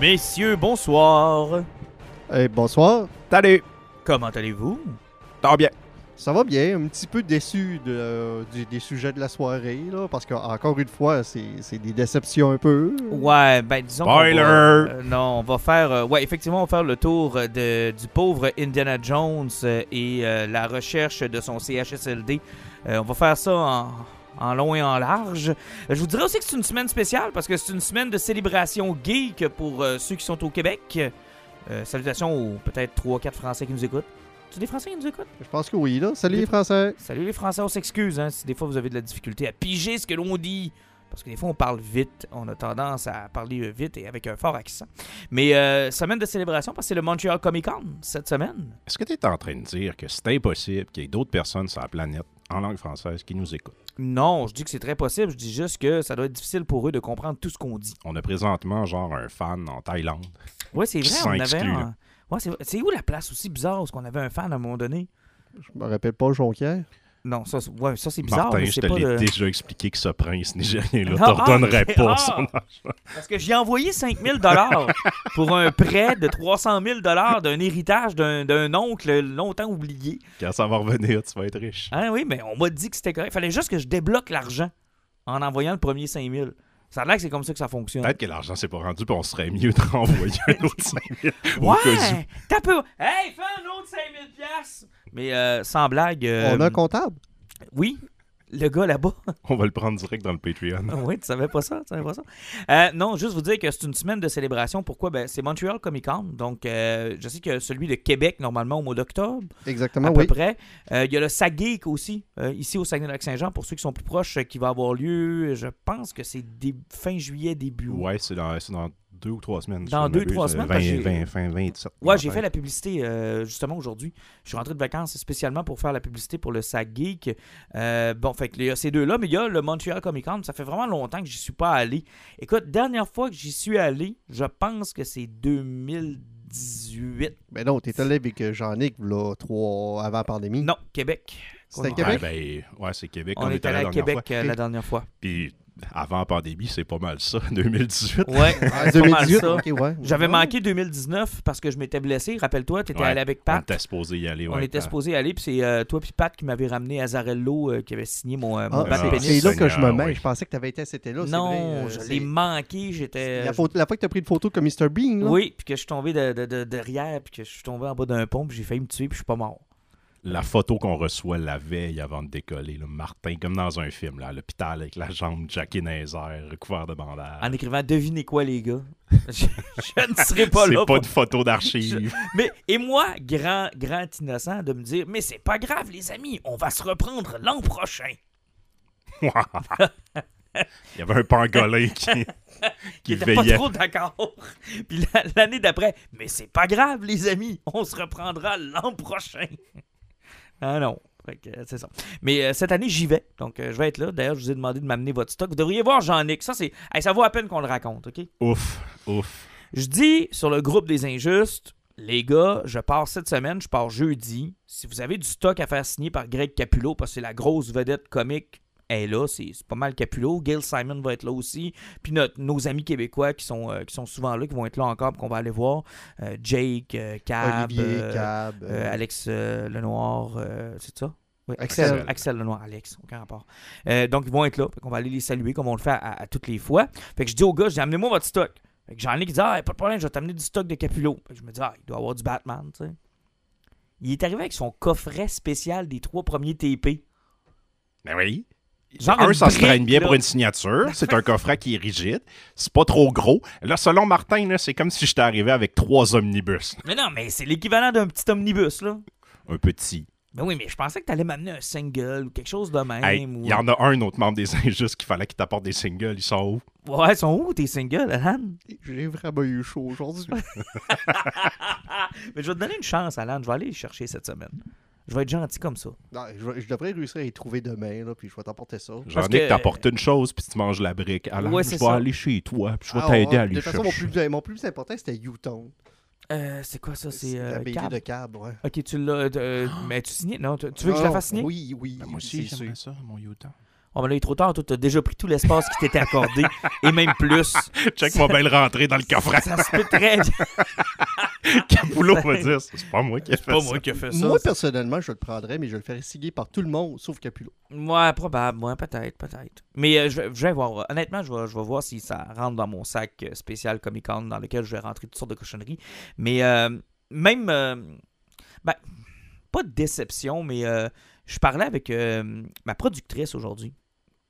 Messieurs, bonsoir. Eh, bonsoir. Salut! Comment allez-vous? Ça va bien. Ça va bien, un petit peu déçu de, euh, du- des sujets de la soirée, là, parce qu'encore une fois, c'est c'est des déceptions un peu. Ouais, ben disons. qu'on Spoiler! va- euh, non, on va faire. euh, ouais, effectivement, on va faire le tour de, du pauvre Indiana Jones et euh, la recherche de son CHSLD. Euh, on va faire ça en, en long et en large. Je vous dirais aussi que c'est une semaine spéciale parce que c'est une semaine de célébration geek pour euh, ceux qui sont au Québec. Euh, salutations aux peut-être 3-4 Français qui nous écoutent. C'est des Français qui nous écoutent? Je pense que oui, là. Salut les Français. Salut les Français, on s'excuse hein, si des fois vous avez de la difficulté à piger ce que l'on dit. Parce que des fois on parle vite, on a tendance à parler euh, vite et avec un fort accent. Mais euh, semaine de célébration parce que c'est le Montreal Comic Con cette semaine. Est-ce que tu es en train de dire que c'est impossible qu'il y ait d'autres personnes sur la planète en langue française qui nous écoutent? Non, je dis que c'est très possible, je dis juste que ça doit être difficile pour eux de comprendre tout ce qu'on dit. On a présentement genre un fan en Thaïlande. Ouais, c'est vrai, on avait un... Ouais, c'est. C'est où la place aussi bizarre où on avait un fan à un moment donné? Je me rappelle pas Jonquière. Non, ça, c'est- ouais, ça c'est bizarre. Martin, mais je te l'ai déjà expliqué que ce prince nigérien-là Ah, te redonnerait ah, pas ok, son ah. argent. Parce que j'ai envoyé 5000 dollars pour un prêt de 300 000 dollars d'un héritage d'un oncle longtemps oublié. Quand ça va revenir, tu vas être riche. Ah oui, mais on m'a dit que c'était correct. Fallait juste que je débloque l'argent en envoyant le premier 5000. Ça a l'air que c'est comme ça que ça fonctionne. Peut-être que l'argent s'est pas rendu, puis on serait mieux de renvoyer un autre 5000 au cas où. Ouais! T'as peu. Hey, fais un autre 5000 piastres! Mais euh, sans blague. euh, On a un comptable? Oui, le gars là-bas. On va le prendre direct dans le Patreon. Ah oui, tu savais pas ça, tu savais pas ça. Euh, non, juste vous dire que c'est une semaine de célébration. Pourquoi? Ben, c'est Montreal Comic Con. Donc, euh, je sais que celui de Québec, normalement, au mois d'octobre, Exactement, à oui. peu près. Euh, Il y a le SAGEEK aussi, euh, ici au Saguenay-Lac-Saint-Jean, pour ceux qui sont plus proches, euh, qui va avoir lieu, je pense que c'est dé- fin juillet, début août. Ouais, c'est dans, c'est dans deux ou trois semaines. Dans deux, m'abuse, trois euh, semaines, 20, parce que j'ai- 20, fin 27. Ouais, j'ai fait la publicité euh, justement aujourd'hui. Je suis rentré de vacances spécialement pour faire la publicité pour le SAGEEK. Euh, bon, fait que il y a ces deux-là, mais il y a le Montreal Comic Con. Ça fait vraiment longtemps que j'y suis pas allé. Écoute, dernière fois que j'y suis allé, je pense que c'est 2018. Mais non, t'es allé avec Jean-Nic, là, trois avant la pandémie. Non, Québec. C'était Ouais, Québec? Ouais, ben, ouais, c'est Québec. On, est allé à la dernière Québec fois. la dernière fois. Puis avant la pandémie, c'est pas mal ça, 2018. Ouais, Ah, c'est pas mal 2018, ça. ouais. J'avais Ouais. manqué 2019 parce que je m'étais blessé. Rappelle-toi, tu étais Ouais, allé avec On Pat. était supposé y aller. On ouais, était quand- supposé aller, puis c'est euh, toi puis Pat qui m'avait ramené Azarello euh, qui avait signé mon, euh, mon Ah, bat de Ah, c'est- pénis. c'est là que je me mets. oui. Je pensais que t'avais été à cet été-là. c'est Non, vrai, euh, je l'ai manqué, j'étais... La, fois que t'as pris une photo comme Mr. Bean, là. Oui, puis que je suis tombé de, de- de- derrière, puis que je suis tombé en bas d'un pont, puis j'ai failli me tuer, puis je suis pas mort. La photo qu'on reçoit la veille avant de décoller, là, Martin, comme dans un film, là, à l'hôpital avec la jambe jackée dans les airs, recouvert de bandages. En écrivant « Devinez quoi, les gars? je, je ne serai pas C'est là. pas pour- une photo d'archive. Mais, et moi, grand, grand innocent, de me dire « Mais c'est pas grave, les amis, on va se reprendre l'an prochain. Il y avait un pangolin qui, » qui pas veillait. trop d'accord. Puis la- l'année d'après « Mais c'est pas grave, les amis, on se reprendra l'an prochain. » Ah non. Fait que, c'est ça. Mais euh, cette année, j'y vais. Donc, euh, je vais être là. D'ailleurs, je vous ai demandé de m'amener votre stock. Vous devriez voir Jean-Nic. Ça, c'est. Hey, ça vaut à peine qu'on le raconte, OK? Ouf, ouf. Je dis sur le groupe des injustes, les gars, je pars cette semaine, je pars jeudi. Si vous avez du stock à faire signer par Greg Capullo, parce que c'est la grosse vedette comique, est là, c'est pas mal Capullo. Gail Simon va être là aussi. Puis notre- nos amis québécois qui sont, euh, qui sont souvent là, qui vont être là encore, puis qu'on va aller voir. Euh, Jake, euh, Cab, Olivier, euh, Cab. euh, euh, Alex euh, Lenoir, euh, c'est ça? Oui, Axel. Lenoir, Alex, aucun rapport. Euh, donc, ils vont être là. On va aller les saluer comme on le fait à, à toutes les fois. Fait que je dis au gars, je dis, amenez-moi votre stock. Fait que j'en ai qui dit, ah, pas de problème, je vais t'amener du stock de Capullo. Fait que je me dis, ah, il doit avoir du Batman, tu sais. Il est arrivé avec son coffret spécial des trois premiers TP. Ben oui. Genre un, ça se traîne bien là. pour une signature. C'est un coffret qui est rigide. C'est pas trop gros. Là, selon Martin, c'est comme si j'étais arrivé avec trois omnibus. Mais non, mais c'est l'équivalent d'un petit omnibus, là. Un petit. Ben oui, mais je pensais que t'allais m'amener un single ou quelque chose de même. Hey, Il ou... y en a un autre membre des Injustes qu'il fallait qu'il t'apporte des singles. Ils sont où? Ouais, ils sont où tes singles, Alan? J'ai vraiment eu chaud aujourd'hui. mais je vais te donner une chance, Alan. Je vais aller les chercher cette semaine. Je vais être gentil comme ça. Non, je, devrais réussir à y trouver demain, là, puis je vais t'apporter ça. J'en ai que que- t'apportes une chose puis tu manges la brique. Alors, Ouais, je c'est vais ça. aller chez toi puis je vais Ah, t'aider ouais, à aller De toute façon, mon chercher. plus, mon plus important, c'était U-Tone. Euh, c'est quoi ça? C'est la euh, BD Cab? de Cab, ouais. Ok, tu l'as. euh, mais tu signes? Non, tu tu veux que je la fasse signer? Oui, oui. Ben, moi aussi, c'est j'aimerais ça, mon Utah. Oh, mais là, il est trop tard. Toi, t'as déjà pris tout l'espace qui t'était accordé. et même plus. Check mon belle rentrée dans le coffret. Ça se peut très bien. Capullo va dire, c'est pas moi qui ai C'est fait pas ça. moi qui ai fait ça. Moi, personnellement, je le prendrais, mais je le ferais signer par tout le monde, sauf Capullo. Ouais, probable. Ouais, peut-être, peut-être. Mais euh, je, vais- je vais voir. Honnêtement, je vais, je vais voir si ça rentre dans mon sac euh, spécial Comic Con dans lequel je vais rentrer toutes sortes de cochonneries. Mais euh, même. euh, ben, pas de déception, mais euh, je parlais avec euh, ma productrice aujourd'hui,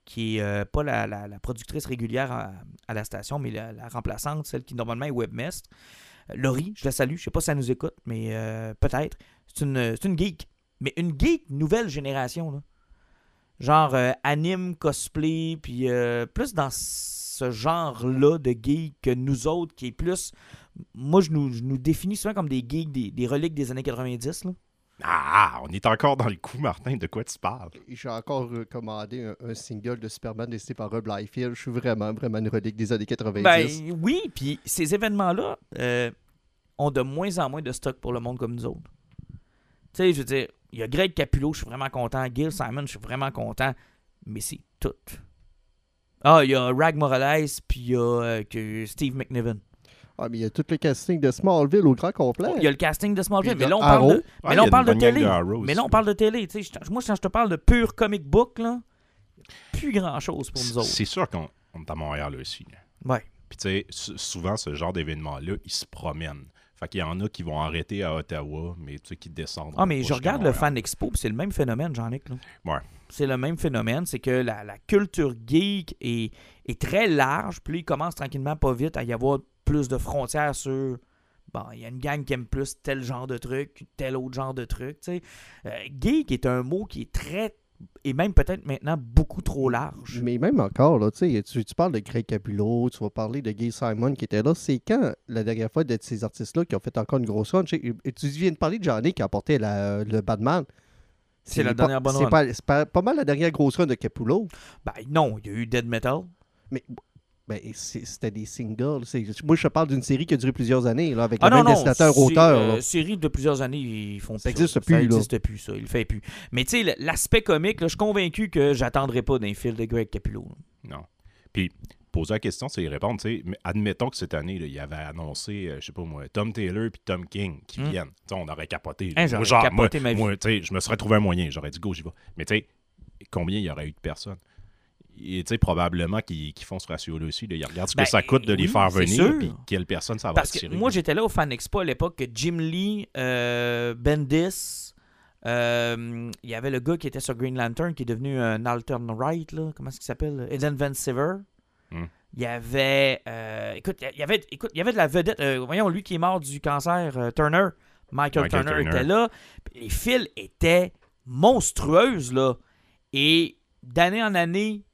qui est euh, pas la, productrice régulière à, la station, mais la, la remplaçante, celle qui normalement est webmestre. Euh, Laurie, je la salue. Je sais pas si elle nous écoute, mais euh, peut-être. C'est une, une geek. Mais une geek nouvelle génération, là genre anime, cosplay, puis plus dans ce genre-là de geek que nous autres, qui est plus... Moi, je nous, je nous définis souvent comme des geeks, des, des reliques des années 90. Là. Ah, on est encore dans le coup, Martin. De quoi tu parles? J'ai encore euh, commandé un, un single de Superman dessiné par Rob Liefeld. Je suis vraiment, vraiment une relique des années 90. Ben oui, puis ces événements-là euh, ont de moins en moins de stock pour le monde comme nous autres. Tu sais, je veux dire, il y a Greg Capullo, je suis vraiment content. Gil Simon, je suis vraiment content. Mais c'est tout. Ah, il y a Rag Morales, puis il y a euh, que Steve McNiven. Ah, mais il y a tout le casting de Smallville au grand complet. Il y a le casting de Smallville, Puis mais là on parle Arrow. de, Ah, mais là, on a parle de télé. mais là on parle de télé. tu sais, je- Moi, quand je te parle de pur comic book, là, plus grand chose pour nous autres. C'est sûr qu'on on est à Montréal aussi. Ouais. Puis tu sais, sou- souvent, ce genre d'événement-là, ils se promènent. Fait qu'il y en a qui vont arrêter à Ottawa, mais tu sais, qui descendent. Ah, mais je regarde le. Fan Expo, puis c'est le même phénomène, Jean-Luc. là. Ouais. C'est le même phénomène, c'est que la, la culture geek est, est très large, puis là, il commence tranquillement pas vite à y avoir plus de frontières sur. Bon, il y a une gang qui aime plus tel genre de truc, tel autre genre de truc, tu sais. Euh, geek est un mot qui est très. et même peut-être maintenant beaucoup trop large. Mais même encore, là, tu, tu, parles de Greg Capullo, tu vas parler de Gay Simon qui était là. C'est quand la dernière fois de ces artistes-là qui ont fait encore une grosse run? Tu viens de parler de Johnny qui a apporté la- le Batman. C'est la pas- dernière bonne c'est run. pas, c'est pas, pas mal la dernière grosse run de Capullo. Ben non, il y a eu Dead Metal. Mais ben, c'était des singles. Moi, je te parle d'une série qui a duré plusieurs années, là, avec Ah le non, même c'est, là. euh, série de plusieurs années, ils font Ça existe Ça plus, là. existe plus, ça. Il le fait plus. Mais tu sais, l'aspect comique, là, je suis convaincu que j'attendrai pas d'un fil de Greg Capullo. là. Non. Puis, poser la question, c'est y répondre. tu sais, Mais admettons que cette année, là, il avait annoncé, euh, je sais pas moi, Tom Taylor puis Tom King qui Hmm. viennent. Tu sais, on aurait capoté. Hein, genre, capoté moi, ma vie. moi, je me serais trouvé un moyen. J'aurais dit go, j'y vais. Mais tu sais, combien il y aurait eu de personnes? Et probablement qu'ils font ce ratio-là aussi. là. Ils regardent ce Ben, que ça coûte de les faire venir, puis quelle personne ça va Parce que attirer. moi, j'étais là au Fan Expo à l'époque que Jim Lee, euh, Bendis, euh, il y avait le gars qui était sur Green Lantern qui est devenu un altern right, là. comment est-ce qu'il s'appelle? Eden Van Sciver. Hmm. Il y avait, euh, écoute, il y avait, écoute, il y avait de la vedette. euh, voyons, lui qui est mort du cancer, Turner. Michael, Michael Turner, Turner. était là. Les fils étaient monstrueuses, là. Et d'année en année,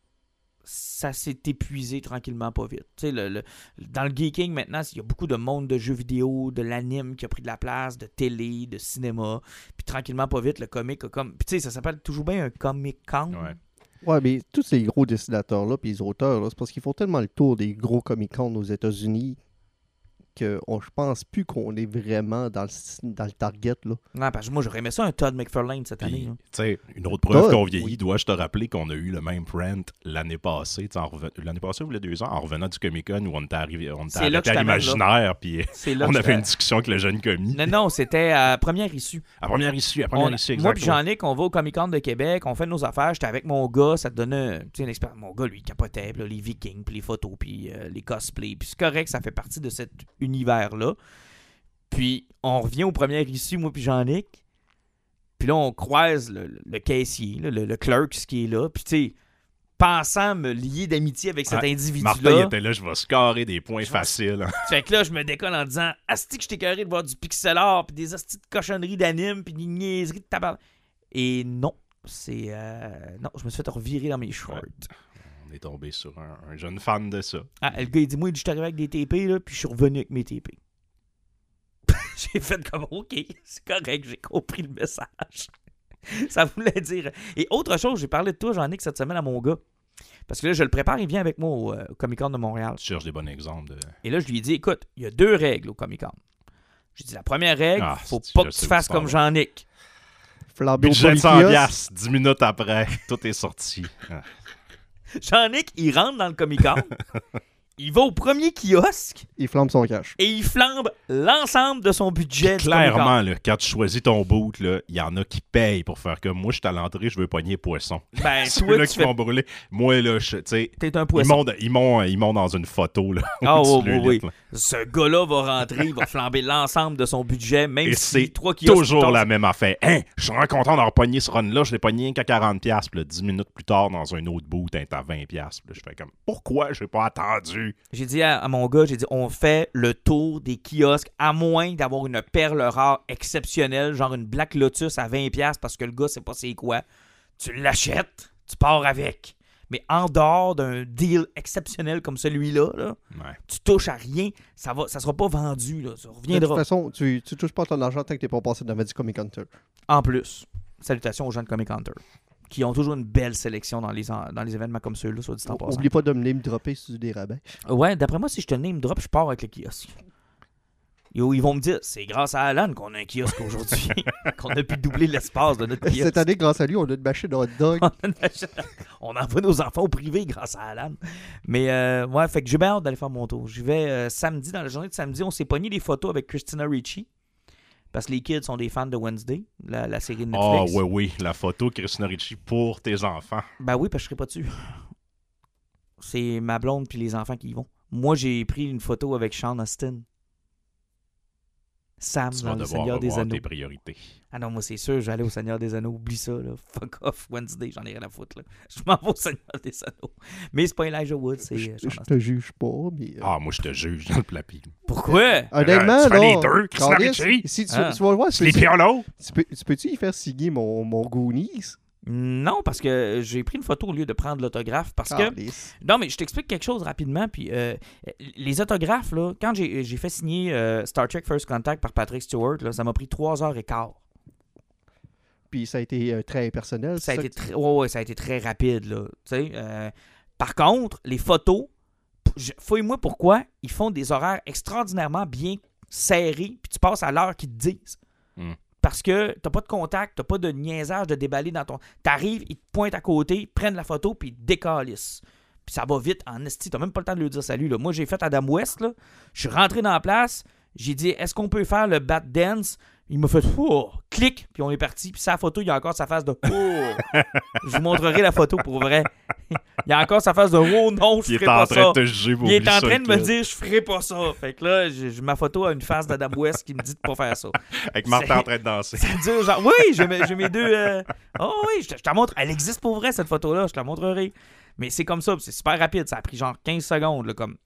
ça s'est épuisé tranquillement pas vite. Tu sais, le, le- dans le geeking maintenant, il y a beaucoup de monde de jeux vidéo, de l'anime qui a pris de la place, de télé, de cinéma. Puis tranquillement pas vite, le comic a comme. Puis tu sais, ça s'appelle toujours bien un comic con. Ouais. Ouais, mais tous ces gros dessinateurs-là, puis les auteurs, là, c'est parce qu'ils font tellement le tour des gros Comic-Con aux États-Unis que on, je pense plus qu'on est vraiment dans le, dans le target. Là. Non, parce que moi, j'aurais aimé ça un Todd McFarlane cette Puis, année. tu là. sais, une autre preuve qu'on vieillit, oui. dois-je te rappeler qu'on a eu le même print l'année passée. reven- L'année passée ou il y a deux ans, en revenant du Comic-Con où on était arrivé, on était arrêté à l'imaginaire, puis on avait une discussion avec le jeune commis. Non, non, c'était à première issue. À première issue, à première On- issue, moi puis. Jean-Nic, on va au Comic Con de Québec, on fait nos affaires. J'étais avec mon gars, ça te donnait tu sais, une expérience. Mon gars, lui, il capotait, puis là, les Vikings, puis les photos, puis euh, les cosplays. Puis c'est correct, ça fait partie de cet univers-là. Puis on revient au premier issue, moi puis Jean-Nic. Puis là, on croise le, le caissier, le, le clerk, ce qui est là. Puis tu sais, pensant me lier d'amitié avec cet individu-là. Martin, il était là, je vais scorer des points faciles. Fait que là, je me décolle en disant Asti que je t'ai carré de voir du pixel art, puis des astis de cochonneries d'anime, puis des niaiseries de tabac. Et non, c'est. euh, Non, je me suis fait revirer dans mes shorts. On est tombé sur un, un jeune fan de ça. Ah, le gars, il dit Moi, je suis arrivé avec des TP, là, puis je suis revenu avec mes TP. j'ai fait comme OK, c'est correct, j'ai compris le message. Ça voulait dire. Et autre chose, j'ai parlé de toi, Jean-Nic, cette semaine à mon gars. Parce que là, je le prépare, il vient avec moi au euh, Comic Con de Montréal. Tu cherches des bons exemples de. Et là, je lui ai dit, écoute, il y a deux règles au Comic Con. J'ai dit, la première règle, Ah, faut pas que tu fasses comme. Jean-Nic. Flambeau Budget de 100 Polykios. piastres, 10 minutes après, tout est sorti. Jean-Nic, il rentre dans le Comic Con, il va au premier kiosque Il flambe son cash. et il flambe l'ensemble de son budget. Clairement, là, quand tu choisis ton boot, là, il y en a qui payent pour faire comme moi, je suis à l'entrée, je veux pogner poisson. Ben, Ceux-là qui fais... vont brûler. Moi, là, je- tu sais, T'es un ils poisson. ils m'ont- ils m'ont dans une photo. Là, Ah, au-dessus oui, oui. Ce gars-là va rentrer, il va flamber l'ensemble de son budget, même Et si c'est trois kiosques Toujours la même affaire. Hein, je suis vraiment content d'avoir pogné ce run-là. Je l'ai pogné qu'à 40$. Puis là, 10 minutes plus tard, dans un autre boot, t'es à 20$. Puis là, je fais comme, pourquoi j'ai pas attendu? J'ai dit à, à mon gars, j'ai dit, on fait le tour des kiosques, à moins d'avoir une perle rare exceptionnelle, genre une Black Lotus à 20$ parce que le gars sait pas c'est quoi. Tu l'achètes, tu pars avec. Mais en dehors d'un deal exceptionnel comme celui-là, là, Ouais. tu touches à rien, ça va, ça sera pas vendu, là, ça De toute reviendra. façon, tu, tu touches pas ton argent tant que t'es pas passé dans du Comic Hunter. En plus, salutations aux gens de Comic Hunter, qui ont toujours une belle sélection dans les, dans les événements comme ceux-là, soit dit en passant. Oublie pas de me name dropper sur des rabais. Ouais, d'après moi, si je te name drop, je pars avec le kiosque. Yo, ils vont me dire, c'est grâce à Alan qu'on a un kiosque aujourd'hui, qu'on a pu doubler l'espace de notre kiosque. Cette année, grâce à lui, on a une machine hot dog. On envoie nos enfants au privé grâce à Alan. Mais euh, ouais, fait que j'ai bien hâte d'aller faire mon tour. Je vais euh, samedi, dans la journée de samedi, on s'est pogné des photos avec Christina Ricci. Parce que les kids sont des fans de Wednesday, la, la série de Ah, Netflix. oui, oui, la photo Christina Ricci pour tes enfants. Ben oui, parce que je serai pas dessus. C'est ma blonde puis les enfants qui y vont. Moi, j'ai pris une photo avec Sean Austin. Sam Tu dans vas le Seigneur des Anneaux. tes priorités. Ah non, moi c'est sûr, j'allais au Seigneur des Anneaux. Oublie ça, là. Fuck off Wednesday, j'en ai rien à foutre, là. Je m'en vais au Seigneur des Anneaux. Mais c'est pas Elijah Wood, c'est Je euh, je te juge pas, mais. euh, Ah, moi, je te juge dans le plapi. Pourquoi? Honnêtement, tu fais là. les deux, Ricci. Si tu, Ah. tu vas voir, C'est les tu, pianos! tu peux- tu peux-tu y faire signer mon, mon Goonies? Non, parce que j'ai pris une photo au lieu de prendre l'autographe. Parce que. Non, mais je t'explique quelque chose rapidement. Puis euh, les autographes, là, quand j'ai fait signer euh, Star Trek First Contact par Patrick Stewart, là, ça m'a pris trois heures et quart. Puis ça a été euh, très personnel. Ça a, été très, ouais, ouais, ça a été très rapide. Là, tu sais, euh, par contre, les photos, fouille-moi pourquoi ils font des horaires extraordinairement bien serrés, puis tu passes à l'heure qu'ils te disent. Hmm. Parce que t'as pas de contact, t'as pas de niaisage de déballer dans ton. T'arrives, ils te pointent à côté, prennent la photo, puis ils décalissent. Puis ça va vite en esti. T'as même pas le temps de lui dire salut. Moi, j'ai fait Adam West. Je suis rentré dans la place. J'ai dit Est-ce qu'on peut faire le bat dance? Il m'a fait oh, clic, puis on est parti. Puis sa photo, il y a encore sa face de oh. Je vous montrerai la photo pour vrai. il y a encore sa face de oh non, je Il est ferai en pas train ça. de te juger pour Il est en train de me dire je ferai pas ça. Fait que là, j'ai ma photo à une face d'Adam West qui me dit de pas faire ça. Avec Martin en train de danser. Ça dire genre oui, j'ai mes, deux. euh, Oh oui, je te, je te la montre. Elle existe pour vrai cette photo-là, je te la montrerai. Mais c'est comme ça, c'est super rapide. Ça a pris genre 15 secondes. Là, comme...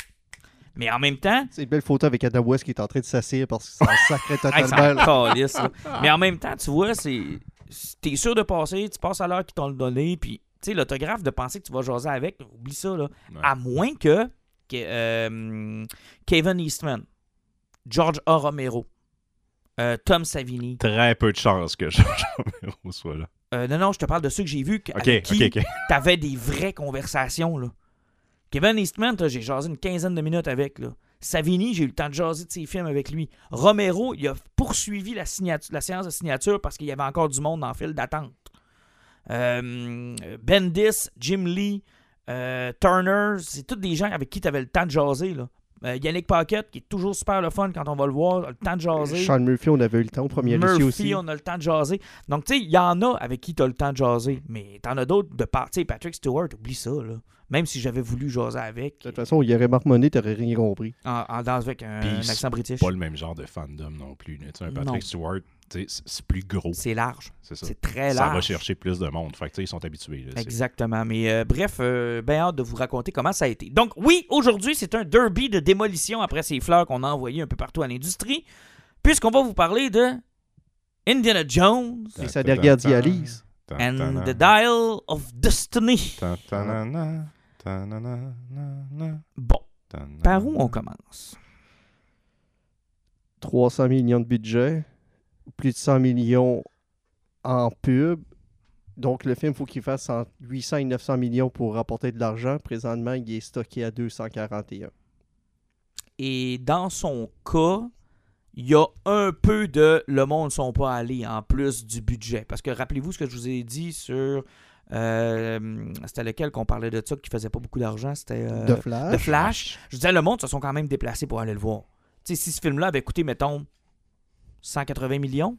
Mais en même temps, C'est une belle photo avec Adam West qui est en train de s'asseoir parce que ça sacré Hey, ça totalement. Mais en même temps, tu vois, c'est. T'es sûr de passer, tu passes à l'heure qu'ils t'ont donné, puis tu sais, l'autographe de penser que tu vas jaser avec, oublie ça, là. Ouais. À moins que, que, euh, Kevin Eastman, George A. Romero, euh, Tom Savini. Très peu de chance que George Romero soit là. Euh, non, non, je te parle de ceux que j'ai vus, Ok, avec qui ok, ok. t'avais des vraies conversations, là. Kevin Eastman, j'ai jasé une quinzaine de minutes avec. Savini, j'ai eu le temps de jaser de ses films avec lui. Romero, il a poursuivi la séance de signature parce qu'il y avait encore du monde en file d'attente. Euh, Bendis, Jim Lee, euh, Turner, c'est tous des gens avec qui tu avais le temps de jaser. Là. Euh, Yannick Paquette, qui est toujours super le fun quand on va le voir, a le temps de jaser. Sean Murphy, on avait eu le temps au premier Murphy, aussi. on a le temps de jaser. Donc, tu sais, il y en a avec qui tu as le temps de jaser, mais t'en as d'autres de part. Tu sais, Patrick Stewart, oublie ça, là. Même si j'avais voulu jaser avec, De toute façon, il y aurait marmonné, t'aurais rien compris. en, en danse avec un, un c'est accent british. Pas le même genre de fandom non plus. là. Tu sais, un Patrick Non. Stewart, C'est plus gros. C'est large. C'est ça. C'est très Ça va large. chercher plus de monde. Fait que, ils sont habitués. là. Exactement. Mais euh, bref, euh, bien hâte de vous raconter comment ça a été. Donc, oui, aujourd'hui, c'est un derby de démolition après ces fleurs qu'on a envoyées un peu partout à l'industrie, puisqu'on va vous parler de Indiana Jones Et sa dernière dialyse. And the Dial of Destiny. Bon, par où on commence? 300 millions de budget, plus de 100 millions en pub. Donc, le film, il faut qu'il fasse entre 800 et 900 millions pour rapporter de l'argent. Présentement, il est stocké à 241. Et dans son cas, il y a un peu de le monde ne sont pas allés en plus du budget. Parce que rappelez-vous ce que je vous ai dit sur. euh, c'était lequel qu'on parlait de ça qui faisait pas beaucoup d'argent C'était. euh, de Flash. de Flash. Je disais, le monde se sont quand même déplacés pour aller le voir. Tu sais, si ce film-là avait coûté, mettons, 180 millions,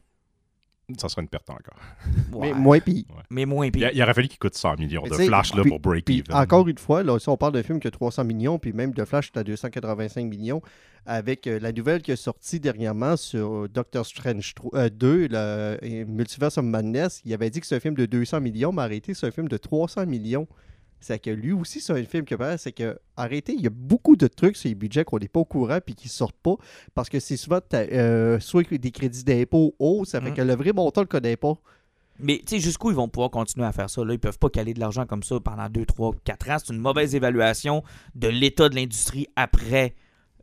Ça serait une perte encore. Mais moins pire. mais moins Il, pire. il aurait fallu qu'il coûte 100 millions Mais de tu flash là, puis- pour break Puis even. encore une fois, là, si on parle d'un film qui a 300 millions, puis même de Flash est à 285 millions, avec euh, la nouvelle qui est sortie dernièrement sur Doctor Strange 3 euh, 2, le euh, Multiverse of Madness, il avait dit que c'est un film de 200 millions, mais arrêtez, c'est un film de 300 millions. C'est que lui aussi, c'est un film que c'est que arrêtez, il y a beaucoup de trucs sur les budgets qu'on n'est pas au courant puis qui sortent pas parce que c'est souvent euh, soit des crédits d'impôt hauts, ça fait Mhm. que le vrai montant on le connaît pas. Mais tu sais, jusqu'où ils vont pouvoir continuer à faire ça? Là, ils peuvent pas caler de l'argent comme ça pendant 2, 3, 4 ans. C'est une mauvaise évaluation de l'état de l'industrie après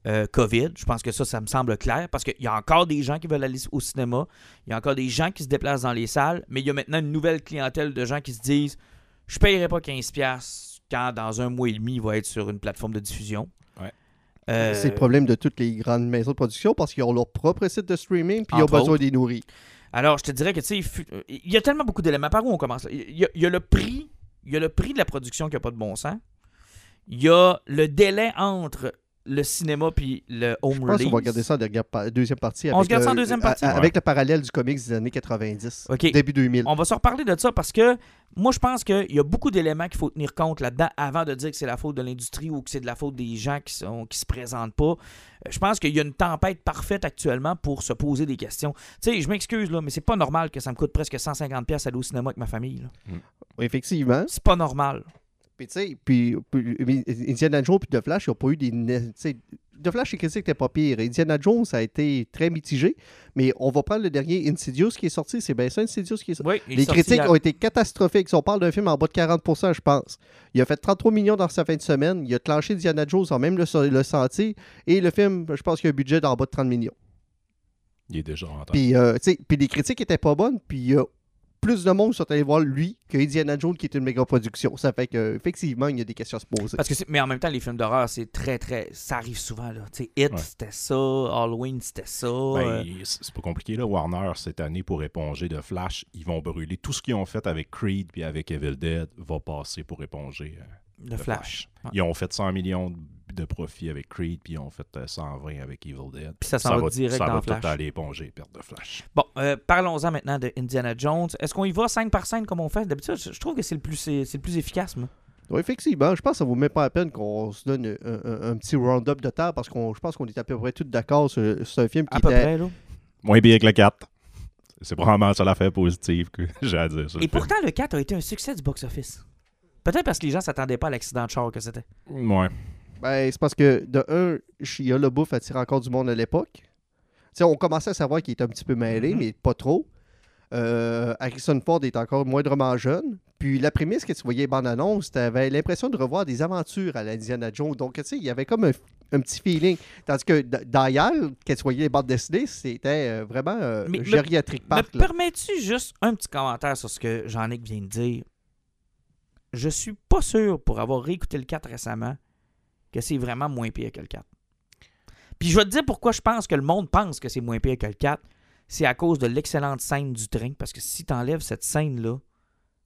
euh, COVID. Je pense que ça, ça me semble clair parce qu'il y a encore des gens qui veulent aller au cinéma. Il y a encore des gens qui se déplacent dans les salles. Mais il y a maintenant une nouvelle clientèle de gens qui se disent Je payerai pas 15$ quand dans un mois et demi, il va être sur une plateforme de diffusion. Ouais. Euh, C'est le problème de toutes les grandes maisons de production parce qu'ils ont leur propre site de streaming puis ils ont besoin autres. des nourrir. Alors, je te dirais que, tu sais, il y a tellement beaucoup d'éléments. Par où on commence? Il y a, il y a le prix, il y a le prix de la production qui n'a pas de bon sens. Il y a le délai entre le cinéma puis le home Je pense release. qu'on va regarder ça en dernière deuxième partie. On se garde ça en le- deuxième partie? Ouais. Avec le parallèle du comics des années 90, Ok. début 2000. On va se reparler de ça parce que moi, je pense qu'il y a beaucoup d'éléments qu'il faut tenir compte là-dedans avant de dire que c'est la faute de l'industrie ou que c'est de la faute des gens qui sont qui se présentent pas. Euh, Je pense qu'il y a une tempête parfaite actuellement pour se poser des questions. Tu sais, je m'excuse, là, mais c'est pas normal que ça me coûte presque 150$ pièces aller au cinéma avec ma famille. là. Effectivement. C'est pas normal. Puis, tu sais, puis, Indiana Jones puis The Flash, ils n'ont pas eu des. ne- tu sais, The Flash, les critiques n'étaient pas pire. Indiana Jones, ça a été très mitigé. Mais on va prendre le dernier Insidious qui est sorti. C'est bien ça, Insidious qui est sorti. Oui, Les sorti critiques ont été catastrophiques. Si on parle d'un film en bas de 40%, je pense. Il a fait 33 millions dans sa fin de semaine. Il a clenché Indiana Jones sans même le, le sentir. Et le film, je pense qu'il y a un budget d'en bas de 30 millions. Il est déjà en. Puis, euh, tu sais, puis les critiques étaient pas bonnes. Puis il y a plus de monde sont allés voir lui que Indiana Jones qui est une méga production. Ça fait qu'effectivement, il y a des questions à se poser. Parce que mais en même temps, les films d'horreur, c'est très, très. Ça arrive souvent, là. Tu sais, It, Ouais. c'était ça. Halloween, c'était ça. euh, Ben, c'est c'est pas compliqué, là. Warner, cette année, pour éponger de Flash, ils vont brûler. Tout ce qu'ils ont fait avec Creed puis avec Evil Dead va passer pour éponger euh, de de Flash. Ouais. Ils ont fait 100 millions de- de profit avec Creed, puis ils ont fait euh, 120 avec Evil Dead. Puis ça s'en va, direct ça dans va Flash. tout aller éponger, perte de Flash. Bon, euh, parlons-en maintenant de Indiana Jones. Est-ce qu'on y va scène par scène comme on fait? D'habitude, je trouve que c'est le plus, c'est, c'est le plus efficace, moi. Oui, effectivement, je pense que ça vaut même pas la peine qu'on se donne un, un- un petit round-up de temps parce qu'on je pense qu'on est à peu près tous d'accord sur, sur un film qui À peu était. près, là. Moins bien que le 4. C'est probablement ça l'affaire positive que j'ai à dire. sur le Et film. pourtant, le 4 a été un succès du box-office. Peut-être parce que les gens s'attendaient pas à l'accident de char que c'était. Ouais. Ben, c'est parce que, de un, Shia LaBeouf attirait encore du monde à l'époque. On commençait à savoir qu'il était un petit peu mêlé, Mhm. mais pas trop. Euh, Harrison Ford est encore moindrement jeune. Puis la prémisse que tu voyais bande-annonce, tu avais l'impression de revoir des aventures à l'Indiana Jones. Donc, tu sais, il y avait comme un, un petit feeling. Tandis que Dial, quand tu voyais les bandes dessinées, c'était euh, vraiment euh, Mais- gériatrique Me park. là. permets-tu juste un petit commentaire sur ce que Jean-Nic vient de dire? Je suis pas sûr, pour avoir réécouté le 4 récemment, que c'est vraiment moins pire que le 4. Puis je vais te dire pourquoi je pense que le monde pense que c'est moins pire que le 4. C'est à cause de l'excellente scène du train. Parce que si tu enlèves cette scène-là,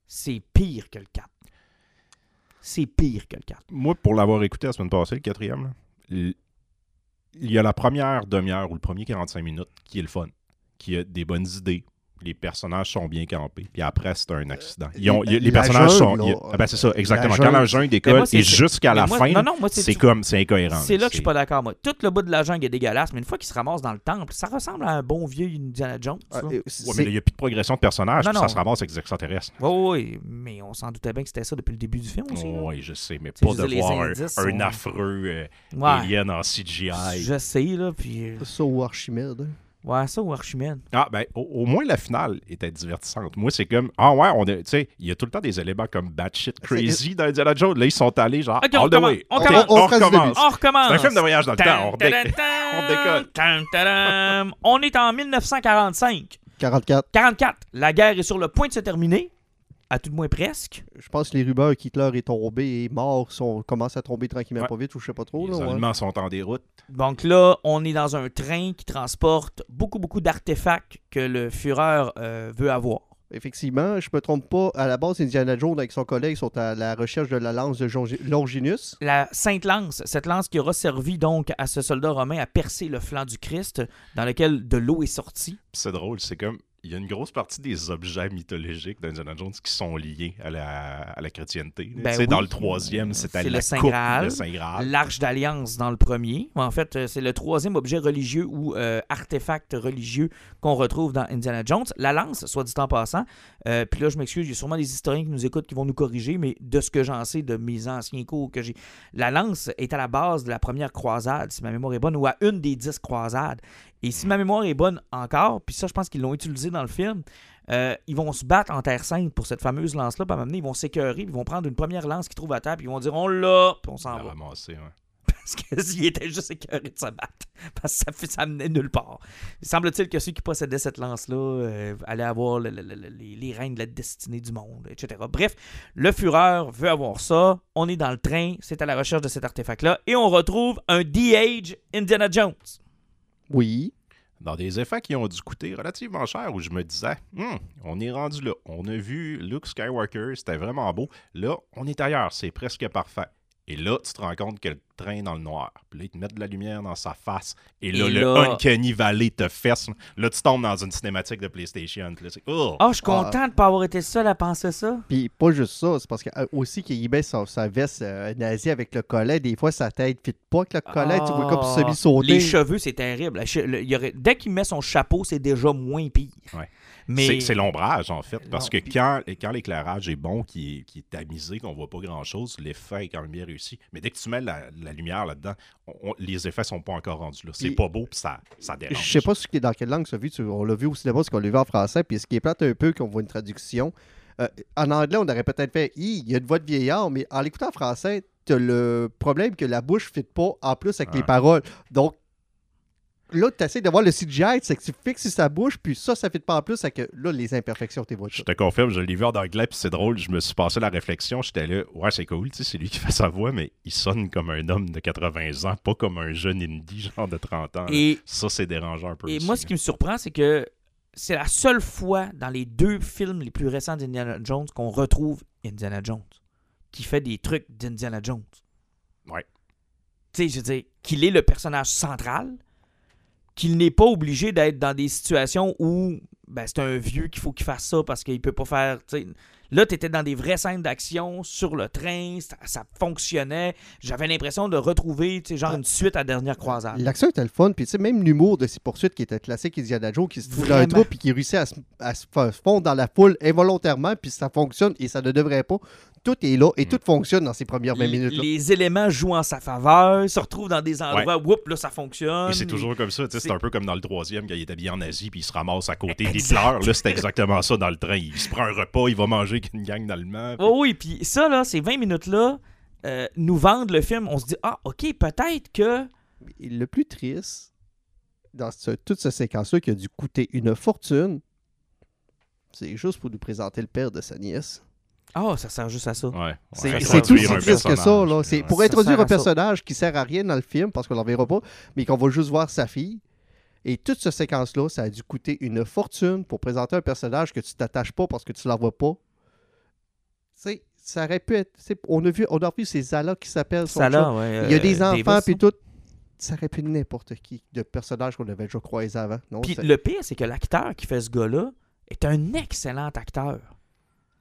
c'est pire que le 4. C'est pire que le 4. Moi, pour l'avoir écouté la semaine passée, le quatrième, il y a la première demi-heure ou le premier 45 minutes qui est le fun, qui a des bonnes idées, les personnages sont bien campés. Puis après, c'est un accident. Ils ont, la- les personnages sont. jungle, ils- là. ah ben, c'est ça, exactement. La Quand la jungle. décolle et jusqu'à la moi- fin, non, non, moi, c'est- comme, c'est incohérent. C'est là que je suis pas d'accord, moi. Tout le bout de la jungle est dégueulasse, mais une fois qu'il se ramasse dans le temple, ça ressemble à un bon vieux Indiana Jones. Ah, euh, Ouais, mais là, il n'y a plus de progression de personnages, Non, ça se ramasse avec des extraterrestres. Oui, oui, mais on s'en doutait bien que c'était ça depuis le début du film aussi. oui, je sais, mais pas de voir un, affreux euh, Ouais, alien en CGI. je sais, là, puis... euh, ça ou Archimède. Ouais, ça ou Archimède. Ah, ben, au, au moins la finale était divertissante. Moi, c'est comme, ah ouais, on a, tu sais, il y a tout le temps des éléments comme batshit crazy dans Indiana Jones. Là, ils sont allés genre, Ok, on all the recommence, way. on Ok, commence. on, On du recommence. On recommence! C'est un film de voyage dans le temps. On, on décolle. On est en 1945. 44. 44. La guerre est sur le point de se terminer. À tout de moins presque. Je pense que les rumeurs qu'Hitler est tombé et mort sont, commencent à tomber tranquillement Ouais. pas vite ou je sais pas trop. Les Là, ouais. Sont en déroute. Donc là, on est dans un train qui transporte beaucoup, beaucoup d'artefacts que le Führer euh, veut avoir. Effectivement, je me trompe pas. À la base, Indiana Jones avec son collègue sont à la recherche de la lance de Longinus. La Sainte Lance, cette lance qui aura servi donc à ce soldat romain à percer le flanc du Christ, dans lequel de l'eau est sortie. C'est drôle, c'est comme, il y a une grosse partie des objets mythologiques d'Indiana Jones qui sont liés à la, à la chrétienté. là. Ben oui. dans le troisième, C'est la le Saint coupe, Graal. le Saint Graal. L'Arche d'Alliance dans le premier. En fait, euh, c'est le troisième objet religieux ou euh, artefact religieux qu'on retrouve dans Indiana Jones. La lance, soit dit en passant. Euh, Puis là, je m'excuse, il y a sûrement des historiens qui nous écoutent qui vont nous corriger, mais de ce que j'en sais de mes anciens cours que j'ai. La lance est à la base de la première croisade, si ma mémoire est bonne, ou à une des dix croisades. Et si ma mémoire est bonne encore, puis ça, je pense qu'ils l'ont utilisé dans le film, euh, ils vont se battre en Terre Sainte pour cette fameuse lance-là. Puis à un moment donné, ils vont s'écœurer, puis ils vont prendre une première lance qu'ils trouvent à terre, puis ils vont dire on l'a, puis on s'en va. ramasser, ouais. Parce qu'ils étaient juste écœurés de se battre. Parce que ça, fait, ça menait nulle part. Il semble-t-il que ceux qui possédaient cette lance-là euh, allaient avoir le- le- le- les, les règnes de la destinée du monde, etc. Bref, le Führer veut avoir ça. On est dans le train, c'est à la recherche de cet artefact-là. Et on retrouve un D-Age Indiana Jones. Oui. dans des effets qui ont dû coûter relativement cher, où je me disais, Hmm, on est rendu là. On a vu Luke Skywalker, c'était vraiment beau. Là, on est ailleurs, c'est presque parfait. Et là, tu te rends compte que le train est dans le noir. Puis là, ils te mettent de la lumière dans sa face. Et là, Et le là- Uncanny Valley te fesse. Là, tu tombes dans une cinématique de PlayStation. Puis là, c'est, oh! Ah, je suis content de ne pas avoir été seul à penser ça. Puis pas juste ça, c'est parce que euh, aussi qu'il met sa, sa veste euh, nazie avec le collet, des fois sa tête fit pas avec le collet, tu vois comme Ah, semi-sauter. Les cheveux, c'est terrible. La che- le- il y aurait- Dès qu'il met son chapeau, c'est déjà moins pire. Ouais. Mais C'est, c'est l'ombrage, en fait. Parce Non, que puis- quand, quand l'éclairage est bon, qui est, qui est tamisé, qu'on voit pas grand-chose, l'effet est quand même bien réussi. Mais dès que tu mets la, la lumière là-dedans, les effets sont pas encore rendus là. C'est Puis- pas beau, puis ça, ça dérange. Je sais pas ce qui est dans quelle langue ça vu, on l'a vu au cinéma, parce qu'on l'a vu en français, puis ce qui est plate un peu, qu'on voit une traduction. euh, en anglais, on aurait peut-être fait il y a une voix de vieillard, mais en l'écoutant en français, le problème que la bouche ne fit pas en plus avec les Ouais. paroles. Donc, là, tu essaies de voir le CGI, c'est que tu fixes sa bouche, puis ça, ça ne fit pas en plus, c'est que là, les imperfections, t'es vois Je te confirme, je l'ai vu en anglais, puis c'est drôle. Je me suis passé la réflexion. J'étais là, ouais, c'est cool, tu sais, c'est lui qui fait sa voix, mais il sonne comme un homme de 80 ans, pas comme un jeune indie, genre de 30 ans. là. Et, Ça, c'est dérangeant un peu. et aussi, moi, ce qui me surprend, c'est que c'est la seule fois dans les deux films les plus récents d'Indiana Jones qu'on retrouve Indiana Jones, qui fait des trucs d'Indiana Jones. Ouais. Tu sais, je veux dire, qu'il est le personnage central, qu'il n'est pas obligé d'être dans des situations où ben, c'est un vieux qu'il faut qu'il fasse ça parce qu'il peut pas faire. Là, tu étais dans des vraies scènes d'action sur le train, ça, ça fonctionnait. J'avais l'impression de retrouver tu sais, genre une suite à Dernière Croisade. L'action était le fun, puis tu sais, même l'humour de ces poursuites qui était classique Indiana Jones, qui se trouve dans un trou, puis qui réussit à se, à se fa- fondre dans la foule involontairement, puis ça fonctionne et ça ne devrait pas. Tout est là et Mm. tout fonctionne dans ces premières 20 Les- minutes. là. Les éléments jouent en sa faveur, se retrouvent dans des endroits, whoop, là, ça fonctionne. Et c'est toujours comme ça, tu sais, c'est- un peu comme dans le troisième, quand il est habillé en Asie, puis il se ramasse à côté Exact. d'Hitler. Là, c'est exactement ça dans le train. Il se prend un repas, il va manger avec une gang d'Allemands. puis- Oh oui, puis ça, là, ces 20 minutes-là, euh, nous vendent le film. On se dit, ah, OK, peut-être que. Le plus triste dans ce- toute cette séquence-là qui a dû coûter une fortune, c'est juste pour nous présenter le père de sa nièce. Ah, ça sert juste à ça. Ouais. C'est- Ouais, c'est C'est tout aussi triste que ça. là. C'est ouais. pour Ça introduire un ça. personnage qui sert à rien dans le film, parce qu'on ne verra pas, mais qu'on va juste voir sa fille. Et toute cette séquence-là, ça a dû coûter une fortune pour présenter un personnage que tu t'attaches pas parce que tu ne la vois pas. Sais, ça aurait pu être. On a vu, on a vu ces Zala qui s'appellent. ouais. Il y a des euh, enfants, puis tout. Ça aurait pu être n'importe qui de personnage qu'on avait déjà croisé avant. Non, Puis le pire, c'est que l'acteur qui fait ce gars-là est un excellent acteur.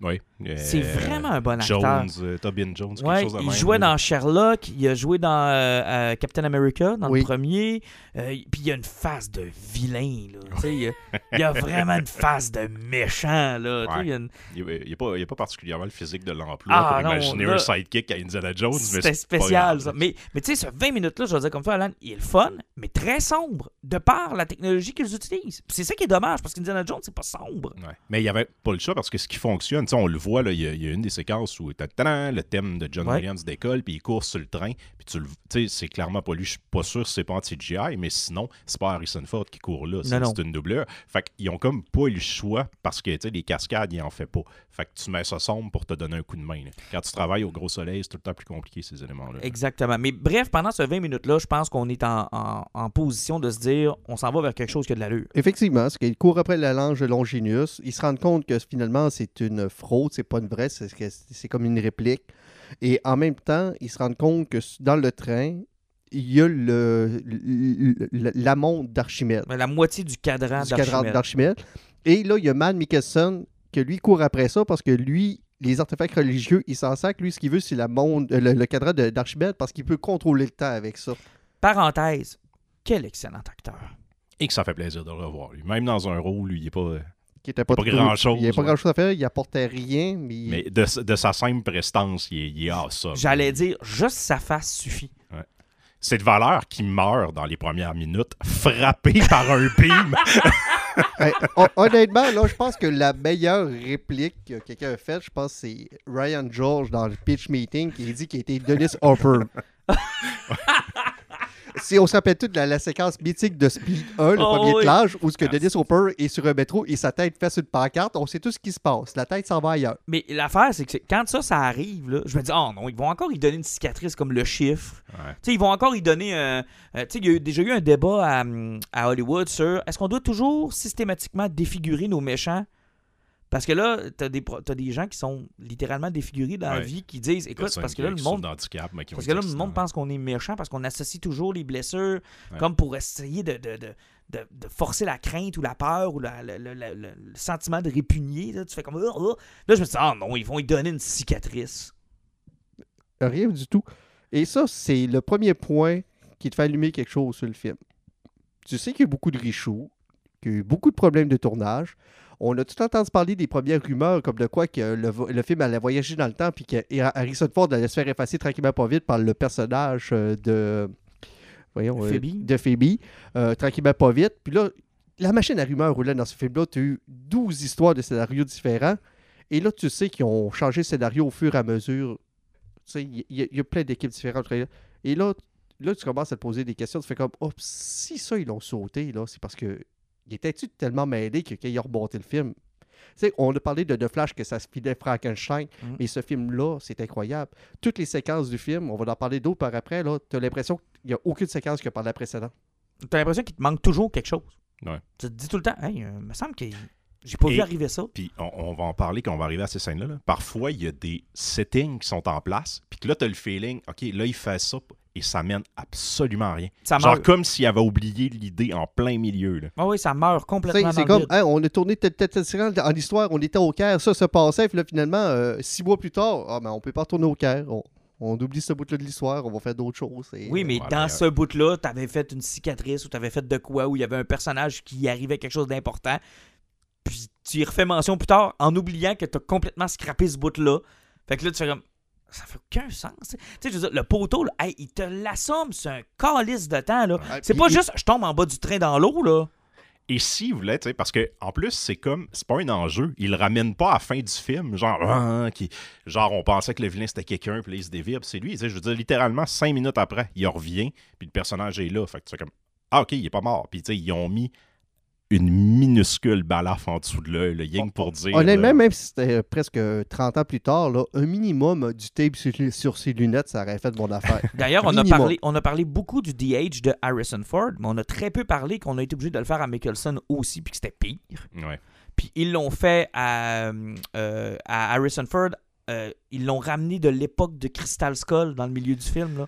Oui. C'est Euh, vraiment un bon acteur. Jones, euh, Tobin Jones, quelque Ouais, chose de il même, jouait dans Sherlock, il a joué dans euh, euh, Captain America, dans Oui. le premier. euh, puis il a une face de vilain. Là, Tu sais, il, a, il a vraiment une face de méchant. Là, Ouais. il a une- Il n'est pas, il est pas particulièrement le physique de l'emploi Ah, pour non, imaginer là, un sidekick à Indiana Jones. C'était pas spécial, ça. Mais, mais tu sais, ce 20 minutes-là, je vais dire comme ça, Alan, il est le fun, mais très sombre, de par la technologie qu'ils utilisent. C'est ça qui est dommage, parce qu'Indiana Jones, c'est pas sombre. Ouais. Mais il n'y avait pas le choix parce que ce qui fonctionne, tu sais, on le voit, là, il y, a- il y a une des séquences où tadam, le thème de John Ouais. Williams décolle, puis il court sur le train, puis tu le tu sais, c'est clairement pas lui, je suis pas sûr si c'est pas en CGI, mais sinon, c'est pas Harrison Ford qui court là, c'est une doubleur. Fait qu'ils ont comme pas eu le choix parce que, tu sais, les cascades, ils en fait pas. Fait que tu mets ça sombre pour te donner un coup de main. là. Quand tu travailles au gros soleil, c'est tout le temps plus compliqué, ces éléments-là. Exactement. Mais bref, pendant ce 20 minutes-là, je pense qu'on est en, en- en position de se dire, on s'en va vers quelque chose qui a de l'allure. Effectivement, parce qu'il court après la lange de Longinius. Ils se rendent compte que finalement, c'est une fraude, c'est pas une vraie, c'est que c'est comme une réplique. Et en même temps, ils se rendent compte que dans le train, il y a le, le- le- la montre d'Archimède. La moitié du cadran d'Archimède. Et là, il y a Matt Mikkelsen que lui court après ça parce que lui, les artefacts religieux, il s'en que lui, ce qu'il veut, c'est la euh, le, le cadran de- d'Archimède parce qu'il peut contrôler le temps avec ça. Parenthèse, quel excellent acteur. Et que ça fait plaisir de le revoir. Lui. Même dans un rôle, lui, il est pas. Qui était pas, Pas trop- grand-chose, Il n'y a pas ouais. grand-chose à faire, il apportait rien, mais, Mais de, de sa simple prestance, il est, il est awesome. J'allais dire, juste sa face suffit. C'est de valeur qui meurt dans les premières minutes, frappé par un. Hey, hon- honnêtement, là, je pense que la meilleure réplique que quelqu'un a faite, je pense que c'est Ryan George dans le pitch meeting qui dit qu'il était Dennis Hopper. si on se rappelle tout de la, la séquence mythique de Speed 1, le Oh, premier oui. l'âge, où ce que. Dennis Hopper est sur un métro et sa tête fait sur une pancarte, on sait tout ce qui se passe. La tête s'en va ailleurs. Mais l'affaire, c'est que quand ça, ça arrive, là, je me dis, oh non, ils vont encore y donner une cicatrice comme le chiffre. Ouais. Tu sais, ils vont encore y donner. un- euh, tu sais, il y a eu- déjà eu un débat à, à Hollywood sur est-ce qu'on doit toujours systématiquement défigurer nos méchants Parce que là, t'as des, t'as des gens qui sont littéralement défigurés dans la vie qui disent écoute, parce que là, le monde. mais qui Parce que là, le monde pense qu'on est méchant parce qu'on associe toujours les blessures Ouais. comme pour essayer de, de, de, de- de forcer la crainte ou la peur ou la- le, le- le- le- le sentiment de répugner. Là, tu fais comme. Ah, ah. Là, je me dis, ah non, ils vont y donner une cicatrice. Rien du tout. Et ça, c'est le premier point qui te fait allumer quelque chose sur le film. Tu sais qu'il y a beaucoup de richoux, qu'il y a eu beaucoup de problèmes de tournage. On a tout entendu parler des premières rumeurs comme de quoi que le, film allait voyager dans le temps puis que Harrison Ford allait se faire effacer tranquillement pas vite par le personnage euh, de voyons euh, Phoebe. de Phoebe euh, tranquillement pas vite. Puis là, la machine à rumeurs roulait dans ce film-là. Tu as eu 12 histoires de scénarios différents. Et là, tu sais qu'ils ont changé le scénario au fur et à mesure. Tu sais, il y, a- il y a plein d'équipes différentes. Et là, là, tu commences à te poser des questions. Tu fais comme, oh, si ça, ils l'ont sauté, là, c'est parce que. Il était-tu tellement mêlé que quand ils ont remonté le film? Tu sais, on a parlé de The Flash que ça se filait Frankenstein, Mhm. mais ce film-là, c'est incroyable. Toutes les séquences du film, on va en parler d'autres par après, là, tu as l'impression qu'il n'y a aucune séquence que par la précédente. T'as l'impression qu'il te manque toujours quelque chose. Ouais. Tu te dis tout le temps, hey, euh, me semble que j'ai pas Et- vu arriver ça. Puis on, on va en parler quand on va arriver à ces scènes-là. là. Parfois, il y a des settings qui sont en place, puis que là, tu as le feeling, OK, là, il fait ça, et ça mène absolument à rien. Ça Genre meurt. comme s'il avait oublié l'idée en plein milieu. Là. Ah oui, ça meurt Tu complètement C'est comme. Hein, on a tourné séquence en histoire, on était au Caire, ça se passait, puis là, finalement, euh, six mois plus tard, ah, ben, on peut pas retourner au Caire. On, on oublie ce bout-là de l'histoire, on va faire d'autres choses. et- Oui, mais Ouais, dans mais, ce bout-là, t'avais fait une cicatrice ou t'avais fait de quoi, où il y avait un personnage qui arrivait quelque chose d'important. Puis tu y refais mention plus tard en oubliant que t'as complètement scrappé ce bout-là. Fait que là, tu fais comme. Ça fait aucun sens. Tu sais, je veux dire, le poteau, là, hey, il te l'assomme, c'est un calice de temps. là. Ouais, C'est pas il- juste je tombe en bas du train dans l'eau, là. Et s'il voulait, tu sais, parce que en plus, c'est comme, c'est pas un enjeu. Il le ramène pas à la fin du film, genre, Ah, qui, genre, on pensait que le vilain c'était quelqu'un, puis là, il se dévire, c'est lui. Tu sais, je veux dire, littéralement, cinq minutes après, il revient, puis le personnage est là. Fait que tu fais comme, ah, ok, il est pas mort. Puis tu sais, ils ont mis une minuscule balafre en dessous de l'œil, le yang pour dire. Honnêtement, là, même si c'était euh, presque 30 ans plus tard, là, un minimum euh, du tape sur, sur ses lunettes, ça aurait fait mon affaire. D'ailleurs, on a, parlé, on a parlé beaucoup du DH de Harrison Ford, mais on a très peu parlé qu'on a été obligé de le faire à Mickelson aussi, puis que c'était pire. Ouais. Puis ils l'ont fait à, euh, à Harrison Ford. euh, ils l'ont ramené de l'époque de Crystal Skull dans le milieu du film. Là.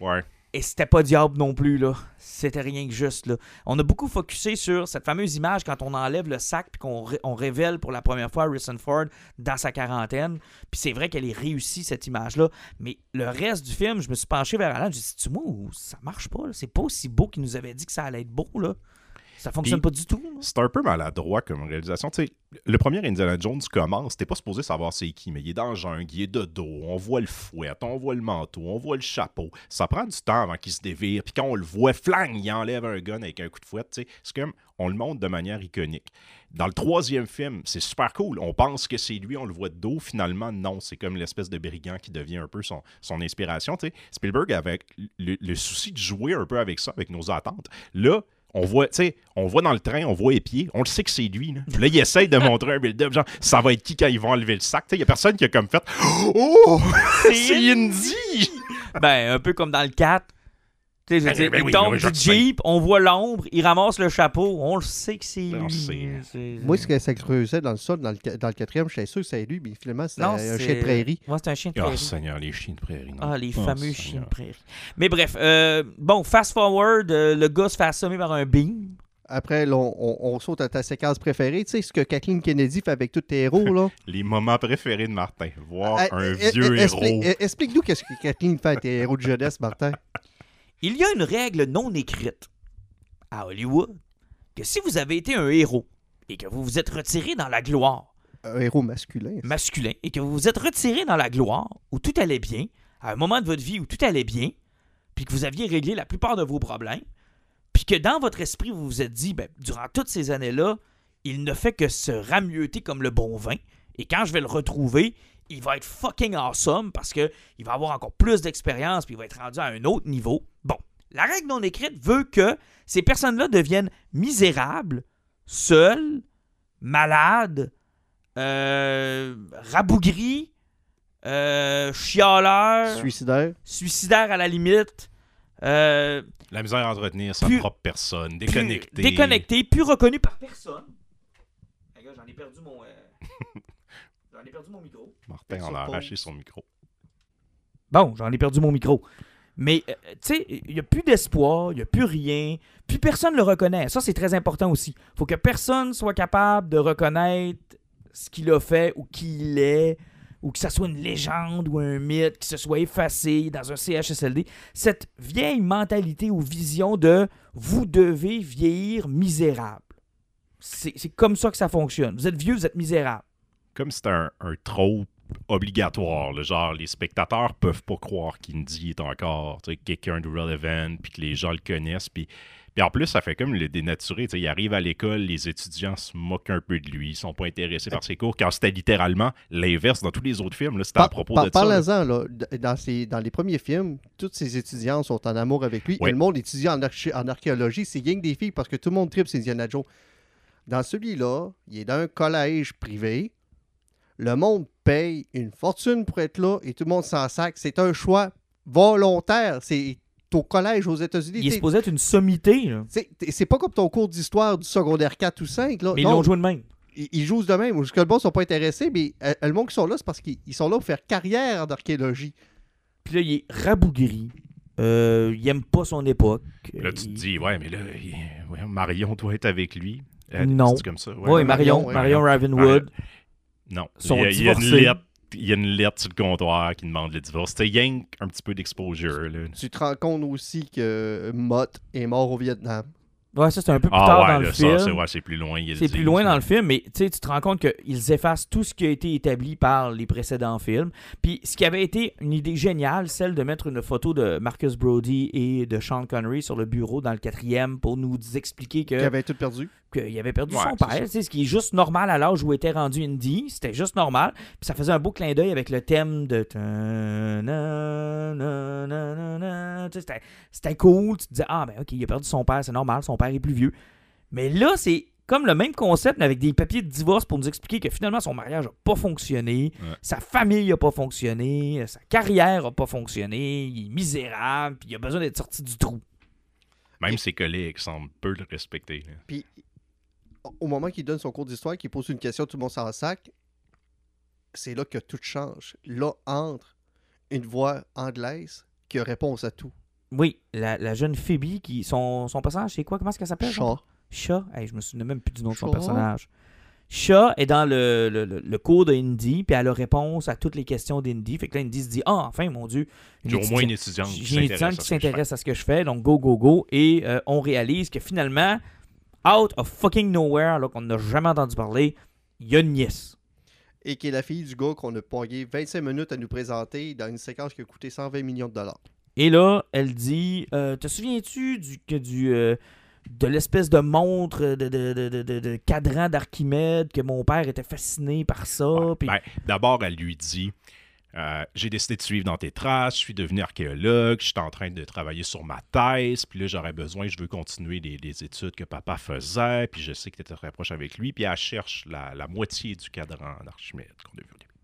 Ouais. Et c'était pas diable non plus, là. C'était rien que juste, là. On a beaucoup focusé sur cette fameuse image quand on enlève le sac puis qu'on ré- on révèle pour la première fois Harrison Ford dans sa quarantaine. Puis c'est vrai qu'elle est réussie, cette image-là. Mais le reste du film, je me suis penché vers Alan. J'ai dit, tu moi, ça marche pas. C'est pas aussi beau qu'il nous avait dit que ça allait être beau, là. Ça fonctionne Puis- pas du tout. C'est un peu maladroit comme réalisation. Le premier Indiana Jones commence, t'es pas supposé savoir c'est qui, mais il est dans le jungle, il est de dos, on voit le fouet, on voit le manteau, on voit le chapeau. Ça prend du temps avant qu'il se dévire, puis quand on le voit, flang, il enlève un gun avec un coup de fouet. C'est comme, on le montre de manière iconique. Dans le troisième film, c'est super cool. On pense que c'est lui, on le voit de dos. Finalement, non. C'est comme l'espèce de brigand qui devient un peu son, son inspiration. Spielberg avait le, le souci de jouer un peu avec ça, avec nos attentes. Là, on voit, tu sais, on voit dans le train, on voit les pieds, on le sait que c'est lui. Là, Là, il essaye de montrer un build-up, genre, ça va être qui quand ils vont enlever le sac. Tu sais, Il y a personne qui a comme fait Oh, c'est Indy! Ben, un peu comme dans le 4. Tu sais, je veux Ben, dire, ben il oui, tombe oui, du. Jeep, on voit l'ombre, il ramasse le chapeau, on le sait que c'est On lui. sait. C'est- Moi, ce que ça creusait dans le sol, dans le, dans le quatrième, j'étais sûr que c'était lui, mais finalement, Non, un c'est- chien de prairie. Ouais, c'est un chien de Oh, prairie. Seigneur, les chiens de prairie. non. Ah, les Oh, fameux Seigneur. chiens de prairie. Mais bref, euh, bon, fast forward, euh, le gars se fait assommer par un beam. Après, là, on, on- on saute à ta séquence préférée. Tu sais, ce que Kathleen Kennedy fait avec tous tes héros, là. Les moments préférés de Martin. Voir Euh, un euh, vieux euh, héros. expli- Explique-nous qu'est-ce que Kathleen fait avec tes héros de jeunesse, Martin. Il y a une règle non écrite à Hollywood que si vous avez été un héros et que vous vous êtes retiré dans la gloire Un héros masculin. masculin et que vous vous êtes retiré dans la gloire où tout allait bien, à un moment de votre vie où tout allait bien, puis que vous aviez réglé la plupart de vos problèmes, puis que dans votre esprit vous vous êtes dit, ben, durant toutes ces années-là, il ne fait que se rameuter comme le bon vin, et quand je vais le retrouver, il va être fucking awesome parce que il va avoir encore plus d'expérience puis il va être rendu à un autre niveau. Bon, la règle non écrite veut que ces personnes-là deviennent misérables, seules, malades, euh, rabougris, euh, chialeurs, Suicidaire. suicidaires à la limite, euh, La misère à entretenir sa Plus- propre personne, déconnecté. déconnectés, plus reconnus par personne. J'en ai perdu mon, euh, j'en ai perdu mon micro. Martin en a arraché son micro. Bon, j'en ai perdu mon micro. Mais, euh, tu sais, il n'y a plus d'espoir, il n'y a plus rien, puis personne ne le reconnaît. Ça, c'est très important aussi. Il faut que personne soit capable de reconnaître ce qu'il a fait ou qui il est, ou que ça soit une légende ou un mythe, qui se soit effacé dans un CHSLD. Cette vieille mentalité ou vision de vous devez vieillir misérable. C'est comme ça que ça fonctionne. Vous êtes vieux, vous êtes misérable. Comme c'est un, un trope obligatoire. là, genre, les spectateurs peuvent pas croire qu'Indy est encore tu sais, quelqu'un de relevant, puis que les gens le connaissent. Puis, puis en plus, ça fait comme le dénaturé. tu sais, Il arrive à l'école, les étudiants se moquent un peu de lui, ils sont pas intéressés par ses cours, quand c'était littéralement l'inverse dans tous les autres films. là, C'était à Par- propos par- de ça. là. Parlez-en, Dans, dans les premiers films, tous ces étudiants sont en amour avec lui. Oui. Et le monde étudie en, arché- en archéologie. C'est que des filles parce que tout le monde tripe c'est Indiana Jones. Dans celui-là, il est dans un collège privé. Le monde paye une fortune pour être là et tout le monde s'en sac. C'est un choix volontaire. C'est au collège aux États-Unis. Il est supposé être une sommité. C'est c'est pas comme ton cours d'histoire du secondaire 4 ou 5. Là. mais ils l'ont joué de même. ils, ils jouent de même. Jusque le monde ne sont pas intéressés, mais euh, le monde qui sont là, c'est parce qu'ils ils sont là pour faire carrière en archéologie. Puis là, il est rabougri. Euh, il aime pas son époque. Là, tu te dis, ouais, mais là, il- voyons, Marion doit être avec lui. Euh, Non. c'est comme ça. Oui, ouais. Marion, Marion, Marion, ouais. Ravenwood. Non. sont il, y a, il y a lettre. Il y a une lettre sur le comptoir qui demande le divorce. C'était Yank un petit peu d'exposure. là. Tu te rends compte aussi que Mott est mort au Vietnam. Ouais, ça, c'est un peu plus Ah tard ouais, dans le film. ça, c'est ouais, c'est plus loin. C'est plus loin dans le film, mais tu sais, tu te rends compte qu'ils effacent tout ce qui a été établi par les précédents films. Puis ce qui avait été une idée géniale, celle de mettre une photo de Marcus Brody et de Sean Connery sur le bureau dans le quatrième pour nous expliquer que Qui avait tout perdu. Qu'il avait perdu Ouais, son père, ce qui est juste normal à l'âge où était rendu Indy. C'était juste normal. Puis ça faisait un beau clin d'œil avec le thème de. C'était cool. Tu te disais, ah, ben ok, il a perdu son père, c'est normal, son père est plus vieux. Mais là, c'est comme le même concept, mais avec des papiers de divorce pour nous expliquer que finalement son mariage n'a pas fonctionné, Ouais. sa famille n'a pas fonctionné, sa carrière n'a pas fonctionné, il est misérable, puis il a besoin d'être sorti du trou. Même ses collègues semblent peu le respecter. Puis, au moment qu'il donne son cours d'histoire, qu'il pose une question, tout le monde s'en sac, c'est là que tout change. Là entre une voix anglaise qui a réponse à tout. Oui, la, la jeune Phoebe, qui, son, son personnage, c'est quoi? Comment est-ce qu'elle s'appelle? Chat. Chat. Hey, je me souviens même plus du nom de son personnage. Chat est dans le, le, le- le cours de Indy, puis elle a réponse à toutes les questions d'Indy. Fait que là, Indy se dit Ah, enfin, mon Dieu. J'ai au moins une étudiante- qui J'ai une étudiante qui s'intéresse à ce que je fais. s'intéresse à ce que je fais, donc go, go, go. Et euh, on réalise que finalement, out of fucking nowhere, alors qu'on n'a jamais entendu parler, il y a une nièce. Et qui est la fille du gars qu'on a payé 25 minutes à nous présenter dans une séquence qui a coûté 120 millions de dollars. Et là, elle dit euh, Te souviens-tu du, que du, euh, de l'espèce de montre de, de, de, de- de- de cadran d'Archimède que mon père était fasciné par ça Ouais. Ben, D'abord, elle lui dit euh, J'ai décidé de suivre dans tes traces, je suis devenu archéologue, je suis en train de travailler sur ma thèse, puis là, j'aurais besoin, je veux continuer les, études que papa faisait, puis je sais que tu étais très proche avec lui, puis elle cherche la, moitié du cadran d'Archimède qu'on a vu au début.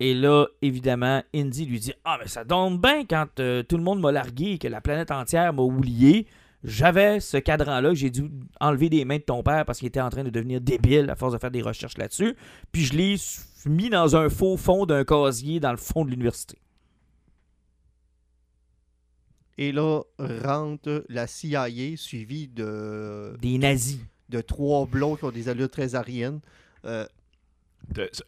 Et là, évidemment, Indy lui dit Ah, mais ça tombe bien quand euh, tout le monde m'a largué et que la planète entière m'a oublié. J'avais ce cadran-là j'ai dû enlever des mains de ton père parce qu'il était en train de devenir débile à force de faire des recherches là-dessus. Puis je l'ai mis dans un faux fond d'un casier dans le fond de l'université. Et là, rentre la CIA suivie de, Des nazis. de trois blonds qui ont des allures très ariennes. Euh,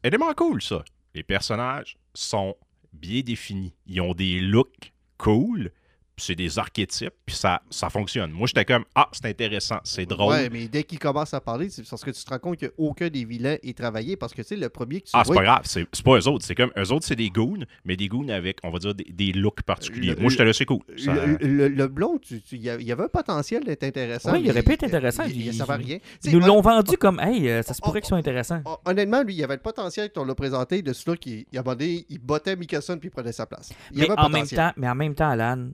Élément cool, ça. Les personnages sont bien définis. Ils ont des looks cool, c'est des archétypes, puis ça, ça fonctionne. Moi, j'étais comme Ah, c'est intéressant, c'est drôle. Ouais, mais dès qu'ils commencent à parler, c'est parce que tu te rends compte qu'aucun des vilains est travaillé. Parce que, tu sais, le premier que tu Ah, c'est pas grave, c'est c'est pas eux autres. C'est comme eux autres, c'est des goons, mais des goons avec, on va dire, des, des looks particuliers. Le- Moi, j'étais là, c'est cool. Ça- le, le- le blond, tu- tu- il y y avait un potentiel d'être intéressant. Ouais, il aurait pu être intéressant. Il, il, Il- ça va rien. Tu sais, Ils nous l'ont vendu comme Hey, euh, ça se Oh, pourrait qu'ils soient intéressants. hon- Honnêtement, lui, il avait le potentiel qu'on l'a présenté de celui qui, il, il bottait Mickelson puis il prenait sa place. Il y Mais avait en, même potentiel. temps, mais en même temps, Alan,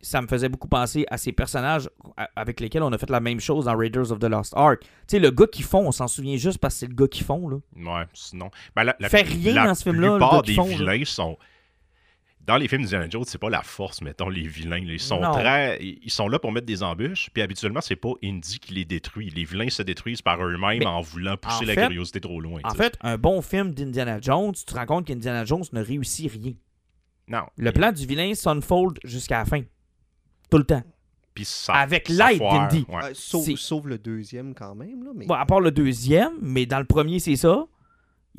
ça me faisait beaucoup penser à ces personnages avec lesquels on a fait la même chose dans Raiders of the Lost Ark. Tu sais, le gars qui font, on s'en souvient juste parce que c'est le gars qui font, là. Ouais, sinon. Ben, la, la, Fait rien la dans ce film-là, le plupart des font, là. vilains sont. Dans les films d'Indiana Jones, c'est pas la force, mettons, les vilains. Ils sont Non. très. Ils sont là pour mettre des embûches, puis habituellement, c'est pas Indy qui les détruit. Les vilains se détruisent par eux-mêmes en voulant pousser en la curiosité trop loin. En fait, un bon film d'Indiana Jones, tu te rends compte qu'Indiana Jones ne réussit rien. Non. Le plan du vilain s'unfold jusqu'à la fin. Tout le temps. Puis ça, Avec l'aide d'Indy. ouais. Ouais, sauf, C'est- sauf le deuxième quand même. Là, mais... Bon, à part le deuxième, mais dans le premier, c'est ça.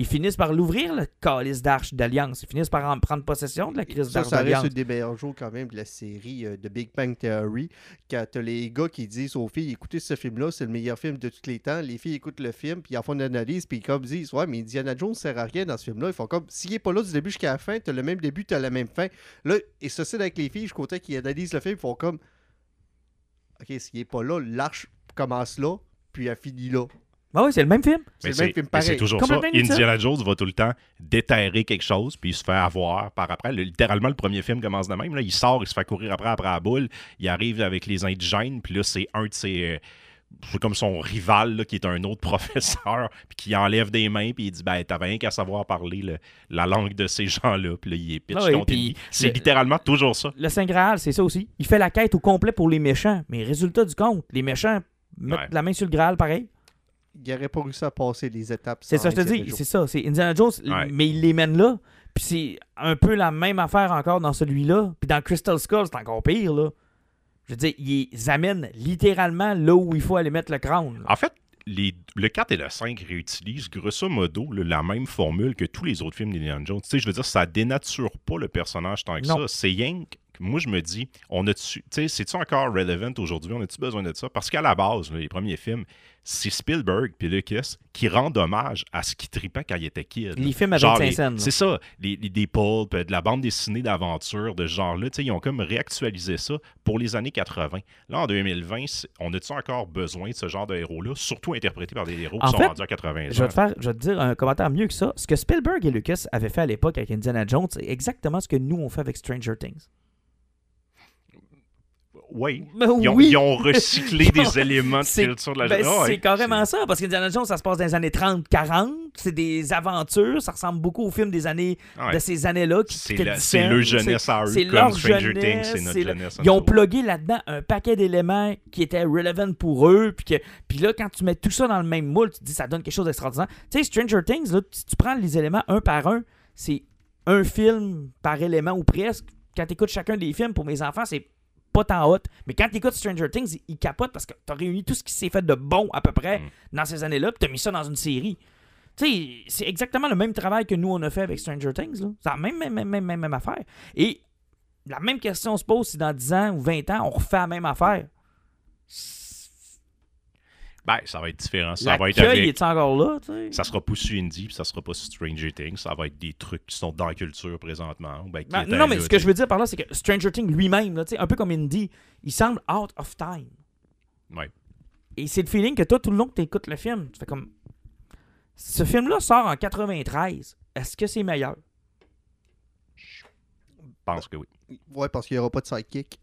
Ils finissent par l'ouvrir, le calice d'arche d'Alliance. Ils finissent par en prendre possession de la crise d'arche ça reste d'Alliance. des meilleurs jours quand même de la série euh, de Big Bang Theory. Quand t'as les gars qui disent aux filles, écoutez ce film-là, c'est le meilleur film de tous les temps. Les filles écoutent le film, puis ils en font une analyse, puis ils comme disent, ouais, mais Indiana Jones sert à rien dans ce film-là. Ils font comme, s'il est pas là du début jusqu'à la fin, t'as le même début, t'as la même fin. Là, et ceci avec les filles, je comptais qu'ils analysent le film, ils font comme, ok, s'il est pas là, l'arche commence là, puis elle finit là. Ah oui, c'est le même film? C'est le même film mais c'est pareil. toujours ça. Indiana Jones va tout le temps déterrer quelque chose, puis il se fait avoir par après. Le- littéralement, le premier film commence de même. Là, il sort, il se fait courir après après la boule. Il arrive avec les indigènes, puis là, c'est un de ses. euh, c'est comme son rival, là, qui est un autre professeur, puis qui enlève des mains, puis il dit Ben, t'avais rien qu'à savoir parler le- la langue de ces gens-là, puis là, il est pitch Ah oui. C'est le- littéralement toujours ça. Le Saint Graal, c'est ça aussi. Il fait la quête au complet pour les méchants. Mais résultat du compte, les méchants mettent Ouais. la main sur le Graal pareil. Il n'aurait pas réussi à passer les étapes. C'est ça, je te dis. C'est ça. C'est Indiana Jones, Ouais. mais il les mène là. Puis c'est un peu la même affaire encore dans celui-là. Puis dans Crystal Skull, c'est encore pire, là. Je veux dire, ils les amènent littéralement là où il faut aller mettre le crâne. là. En fait, les, le 4 et le 5 réutilisent grosso modo là, la même formule que tous les autres films d'Indiana Jones. Tu sais, je veux dire, ça dénature pas le personnage tant que Non. ça. C'est Yank. Moi, je me dis, on a c'est-tu encore relevant aujourd'hui? On a-tu besoin de ça? Parce qu'à la base, là, les premiers films, c'est Spielberg puis Lucas qui rendent hommage à ce qu'ils tripaient quand ils étaient kids. Les films avec là. C'est ça, les, les- des pulps, de la bande dessinée d'aventure de ce genre-là. Ils ont comme réactualisé ça pour les années 80. Là, en 2020, c'est- on a-tu encore besoin de ce genre de héros-là, surtout interprétés par des héros En qui sont rendus à 80 Je vais, te faire, je vais te dire un commentaire mieux que ça. Ce que Spielberg et Lucas avaient fait à l'époque avec Indiana Jones, c'est exactement ce que nous, on fait avec Stranger Things. Oui. Ils ont, oui. ils ont recyclé des éléments de culture de la ben, Ah ouais, c'est carrément ça, parce qu'Indiana Jones, ça se passe dans les années 30-40. C'est des aventures. Ça ressemble beaucoup aux films des années, Ouais. de ces années-là. C'est leur jeunesse à eux, comme Stranger Things, c'est notre jeunesse Ils ont plugué là-dedans un paquet d'éléments qui étaient relevant pour eux. Puis, que, puis là, quand tu mets tout ça dans le même moule, tu te dis ça donne quelque chose d'extraordinaire. Tu sais, Stranger Things, là, si tu prends les éléments un par un, c'est un film par élément ou presque. quand tu écoutes chacun des films, pour mes enfants, c'est pas tant hot. Mais quand tu écoutes Stranger Things, ils capotent parce que tu as réuni tout ce qui s'est fait de bon à peu près Mm. dans ces années-là, puis tu as mis ça dans une série. Tu sais, c'est exactement le même travail que nous, on a fait avec Stranger Things. C'est la même, même, même, même, même, même affaire. Et la même question se pose si dans 10 ans ou 20 ans, on refait la même affaire. Ben, ça va être différent. Ça va être avec... est encore là, tu sais? Ça sera pas sur Indie, puis ça sera pas sur Stranger Things. Ça va être des trucs qui sont dans la culture présentement. Ben, qui Ben, non, mais là, ce que je veux dire par là, c'est que Stranger Things lui-même, là, tu sais, un peu comme Indy, il semble out of time. Ouais. Et c'est le feeling que toi, tout le long que tu écoutes le film, tu fais comme. Ce film-là sort en 93. Est-ce que c'est meilleur? Je pense que oui. Ouais, parce qu'il n'y aura pas de sidekick.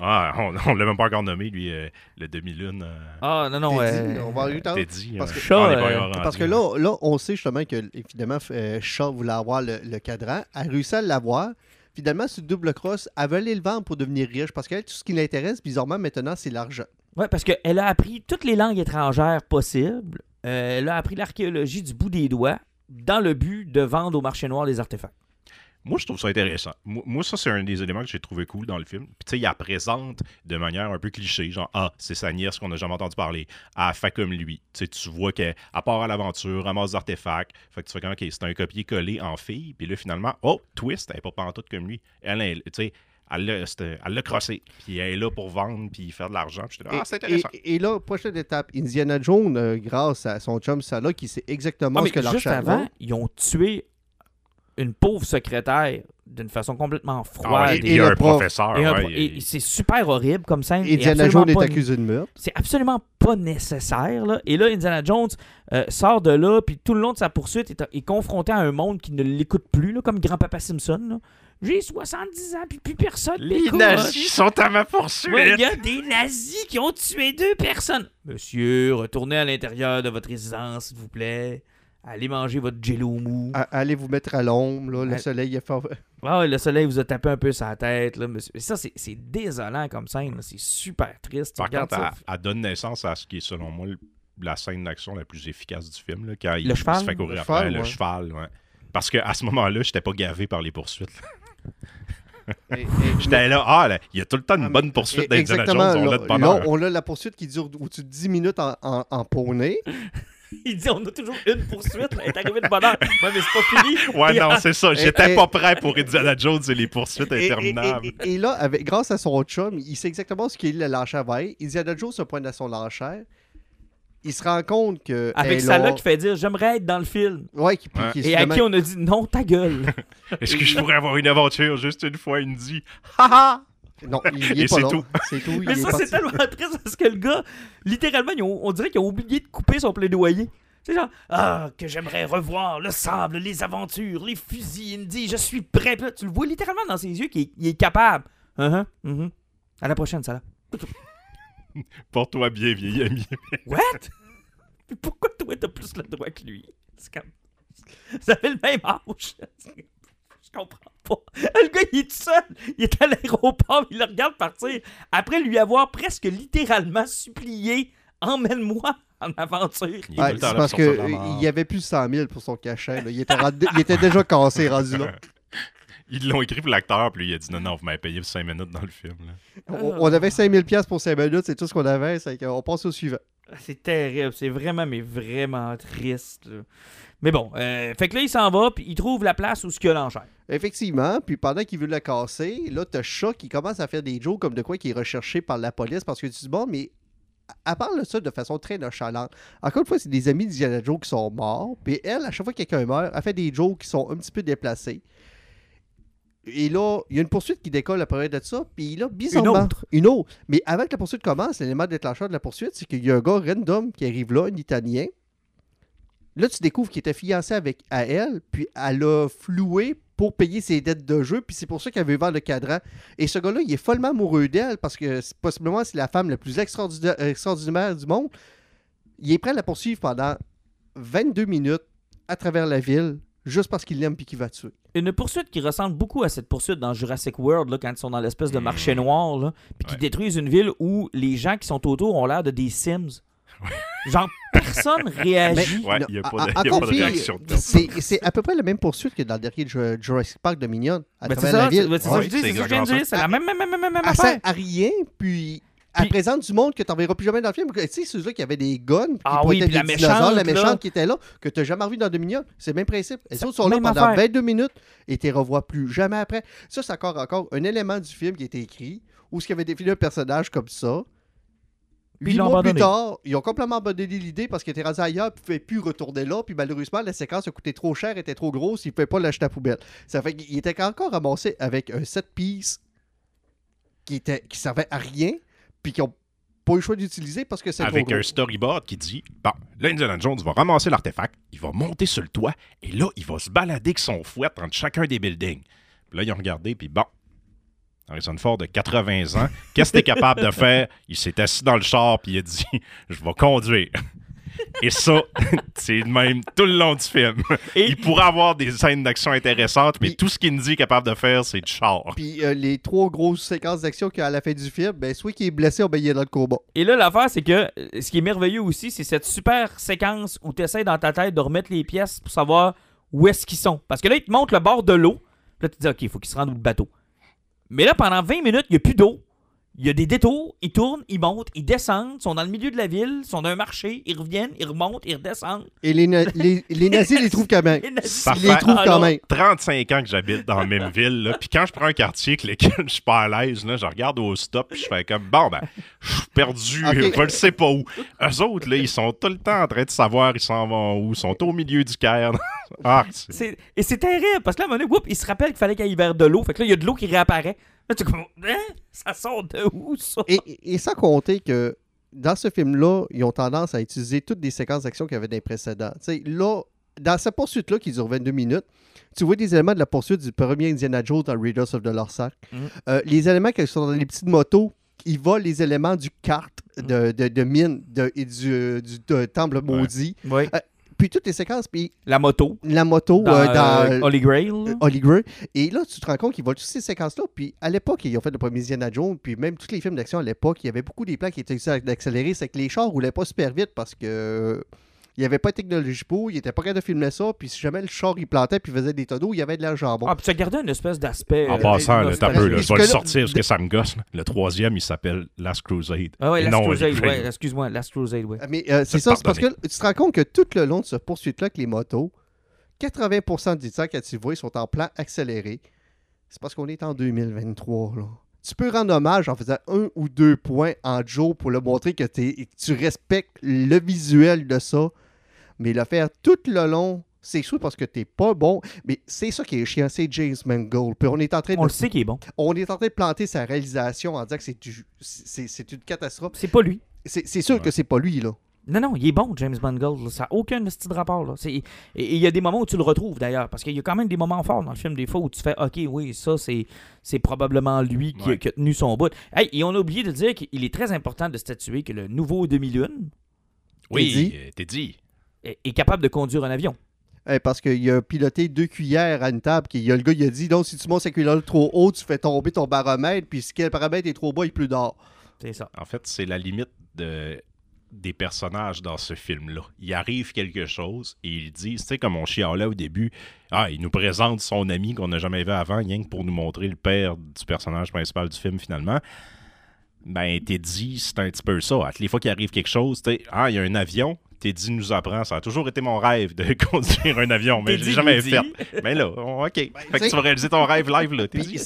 Ah, on, on l'a même pas encore nommé, lui, euh, le demi-lune. euh, Ah, non, non. Teddy, euh, on va arriver tard. Teddy. parce que- Chat, pas euh, Parce que là, là, on sait justement que, évidemment, euh, Shaw voulait avoir le, le cadran. Elle a réussi à l'avoir. Finalement, sur double cross, elle veut aller le vendre pour devenir riche. Parce qu'elle, tout ce qui l'intéresse, bizarrement, maintenant, c'est l'argent. Ouais, parce qu'elle a appris toutes les langues étrangères possibles. Euh, elle a appris l'archéologie du bout des doigts dans le but de vendre au marché noir des artefacts. Moi, je trouve ça intéressant. Moi, ça, c'est un des éléments que j'ai trouvé cool dans le film. Puis, tu sais, il la présente de manière un peu cliché, genre, ah, c'est sa nièce qu'on n'a jamais entendu parler. Elle fait comme lui. Tu sais, tu vois qu'elle part à l'aventure, ramasse des artefacts. Fait que tu fais comme, OK, c'est un copier-coller en fille. Puis là, finalement, oh, twist, elle n'est pas pantoute comme lui. Elle, elle, tu sais, elle l'a c'était- elle l'a crossé. Puis elle est là pour vendre, puis faire de l'argent. Ah, c'est Et- intéressant. Et, et là, prochaine étape, Indiana Jones, euh, grâce à son chum Salah, qui sait exactement Ah, ce que mais juste l'argent avant, ils ont tué une pauvre secrétaire d'une façon complètement Ah froide. et- il y et le prof. professeur. et ouais, et c'est super horrible comme scène. et Indiana Jones est accusé de meurtre. C'est absolument pas nécessaire. Là. Et là, Indiana Jones euh, sort de là, puis tout le long de sa poursuite est, est confronté à un monde qui ne l'écoute plus, là, comme grand-papa Simpson. là. J'ai 70 ans, puis plus personne Les nazis sont à ma poursuite. Ouais, Il y a des nazis qui ont tué deux personnes. Monsieur, retournez à l'intérieur de votre résidence, s'il vous plaît. Allez manger votre jello mou. Allez vous mettre à l'ombre, là, le soleil est fort. Ah ouais, le soleil vous a tapé un peu sur la tête. Là, monsieur. Ça, c'est c'est désolant comme scène. là. C'est super triste. Par contre, ça. elle, elle donne naissance à ce qui est, selon moi, le- la scène d'action la plus efficace du film. Là, quand il, Le il cheval? se fait courir Le après cheval, le ouais. cheval. ouais. Parce qu'à ce moment-là, j'étais pas gavé par les poursuites. Et- et- J'étais là, ah, là, il y a tout le temps une Ah, bonne poursuite Et- d'Indiana Exactement. Jones. On l'a de là, on a la poursuite qui dure au-dessus de 10 minutes en, en, en poney. Il dit on a toujours une poursuite. Elle est arrivée de bonheur. Ouais, mais c'est pas fini. Ouais, Et non, en- c'est ça. J'étais et- pas prêt pour Indiana Jones et les poursuites Et, et- interminables. et- et là, avec, grâce à son chum, il sait exactement ce qu'il lâcher va être. Indiana Jones se pointe à son lâcher. Il se rend compte que. Avec ça là a- qui fait dire j'aimerais être dans le film. Ouais, qui, Ouais. Et à qui on a dit non, ta gueule. Est-ce que je pourrais avoir une aventure juste une fois, il me dit Haha Non, il, il Et est pas c'est là. tout. C'est tout. il Mais ça, parti. c'est tellement triste parce que le gars, littéralement, on dirait qu'il a oublié de couper son plaidoyer. C'est genre, ah, que j'aimerais revoir le sable, les aventures, les fusils, Indy, je suis prêt. Là, tu le vois littéralement dans ses yeux qu'il est, il est capable. Uh-huh, mhm. À la prochaine, ça là. Porte-toi bien, vieil ami. What? Mais pourquoi toi, t'as plus le droit que lui? C'est comme... Vous avez le même âge. Je comprends pas. Le gars, il est tout seul. Il est à l'aéroport, il le regarde partir. Après lui avoir presque littéralement supplié Emmène-moi en aventure. Il Ouais, c'est parce qu'il y avait plus de 100 000 pour son cachet. là. Il, était rendu- il était déjà cassé, rendu là. Ils l'ont écrit pour l'acteur, puis lui, il a dit non, non, vous m'avez payé pour 5 minutes dans le film. là. On, on avait 5 000 piastres pour 5 minutes, c'est tout ce qu'on avait. c'est qu'on passe au suivant. C'est terrible. C'est vraiment, mais vraiment triste. là. Mais bon, euh, fait que là, il s'en va, puis il trouve la place où ce qu'il y a l'enchère. Effectivement, puis pendant qu'il veut la casser, là, t'as Chat qui commence à faire des jokes comme de quoi qui est recherché par la police parce que tu dis, bon, mais elle parle de ça de façon très nonchalante. Encore une fois, c'est des amis d'Indiana Joe qui sont morts, puis elle, à chaque fois que quelqu'un meurt, elle fait des jokes qui sont un petit peu déplacés. Et là, il y a une poursuite qui décolle après de ça, puis là, bizarrement... Une autre. Une autre. Mais avant que la poursuite commence, l'élément déclencheur de la poursuite, c'est qu'il y a un gars random qui arrive là, un Italien. Là, tu découvres qu'il était fiancé avec à elle, puis elle a floué pour payer ses dettes de jeu, puis c'est pour ça qu'elle veut vendre le cadran. Et ce gars-là, il est follement amoureux d'elle parce que c'est- possiblement c'est la femme la plus extraordinaire, extraordinaire du monde. Il est prêt à la poursuivre pendant 22 minutes à travers la ville, juste parce qu'il l'aime puis qu'il va tuer. Une poursuite qui ressemble beaucoup à cette poursuite dans Jurassic World, là, quand ils sont dans l'espèce de marché noir, là, puis qui Ouais. détruisent une ville où les gens qui sont autour ont l'air de des Sims. Genre, personne réagit. Ouais, Non, il n'y a à- pas de, il y a pas de réaction. C'est c'est à peu près la même poursuite que dans le dernier Ju- Jurassic Park de Minion. À Ben, c'est travers ça, la c'est ville. c'est ça Ouais, que je dis, c'est c'est ça exactement dire. C'est la même, même, même, même, même Elle sert à rien, puis elle présente du monde que tu verras plus jamais dans le film. Tu sais, ceux-là qui avaient des guns, qui Ah oui, puis la méchante, la méchante qui était là, que tu n'as jamais revu dans Dominion. C'est le même principe. Et Ça- autres sont là pendant affaire. 22 minutes et tu les revois plus jamais après. Ça, c'est encore, encore un élément du film qui a été écrit où ce qui avait défini un personnage comme ça. Puis Huit mois plus tard, ils ont complètement abandonné l'idée parce qu'il était rendu ailleurs et ne pouvait plus retourner là. Puis malheureusement, la séquence a coûté trop cher, était trop grosse, il ne pouvait pas l'acheter à la poubelle. Ça fait qu'il était encore ramassé avec un set piece qui, était, qui servait à rien, puis qu'ils n'ont pas eu le choix d'utiliser parce que c'est trop Avec gros. un storyboard qui dit Bon, là, Indiana Jones va ramasser l'artefact, il va monter sur le toit, et là, il va se balader avec son fouet entre chacun des buildings. Puis là, ils ont regardé, puis bon. Harrison Ford de 80 ans, qu'est-ce que t'es capable de faire? Il s'est assis dans le char, puis il a dit Je vais conduire. Et ça, c'est le même tout le long du film. Et- Il pourrait avoir des scènes d'action intéressantes, mais tout ce qu'il nous dit qu'il est capable de faire, c'est du char. Puis euh, les trois grosses séquences d'action qu'il y a à la fin du film, ben, soit qu'il est blessé ou ben, il est dans le combat. Et là, l'affaire, c'est que euh, ce qui est merveilleux aussi, c'est cette super séquence où tu essaies dans ta tête de remettre les pièces pour savoir où est-ce qu'ils sont. Parce que là, ils te montrent le bord de l'eau. Puis là, tu te dis, OK, il faut qu'ils se rendent au bateau. Mais là, pendant 20 minutes, il n'y a plus d'eau. Il y a des détours, ils tournent, ils montent, ils descendent, ils sont dans le milieu de la ville, ils sont dans un marché, ils reviennent, ils remontent, ils redescendent. Et les, na- les, les nazis les trouvent quand même. Nazis, Ça Ils fait- les trouvent quand même. 35 ans que j'habite dans la même ville, là, puis quand je prends un quartier avec lequel je suis pas à l'aise, là, je regarde au stop, puis je fais comme, bon, ben, je suis perdu, Ok. je ne sais pas où. Eux autres, là, ils sont tout le temps en train de savoir ils s'en vont où, ils sont au milieu du Caire. ah, c'est- C'est- Et c'est terrible, parce que là, à un moment donné, whoop, il se rappelle qu'il fallait qu'il y ait vers de l'eau. Fait que là, il y a de l'eau qui réapparaît. Là, tu comme, hein? Ça sort de où, ça? Et, et sans compter que dans ce film-là, ils ont tendance à utiliser toutes des séquences d'action qu'il y avait dans les précédents. Tu sais, là, dans cette poursuite-là qui dure 22 minutes, tu vois des éléments de la poursuite du premier Indiana Jones dans Raiders of the Lost Ark. Mhm. Euh, les éléments qui sont dans les petites motos, ils volent les éléments du kart de, de, de mine de, et du, euh, du de temple maudit. Oui. Puis toutes les séquences, puis La moto. la moto Dans, euh, euh, dans Holy Grail. Holy Grail. Et là, tu te rends compte qu'ils volent toutes ces séquences-là. Puis à l'époque, ils ont fait le premier Indiana Jones. Puis même tous les films d'action à l'époque, il y avait beaucoup des plans qui étaient accélérés. C'est que les chars roulaient pas super vite parce que. Il n'y avait pas de technologie pour, il était pas capable de filmer ça, puis si jamais le char il plantait puis faisait des tonneaux, il y avait de la jambon. Ah, puis tu as gardé une espèce d'aspect. En euh, passant, là, t'as peu, là, je vais le sortir parce que ça me gosse. Le troisième, il s'appelle Last Crusade. Ah ouais, Last non, Crusade, ouais, excuse-moi, Last Crusade, ouais. Mais euh, c'est Ça ça, c'est parce que tu te rends compte que tout le long de ce poursuite-là avec les motos, 80% du temps, quand tu vois, ils sont en plan accéléré. C'est parce qu'on est en 2023, là. Tu peux rendre hommage en faisant un ou deux points en Joe pour le montrer que, t'es- que tu respectes le visuel de ça. Mais le faire tout le long, c'est sûr parce que t'es pas bon. Mais c'est ça qui est chiant, c'est James Mangold. Puis on est en train de, On le sait qu'il est bon. on est en train de planter sa réalisation en disant que c'est du- c'est c'est une catastrophe. C'est pas lui. C'est c'est sûr que c'est pas lui, là. Non, non, il est bon, James Mangold. là. Ça n'a aucun style de rapport. Là. C'est- Et il y a des moments où tu le retrouves d'ailleurs. Parce qu'il y a quand même des moments forts dans le film, des fois où tu fais OK, oui, ça, c'est, c'est probablement lui qui, a- Ouais. qui a tenu son bout. Hey, et on a oublié de dire qu'il est très important de statuer que le nouveau demi-lune Oui, euh, t'es dit. Est, est capable de conduire un avion. Eh, parce qu'il a piloté deux cuillères à une table. Qui, il y a le gars, il a dit donc, si tu montes cette cuillère trop haut, tu fais tomber ton baromètre. Puis si le baromètre est trop bas, il pleut d'or. C'est ça. En fait, c'est la limite de, des personnages dans ce film-là. Il arrive quelque chose et ils disent, tu sais, comme on chialait au début, ah, il nous présente son ami qu'on n'a jamais vu avant, rien que pour nous montrer le père du personnage principal du film finalement. Ben, t'es dit, c'est un petit peu ça. À toutes les fois qu'il arrive quelque chose, tu sais, ah, il y a un avion, t'es dit, nous apprend. Ça a toujours été mon rêve de conduire un avion, mais je l'ai Teddy jamais fait. Mais là, OK. fait que tu vas réaliser ton rêve live, là. T'es Puis,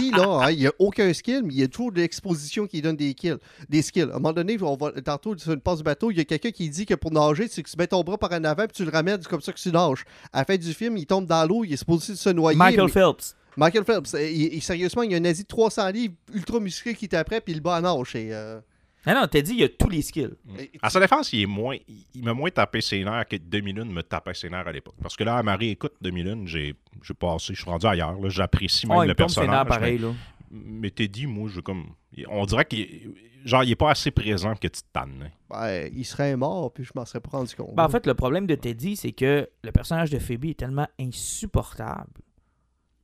dit, là, hein, il n'y a aucun skill, mais il y a toujours de l'exposition qui donne des kills, des skills. À un moment donné, on va, tantôt, sur une passe du bateau, il y a quelqu'un qui dit que pour nager, c'est que tu mets ton bras par en avant puis tu le ramènes, c'est comme ça que tu nages. À la fin du film, il tombe dans l'eau, il est supposé se noyer. Michael mais- Phelps. Michael Phelps. il- il- sérieusement, il y a un nazi de 300 livres, ultra musclé qui est après, puis il bat en nage. Et, euh, Ah non, t'as dit, il y a tous les skills. et- À sa défense, il est moins. Il, il m'a moins tapé ses nerfs que Demi-Lune me tapait ses nerfs à l'époque. Parce que là, à Marie, écoute, Demi-Lune, j'ai j'ai passé, je suis rendu ailleurs. là. J'apprécie même Oh, il le ses personnage. nerfs pareil, là. Mais, dit, moi, je comme. On dirait qu'il genre, il est pas assez présent que tu te tannes. hein. ben, il serait mort, puis je m'en serais pas rendu compte. Ben, en fait, le problème de Teddy, c'est que le personnage de Phoebe est tellement insupportable.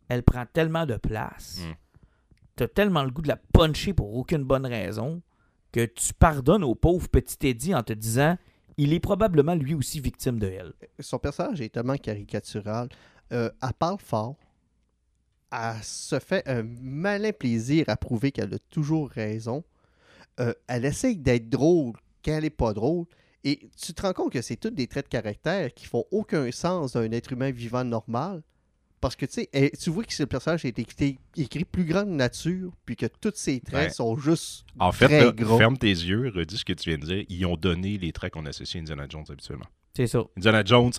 Elle prend tellement de place. Mm. T'as tellement le goût de la puncher pour aucune bonne raison. Que tu pardonnes au pauvre petit Eddie en te disant il est probablement lui aussi victime de elle. Son personnage est tellement caricatural. Euh, elle parle fort. Elle se fait un malin plaisir à prouver qu'elle a toujours raison. Euh, elle essaye d'être drôle quand elle n'est pas drôle. Et tu te rends compte que c'est tous des traits de caractère qui font aucun sens d'un être humain vivant normal. Parce que tu sais, elle- tu vois que ce personnage a été écrit, écrit plus grande nature, puis que tous ses traits sont juste En fait, très là, gros. ferme tes yeux, redis ce que tu viens de dire. Ils ont donné les traits qu'on associe à Indiana Jones habituellement. C'est ça. Indiana Jones,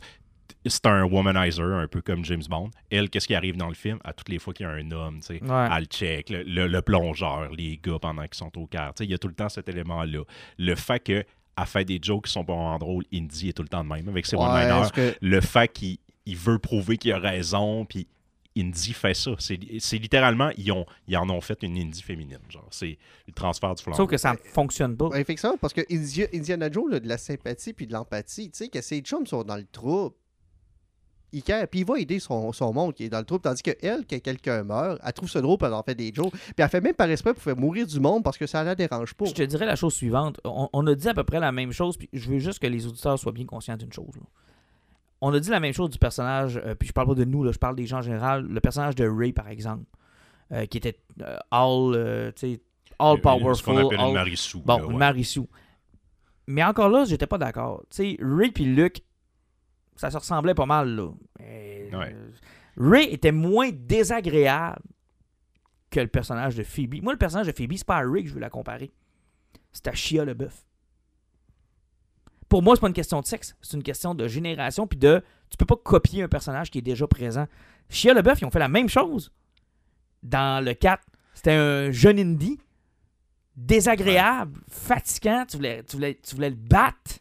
c'est un womanizer, un peu comme James Bond. Elle, qu'est-ce qui arrive dans le film? À toutes les fois qu'il y a un homme, tu sais, Ouais. elle check, le, le- le plongeur, les gars pendant qu'ils sont au quart. Tu sais, Il y a tout le temps cet élément-là. Le fait qu'elle fait des jokes qui sont pas vraiment drôles, Indy est tout le temps de même avec ses Ouais, one-liners. que- Le fait qu'il il veut prouver qu'il a raison, puis Indy fait ça. C'est littéralement, ils, ont, ils en ont fait une Indy féminine. Genre, c'est le transfert du flambeau. Sauf que ça ne fonctionne pas. Ouais, effectivement, parce que Indi- Indiana Jones a de la sympathie puis de l'empathie. Tu sais, que ses chums sont dans le trouble. Il care, puis il va aider son, son monde qui est dans le trouble. Tandis que elle, quand quelqu'un meurt, elle trouve ça drôle, puis elle en fait des jokes. Puis elle fait même par esprit pour faire mourir du monde parce que ça la dérange pas. Je te dirais la chose suivante. On, on a dit à peu près la même chose, puis je veux juste que les auditeurs soient bien conscients d'une chose. là. On a dit la même chose du personnage, euh, puis je parle pas de nous, là, je parle des gens en général. Le personnage de Ray, par exemple, euh, qui était euh, all, all Ce powerful. qu'on appelle all- une Marissou. Bon, là, une ouais. Marissou. Mais encore là, j'étais pas d'accord. Tu sais, Ray puis Luke, ça se ressemblait pas mal, là. Ouais. Ray était moins désagréable que le personnage de Phoebe. Moi, le personnage de Phoebe, c'est pas à Ray que je veux la comparer. C'est à Shia LeBeouf. Pour moi, c'est pas une question de sexe, c'est une question de génération puis de tu peux pas copier un personnage qui est déjà présent. Shia LeBeouf, ils ont fait la même chose. Dans le 4, c'était un jeune indie désagréable, fatigant, tu voulais, tu voulais, tu voulais le battre.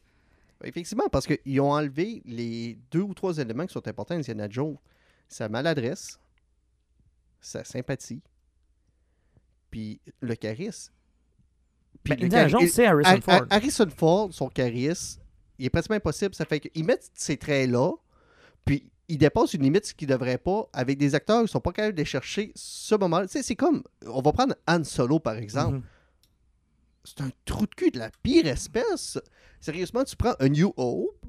Effectivement, parce qu'ils ont enlevé les deux ou trois éléments qui sont importants à Indiana Jones. Sa maladresse, sa sympathie, puis le charisme. Puis Ben, Indiana Jones, c'est Harrison Har- Ford. Har- Harrison Ford, son charisme, il est pratiquement impossible. Ça fait qu'ils mettent ces traits-là, puis ils dépassent une limite ce qu'ils ne devraient pas avec des acteurs qui ne sont pas capables de chercher ce moment Tu sais, c'est comme, on va prendre Han Solo, par exemple. Mhm. C'est un trou de cul de la pire espèce. Sérieusement, tu prends un New Hope,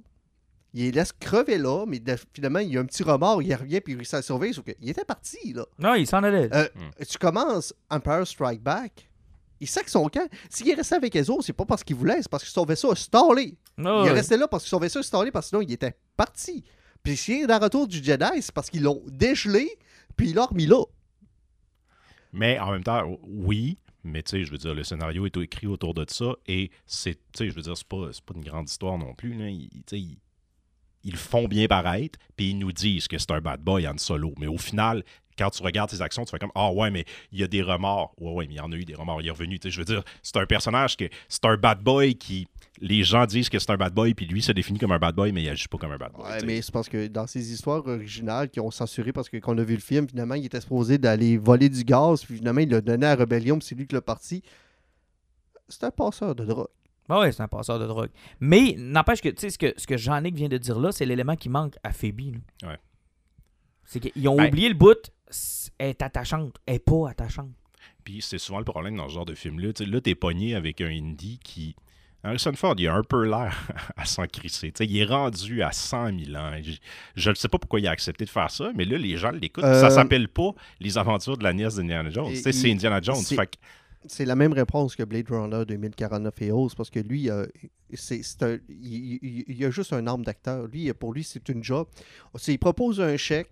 il les laisse crever là, mais de- finalement, il y a un petit remords, il revient, puis il réussit à sauf qu'il était parti, là. Non, il s'en allait. Euh, Tu commences Empire Strike Back, il sac son camp. S'il est resté avec les autres, c'est pas parce qu'il voulait, c'est parce que son vaisseau a stallé. Ah Il est resté là parce que son vaisseau a stallé, parce que sinon, il était parti. Puis s'il est dans le retour du Jedi, c'est parce qu'ils l'ont dégelé, puis ils l'ont remis là. Mais en même temps, oui, mais tu sais, je veux dire, le scénario est écrit autour de ça et c'est, tu sais, je veux dire, c'est pas, c'est pas une grande histoire non plus. Là. Ils le font bien paraître, puis ils nous disent que c'est un bad boy en solo. Mais au final, quand tu regardes ses actions, tu fais comme Ah ouais, mais il y a des remords. Ouais, ouais, mais il y en a eu des remords. Il est revenu. Tu sais, je veux dire, c'est un personnage que c'est un bad boy qui. Les gens disent que c'est un bad boy, puis lui se définit comme un bad boy, mais il agit pas comme un bad boy. Ouais, mais c'est parce que dans ces histoires originales qui ont censuré parce que quand on a vu le film, finalement, il était supposé d'aller voler du gaz, puis finalement, il l'a donné à la rébellion, puis c'est lui qui l'a parti. C'est un passeur de drogue. Ah ouais, c'est un passeur de drogue. Mais n'empêche que, tu sais, ce que, ce que Jean-Nic vient de dire là, c'est l'élément qui manque à Phoebe. là. Ouais. C'est qu'ils ont Ben- oublié le bout. Elle est attachante. Elle est pas attachante. Puis c'est souvent le problème dans ce genre de film-là. Là, t'es pogné avec un indie qui. Harrison Ford, il a un peu l'air à s'en crisser. Tu sais, il est rendu à 100 000 ans. Je ne sais pas pourquoi il a accepté de faire ça, mais là, les gens l'écoutent. Euh, Ça s'appelle pas Les aventures de la nièce d'Indiana Jones. Et Tu sais, C'est il- Indiana Jones. c'est- Fait que- C'est la même réponse que Blade Runner 2049 et autres, parce que lui, euh, c'est, il, il- il a juste un arme d'acteur. Lui, pour lui, c'est une job. Il propose un chèque,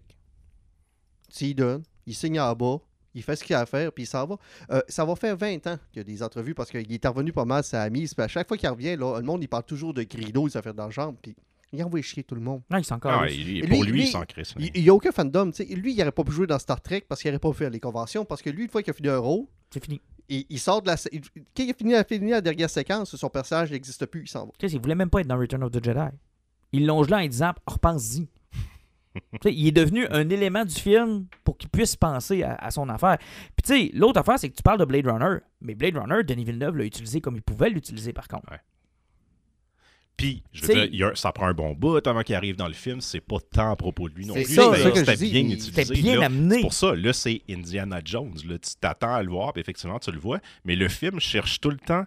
s'il donne, il signe en bas, il fait ce qu'il a à faire, puis il s'en va. Euh, ça va faire 20 ans qu'il y a des entrevues, parce qu'il est revenu pas mal, sa mise. Puis à chaque fois qu'il revient, là, le monde, il parle toujours de Grido, des affaires d'argent, puis il envoie chier tout le monde. Non, il s'en Ah, il- pour lui- il s'en crisse. Il n'y a aucun fandom. tu sais. Lui, il n'aurait pas pu jouer dans Star Trek parce qu'il n'aurait pas pu faire les conventions, parce que lui, une fois qu'il a fini un rôle, C'est fini. il, il sort de la. il- Quand il a fini, a fini la dernière séquence, son personnage n'existe plus, il s'en va. Tu sais, il voulait même pas être dans Return of the Jedi. Il longe là en disant repense-y. Il est devenu un élément du film pour qu'il puisse penser à, à son affaire. Puis tu sais, l'autre affaire, c'est que tu parles de Blade Runner. Mais Blade Runner, Denis Villeneuve l'a utilisé comme il pouvait l'utiliser par contre. Puis, je veux T'sais- dire, il y a- ça prend un bon bout avant qu'il arrive dans le film. C'est pas tant à propos de lui non plus. C'était- dis, bien il- utilisé. C'était bien là. amené. C'est pour ça, là, c'est Indiana Jones. Là. Tu t'attends à le voir, puis effectivement, tu le vois. Mais le film cherche tout le temps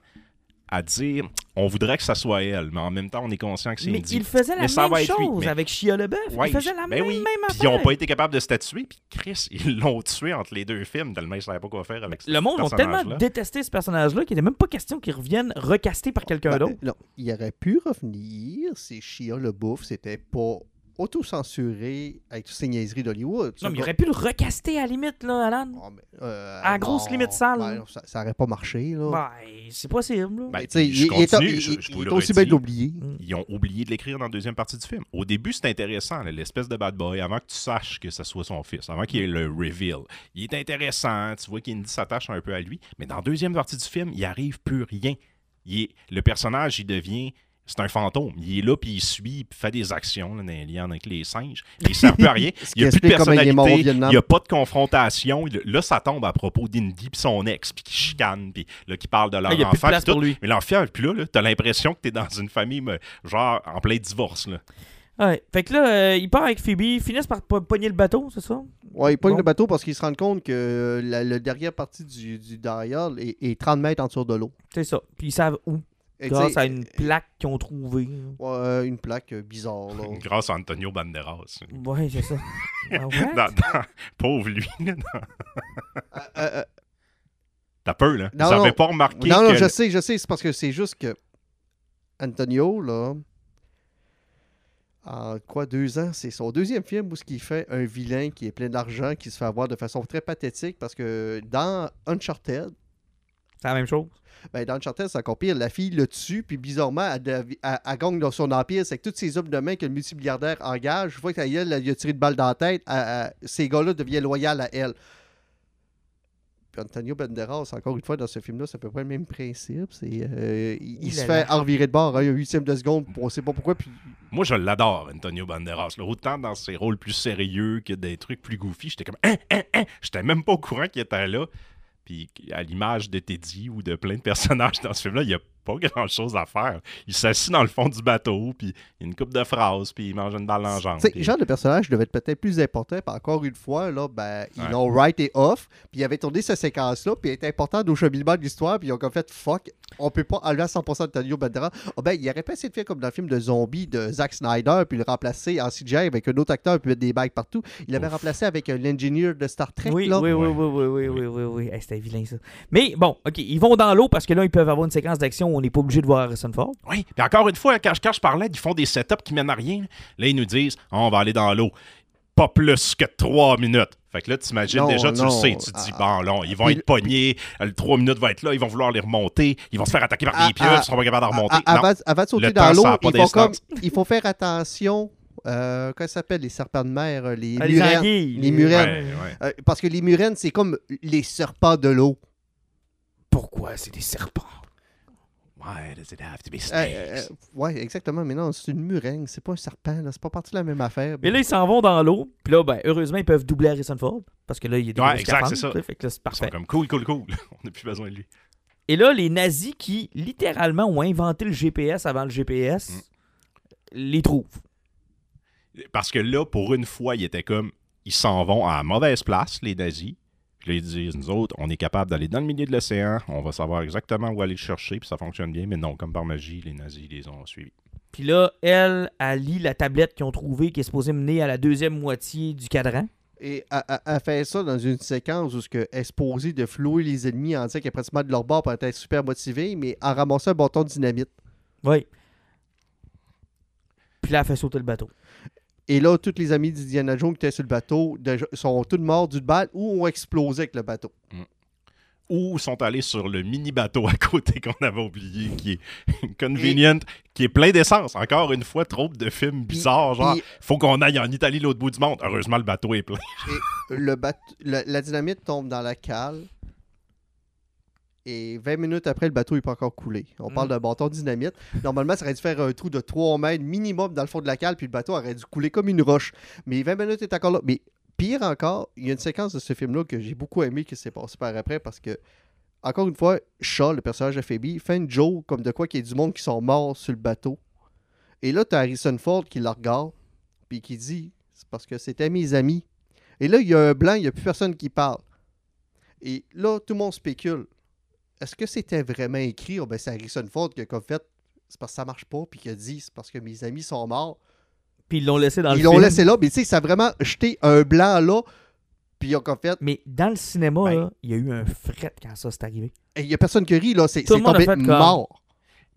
à dire on voudrait que ça soit elle, mais en même temps, on est conscient que c'est Mais Indy. il faisait la Mais ça va même être lui, chose mais- avec Shia LeBeouf. Ouais, il faisait la ben même, oui. même Puis affaire. ils n'ont pas été capables de statuer, puis Chris, ils l'ont tué entre les deux films, tellement ils ne savaient pas quoi faire avec ce Le monde a tellement détesté ce personnage-là qu'il n'était même pas question qu'il revienne recasté par quelqu'un Ben, d'autre. non, il aurait pu revenir si Shia le bouffe c'était pas auto-censuré avec toutes ces niaiseries d'Hollywood. Non, mais il aurait pu le recaster à la limite, là, Alan. Ah, mais, euh, À grosse non, limite sale. ben, ça, ça aurait pas marché. Là. Ouais, c'est possible. là. Ben, je il, continue, je- je il vous est aussi bien de l'oublier. Ils ont oublié de l'écrire dans la deuxième partie du film. Au début, c'est intéressant, l'espèce de bad boy, avant que tu saches que ce soit son fils, avant qu'il ait le reveal. Il est intéressant, tu vois qu'Indy s'attache un peu à lui, mais dans la deuxième partie du film, il arrive plus rien. Il est- le personnage, il devient. C'est un fantôme. Il est là, puis il suit, puis fait des actions là, dans les liens avec les singes. Mais il sert plus à rien. Il n'y a plus de personnalité. Il n'y a pas de confrontation. Là, ça tombe à propos d'Indy puis son ex, puis qui chicane, puis là, qui parle de leur il n'y a plus de enfant. tout. pour lui. Mais l'enfant, puis là, là t'as l'impression que t'es dans une famille, genre, en plein divorce, là. Ouais. Fait que là, euh, il part avec Phoebe, ils finissent par po- pogner le bateau, c'est ça? Ouais, il pogne Bon. le bateau parce qu'il se rend compte que euh, la, la dernière partie du, du dial est, est 30 mètres en dessous de l'eau. C'est ça. Puis ils savent où, grâce à une plaque qu'ils ont trouvée. ouais, une plaque euh, bizarre. Là. Grâce à Antonio Banderas. Ouais, c'est ça. Ah ouais? Dans- dans- pauvre lui, là. dans- Euh, euh, T'as peur, là? Non, Vous avez non. pas remarqué non, non, que... je sais, je sais. C'est parce que c'est juste que Antonio, là, en quoi, deux ans, c'est son deuxième film où ce qu'il fait un vilain qui est plein d'argent, qui se fait avoir de façon très pathétique parce que dans Uncharted, C'est la même chose. ben dans Uncharted, c'est encore pire. La fille le tue, puis bizarrement, elle, elle- elle gagne dans son empire. C'est que tous ces hommes de main que le multimilliardaire engage, une fois qu'elle elle, il a tiré de balle dans la tête, elle- elle- ces gars-là deviennent loyaux à elle. Puis Antonio Banderas, encore une fois, dans ce film-là, c'est à peu près le même principe. C'est, euh, il, il Il se fait envirer de bord, hein, il y a un huitième de seconde, on sait pas pourquoi. Puis, Moi, je l'adore, Antonio Banderas. là. Autant dans ses rôles plus sérieux que des trucs plus goofy. J'étais comme, hein, hein, hein? J'étais même pas au courant qu'il était là. Puis à l'image de Teddy ou de plein de personnages dans ce film-là, il y a pas grand-chose à faire. Il s'assit dans le fond du bateau, puis il y a une coupe de phrases, puis il mange une balle en jambe. tu sais, puis- le genre de personnage devait être peut-être plus important. Puis encore une fois, là, ben, ils Ouais. l'ont right et off. Puis ils avaient tourné cette séquence-là, puis elle était importante au cheminement de l'histoire. Puis ils ont comme fait fuck, on peut pas enlever à 100% Antonio Banderas. Ah ben, il aurait pas essayé de faire comme dans le film de zombie de Zack Snyder, puis le remplacer en CGI avec un autre acteur, puis mettre des bagues partout. Il l'avait remplacé avec euh, l'ingénieur de Star Trek. Oui, là. oui, oui, oui, oui, oui, oui, oui, oui. Hey, C'était vilain, ça. Mais bon, OK, ils vont dans l'eau parce que là, ils peuvent avoir une séquence d'action où on n'est pas obligé de voir Harrison Ford. Oui, puis encore une fois, quand je, quand je parlais, ils font des setups qui mènent à rien. Là, ils nous disent, Ah, on va aller dans l'eau. Pas plus que trois minutes. Fait que là, tu imagines déjà, tu non. le sais, tu te dis, Ah, bon, là, ils vont puis être pognés, le trois minutes va être là, ils vont vouloir les remonter, ils vont se faire attaquer par Ah, des pieuvres, ah, ils seront pas capables de remonter. À- Non. avant, avant de sauter Le dans l'eau, il faut, comme, d'instance. il faut faire attention. Euh, comment ça s'appelle les serpents de mer euh, Les, Ah, les murènes. les murènes. Ouais, ouais. Euh, parce que les murènes, c'est comme les serpents de l'eau. Pourquoi c'est des serpents? Why does it have to be Euh, snakes? euh, ouais, exactement. Mais non, c'est une murène. C'est pas un serpent. là. C'est pas parti de la même affaire. Mais là, ils s'en vont dans l'eau. Puis là, ben, heureusement, ils peuvent doubler Harrison Ford. Parce que là, il y a des Ouais, exact, c'est ça. tu sais, Fait que là, c'est Ils sont comme cool, cool, cool. on n'a plus besoin de lui. Et là, les nazis qui, littéralement, ont inventé le GPS avant le GPS, Mm. les trouvent. Parce que là, pour une fois, ils étaient comme, ils s'en vont à la mauvaise place, les nazis. Puis là, ils disent, nous autres, on est capable d'aller dans le milieu de l'océan, on va savoir exactement où aller le chercher, puis ça fonctionne bien. Mais non, comme par magie, les nazis les ont suivis. Puis là, elle, elle lit la tablette qu'ils ont trouvée qui est supposée mener à la deuxième moitié du cadran. Et elle fait ça dans une séquence où ce que est supposée de flouer les ennemis en disant qu'elle est pratiquement de leur bord pour être super motivée, mais en ramassant un bâton de dynamite. Oui. Puis là, elle fait sauter le bateau. Et là, tous les amis d'Indiana Jones qui étaient sur le bateau sont tous morts d'une balle ou ont explosé avec le bateau. Ou sont allés sur le mini-bateau à côté qu'on avait oublié, qui est convenient, qui est plein d'essence. Encore une fois, trop de films bizarres, genre, Puis faut qu'on aille en Italie l'autre bout du monde. Heureusement, le bateau est plein. le bateau- la, la dynamite tombe dans la cale. Et 20 minutes après, le bateau n'est pas encore coulé. On parle Mm. d'un bâton dynamite. Normalement, ça aurait dû faire un trou de 3 mètres minimum dans le fond de la cale, puis le bateau aurait dû couler comme une roche. Mais 20 minutes est encore là. Mais pire encore, il y a une séquence de ce film-là que j'ai beaucoup aimé qui s'est passé par après parce que, encore une fois, Shaw, le personnage de Phoebe, fait une joke comme de quoi qu'il y a du monde qui sont morts sur le bateau. Et là, tu as Harrison Ford qui la regarde, puis qui dit C'est parce que c'était mes amis. Et là, il y a un blanc, il n'y a plus personne qui parle. Et là, tout le monde spécule. Est-ce que c'était vraiment écrit? Oh, ben, c'est Harrison Ford qui a comme fait, c'est parce que ça marche pas, puis qui a dit, c'est parce que mes amis sont morts. Puis ils l'ont laissé dans Ils le l'ont film. laissé là, mais tu sais, ça a vraiment jeté un blanc là, puis ils ont comme fait, Mais dans le cinéma, Ben. là, il y a eu un fret quand ça s'est arrivé. il y a personne qui rit, là, c'est tombé fait comme- mort.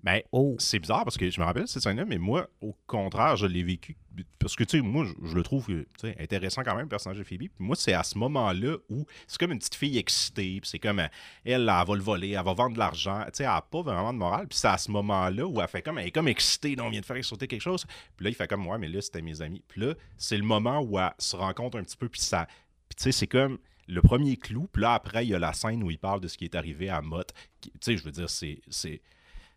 Ben, Oh. c'est bizarre parce que je me rappelle cette scène-là, mais moi, au contraire, je l'ai vécu. Parce que, tu sais, moi, je, le trouve sais, intéressant quand même, le personnage de Phoebe. Puis moi, c'est à ce moment-là où c'est comme une petite fille excitée. Puis c'est comme, euh, elle, elle, va le voler, elle va vendre de l'argent. Tu sais, elle n'a pas vraiment de morale. Puis c'est à ce moment-là où elle fait comme, elle est comme excitée. Non, on vient de faire sauter quelque chose. Puis là, il fait comme, ouais, mais là, c'était mes amis. Puis là, c'est le moment où elle se rencontre un petit peu. Puis ça. Puis tu sais, c'est comme le premier clou. Puis là, après, il y a la scène où il parle de ce qui est arrivé à Mott. Tu sais, je veux dire, c'est.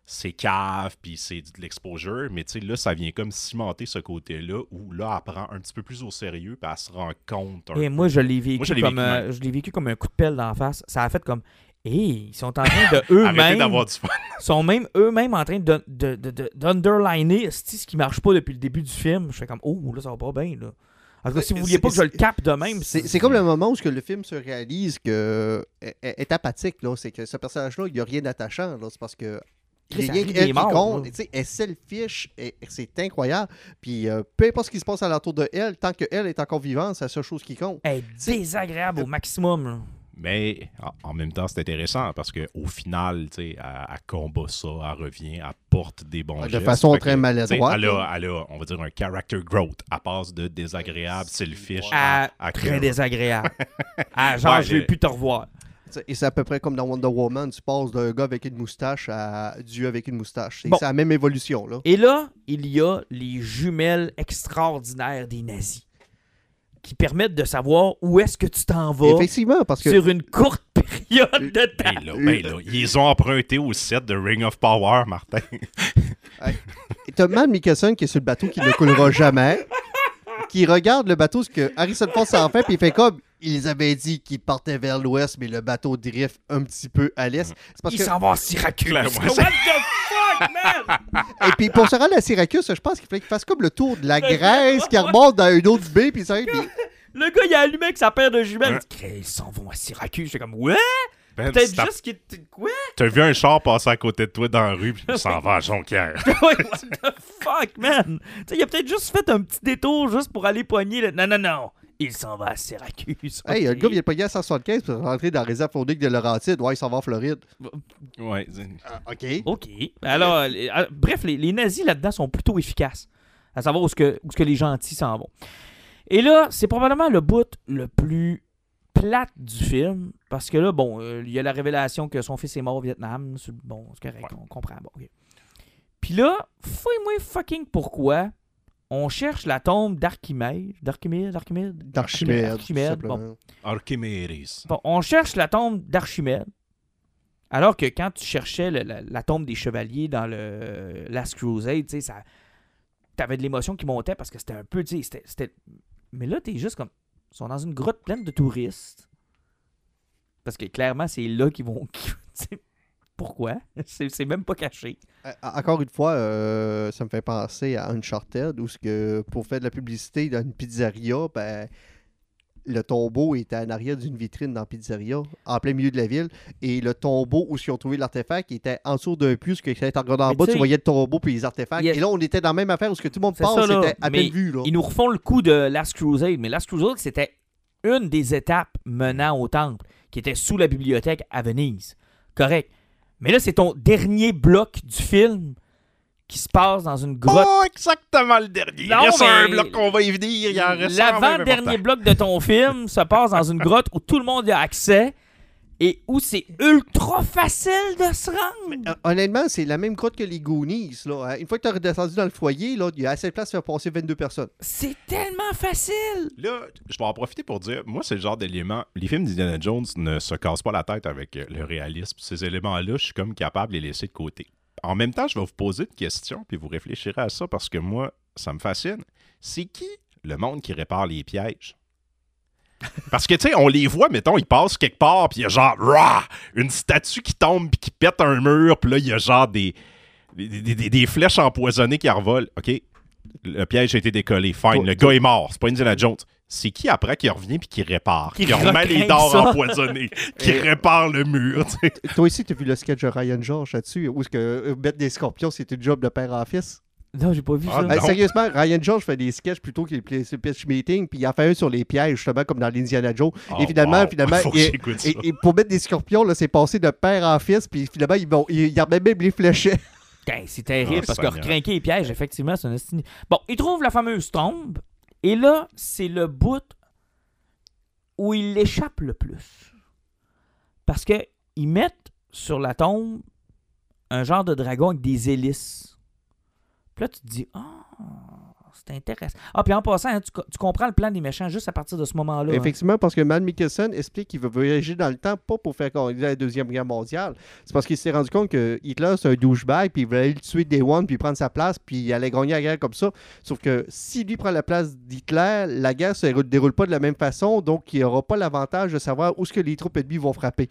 C'est cave, puis c'est de l'exposure, mais tu sais, là, ça vient comme cimenter ce côté-là, où là, elle prend un petit peu plus au sérieux, puis elle se rend compte. un Et peu. moi, je l'ai vécu, Moi, je l'ai comme, vécu euh, je l'ai vécu comme un coup de pelle d'en face. Ça a fait comme, hé, ils sont en train de Arrêtez eux-mêmes, d'avoir du fun. sont même eux-mêmes en train de, de, de, de- d'underliner ce qui marche pas depuis le début du film. Je fais comme, oh, là, ça va pas bien, là. En tout cas, si vous C'est- vouliez pas que je le capte de même, C'est c'est comme le moment où ce que le film se réalise que est, est apathique, là. C'est que ce personnage-là, il n'y a rien d'attachant, là. C'est parce que. Chris, Il y a rien compte. là. Tu sais, Elle selfish, c'est incroyable. Puis euh, peu importe ce qui se passe alentour de elle, tant qu'elle est encore vivante, c'est la seule chose qui compte. elle est désagréable au maximum. là. Mais en, même temps, c'est intéressant, parce qu'au final, tu sais, elle, elle combat ça, elle revient, elle porte des bons De gestes. façon très que, maladroite, Elle a, elle a, on va dire, un character growth. Elle passe de désagréable, selfish, Ah, à, à très désagréable. ah, genre, Ouais, je vais plus te revoir. Et c'est à peu près comme dans Wonder Woman, tu passes d'un gars avec une moustache à Dieu avec une moustache. C'est Bon. c'est la même évolution, là. Et là, il y a les jumelles extraordinaires des nazis qui permettent de savoir où est-ce que tu t'en vas Effectivement, parce que sur une courte période de temps. Ben là, ben là, ils ont emprunté au set de Ring of Power, Martin. t'as Matt Mikkelsen qui est sur le bateau qui ne coulera jamais, qui regarde le bateau, ce que Harrison Ford s'en fait, puis il fait comme ils avaient dit qu'il partait vers l'ouest, mais le bateau drift un petit peu à l'est. C'est parce Il que s'en va à Syracuse. What the fuck, man? Et puis pour se rendre à Syracuse, je pense qu'il fallait qu'il fasse comme le tour de la Grèce, qui remonte dans une autre baie, puis ça. puis- Le gars, il a allumé avec sa paire de jumelles. Il dit, Ils s'en vont à Syracuse. J'étais comme, ouais? Ben, Peut-être t'as- juste qu'il. Quoi? T'as vu un char passer à côté de toi dans la rue, puis il s'en va à Jonquière. Ouais, What the fuck, man? Tu sais, il a peut-être juste fait un petit détour juste pour aller pogner le. Non, non, non. Il s'en va à Syracuse. Hey, le gars vient de pogner à 175 pour rentrer dans la réserve faunique de Laurentide. Ouais, il s'en va en Floride. Ouais. OK. OK. Alors, les- euh, bref, les, les nazis là-dedans sont plutôt efficaces. À savoir où ce que, où ce que les gentils s'en vont. Et là, c'est probablement le bout le plus plate du film. Parce que là, bon, euh, il y a la révélation que son fils est mort au Vietnam. Bon, c'est correct, on comprend. Bon. Puis là, fouille-moi fucking pourquoi on cherche la tombe d'Archimède. D'Archimède, d'Archimède? D'Archimède. Archimède, bon. on cherche la tombe d'Archimède. Alors que quand tu cherchais le- la, la tombe des chevaliers dans le Last Crusade, tu sais, ça. T'avais de l'émotion qui montait parce que c'était un peu, tu sais, c'était- c'était. Mais là, t'es juste comme. Ils sont dans une grotte pleine de touristes. Parce que clairement, c'est là qu'ils vont. Pourquoi? C'est même pas caché. Euh, Encore une fois, euh, ça me fait penser à Uncharted, où que pour faire de la publicité dans une pizzeria, ben, le tombeau était en arrière d'une vitrine dans la pizzeria, en plein milieu de la ville. Et le tombeau où ils ont trouvé l'artefact était en dessous d'un puce, que quand tu regardais en bas, tu voyais le tombeau puis les artefacts. Et là, on était dans la même affaire où ce que tout le monde pense, c'était à peine vu. Là. Ils nous refont le coup de Last Crusade, mais Last Crusade, c'était une des étapes menant au temple, qui était sous la bibliothèque à Venise. Correct. Mais là, c'est ton dernier bloc du film qui se passe dans une grotte. Pas exactement le dernier. Non, il reste un mais- bloc qu'on va y venir. Il en reste un même L'avant-dernier bloc de ton film se passe dans une grotte où tout le monde y a accès et où c'est ultra facile de se rendre. Euh, Honnêtement, c'est la même grotte que les Goonies. Là. hein. Une fois que tu as redescendu dans le foyer, là, il y a assez de place pour faire passer 22 personnes. C'est tellement facile. Là, je vais en profiter pour dire, moi, c'est le genre d'élément. Les films d'Indiana Jones ne se cassent pas la tête avec euh, le réalisme. Ces éléments-là, je suis comme capable de les laisser de côté. En même temps, je vais vous poser une question, puis vous réfléchirez à ça parce que moi, ça me fascine. C'est qui le monde qui répare les pièges? Parce que, tu sais, on les voit, mettons, ils passent quelque part, puis il y a genre, rah, une statue qui tombe, puis qui pète un mur, puis là, il y a genre des, des, des- des- flèches empoisonnées qui revolent. OK, le piège a été décollé. Fine, Toi- le gars est mort. C'est pas Indiana Jones. c'est qui après qui revient puis qui répare? Qui Qui, remet les ça. empoisonnés, qui Et- répare le mur. tu sais. Toi aussi, tu as vu le sketch de Ryan George là-dessus, où est-ce que euh, mettre des scorpions, c'est une job de père en fils? Non, j'ai pas vu Ah, ça. Hey, sérieusement, Ryan George fait des sketchs plutôt que les pitch meetings, puis il en fait un sur les pièges, justement, comme dans l'Indiana Joe. Oh, et finalement, wow. finalement il- et, et pour mettre des scorpions, là, c'est passé de père en fils, puis finalement, ils vont, ils, ils même les fléchettes. Ben, c'est terrible Ah, parce que recrinquer les pièges, effectivement, c'est un estime. Bon, il trouve la fameuse tombe, et là, c'est le bout où il l'échappe le plus. Parce que ils mettent sur la tombe un genre de dragon avec des hélices. Puis là, tu te dis, ah, c'est intéressant. Ah, puis en passant, hein, tu, tu comprends le plan des méchants juste à partir de ce moment-là. hein. Effectivement, parce que Matt Mikkelsen explique qu'il veut voyager dans le temps, pas pour faire organiser la Deuxième Guerre mondiale. C'est parce qu'il s'est rendu compte que Hitler, c'est un douchebag, puis il voulait aller le tuer Day One, puis prendre sa place, puis il allait gagner la guerre comme ça. Sauf que si lui prend la place d'Hitler, la guerre ne se déroule pas de la même façon, donc il n'aura pas l'avantage de savoir où ce que les troupes ennemies vont frapper.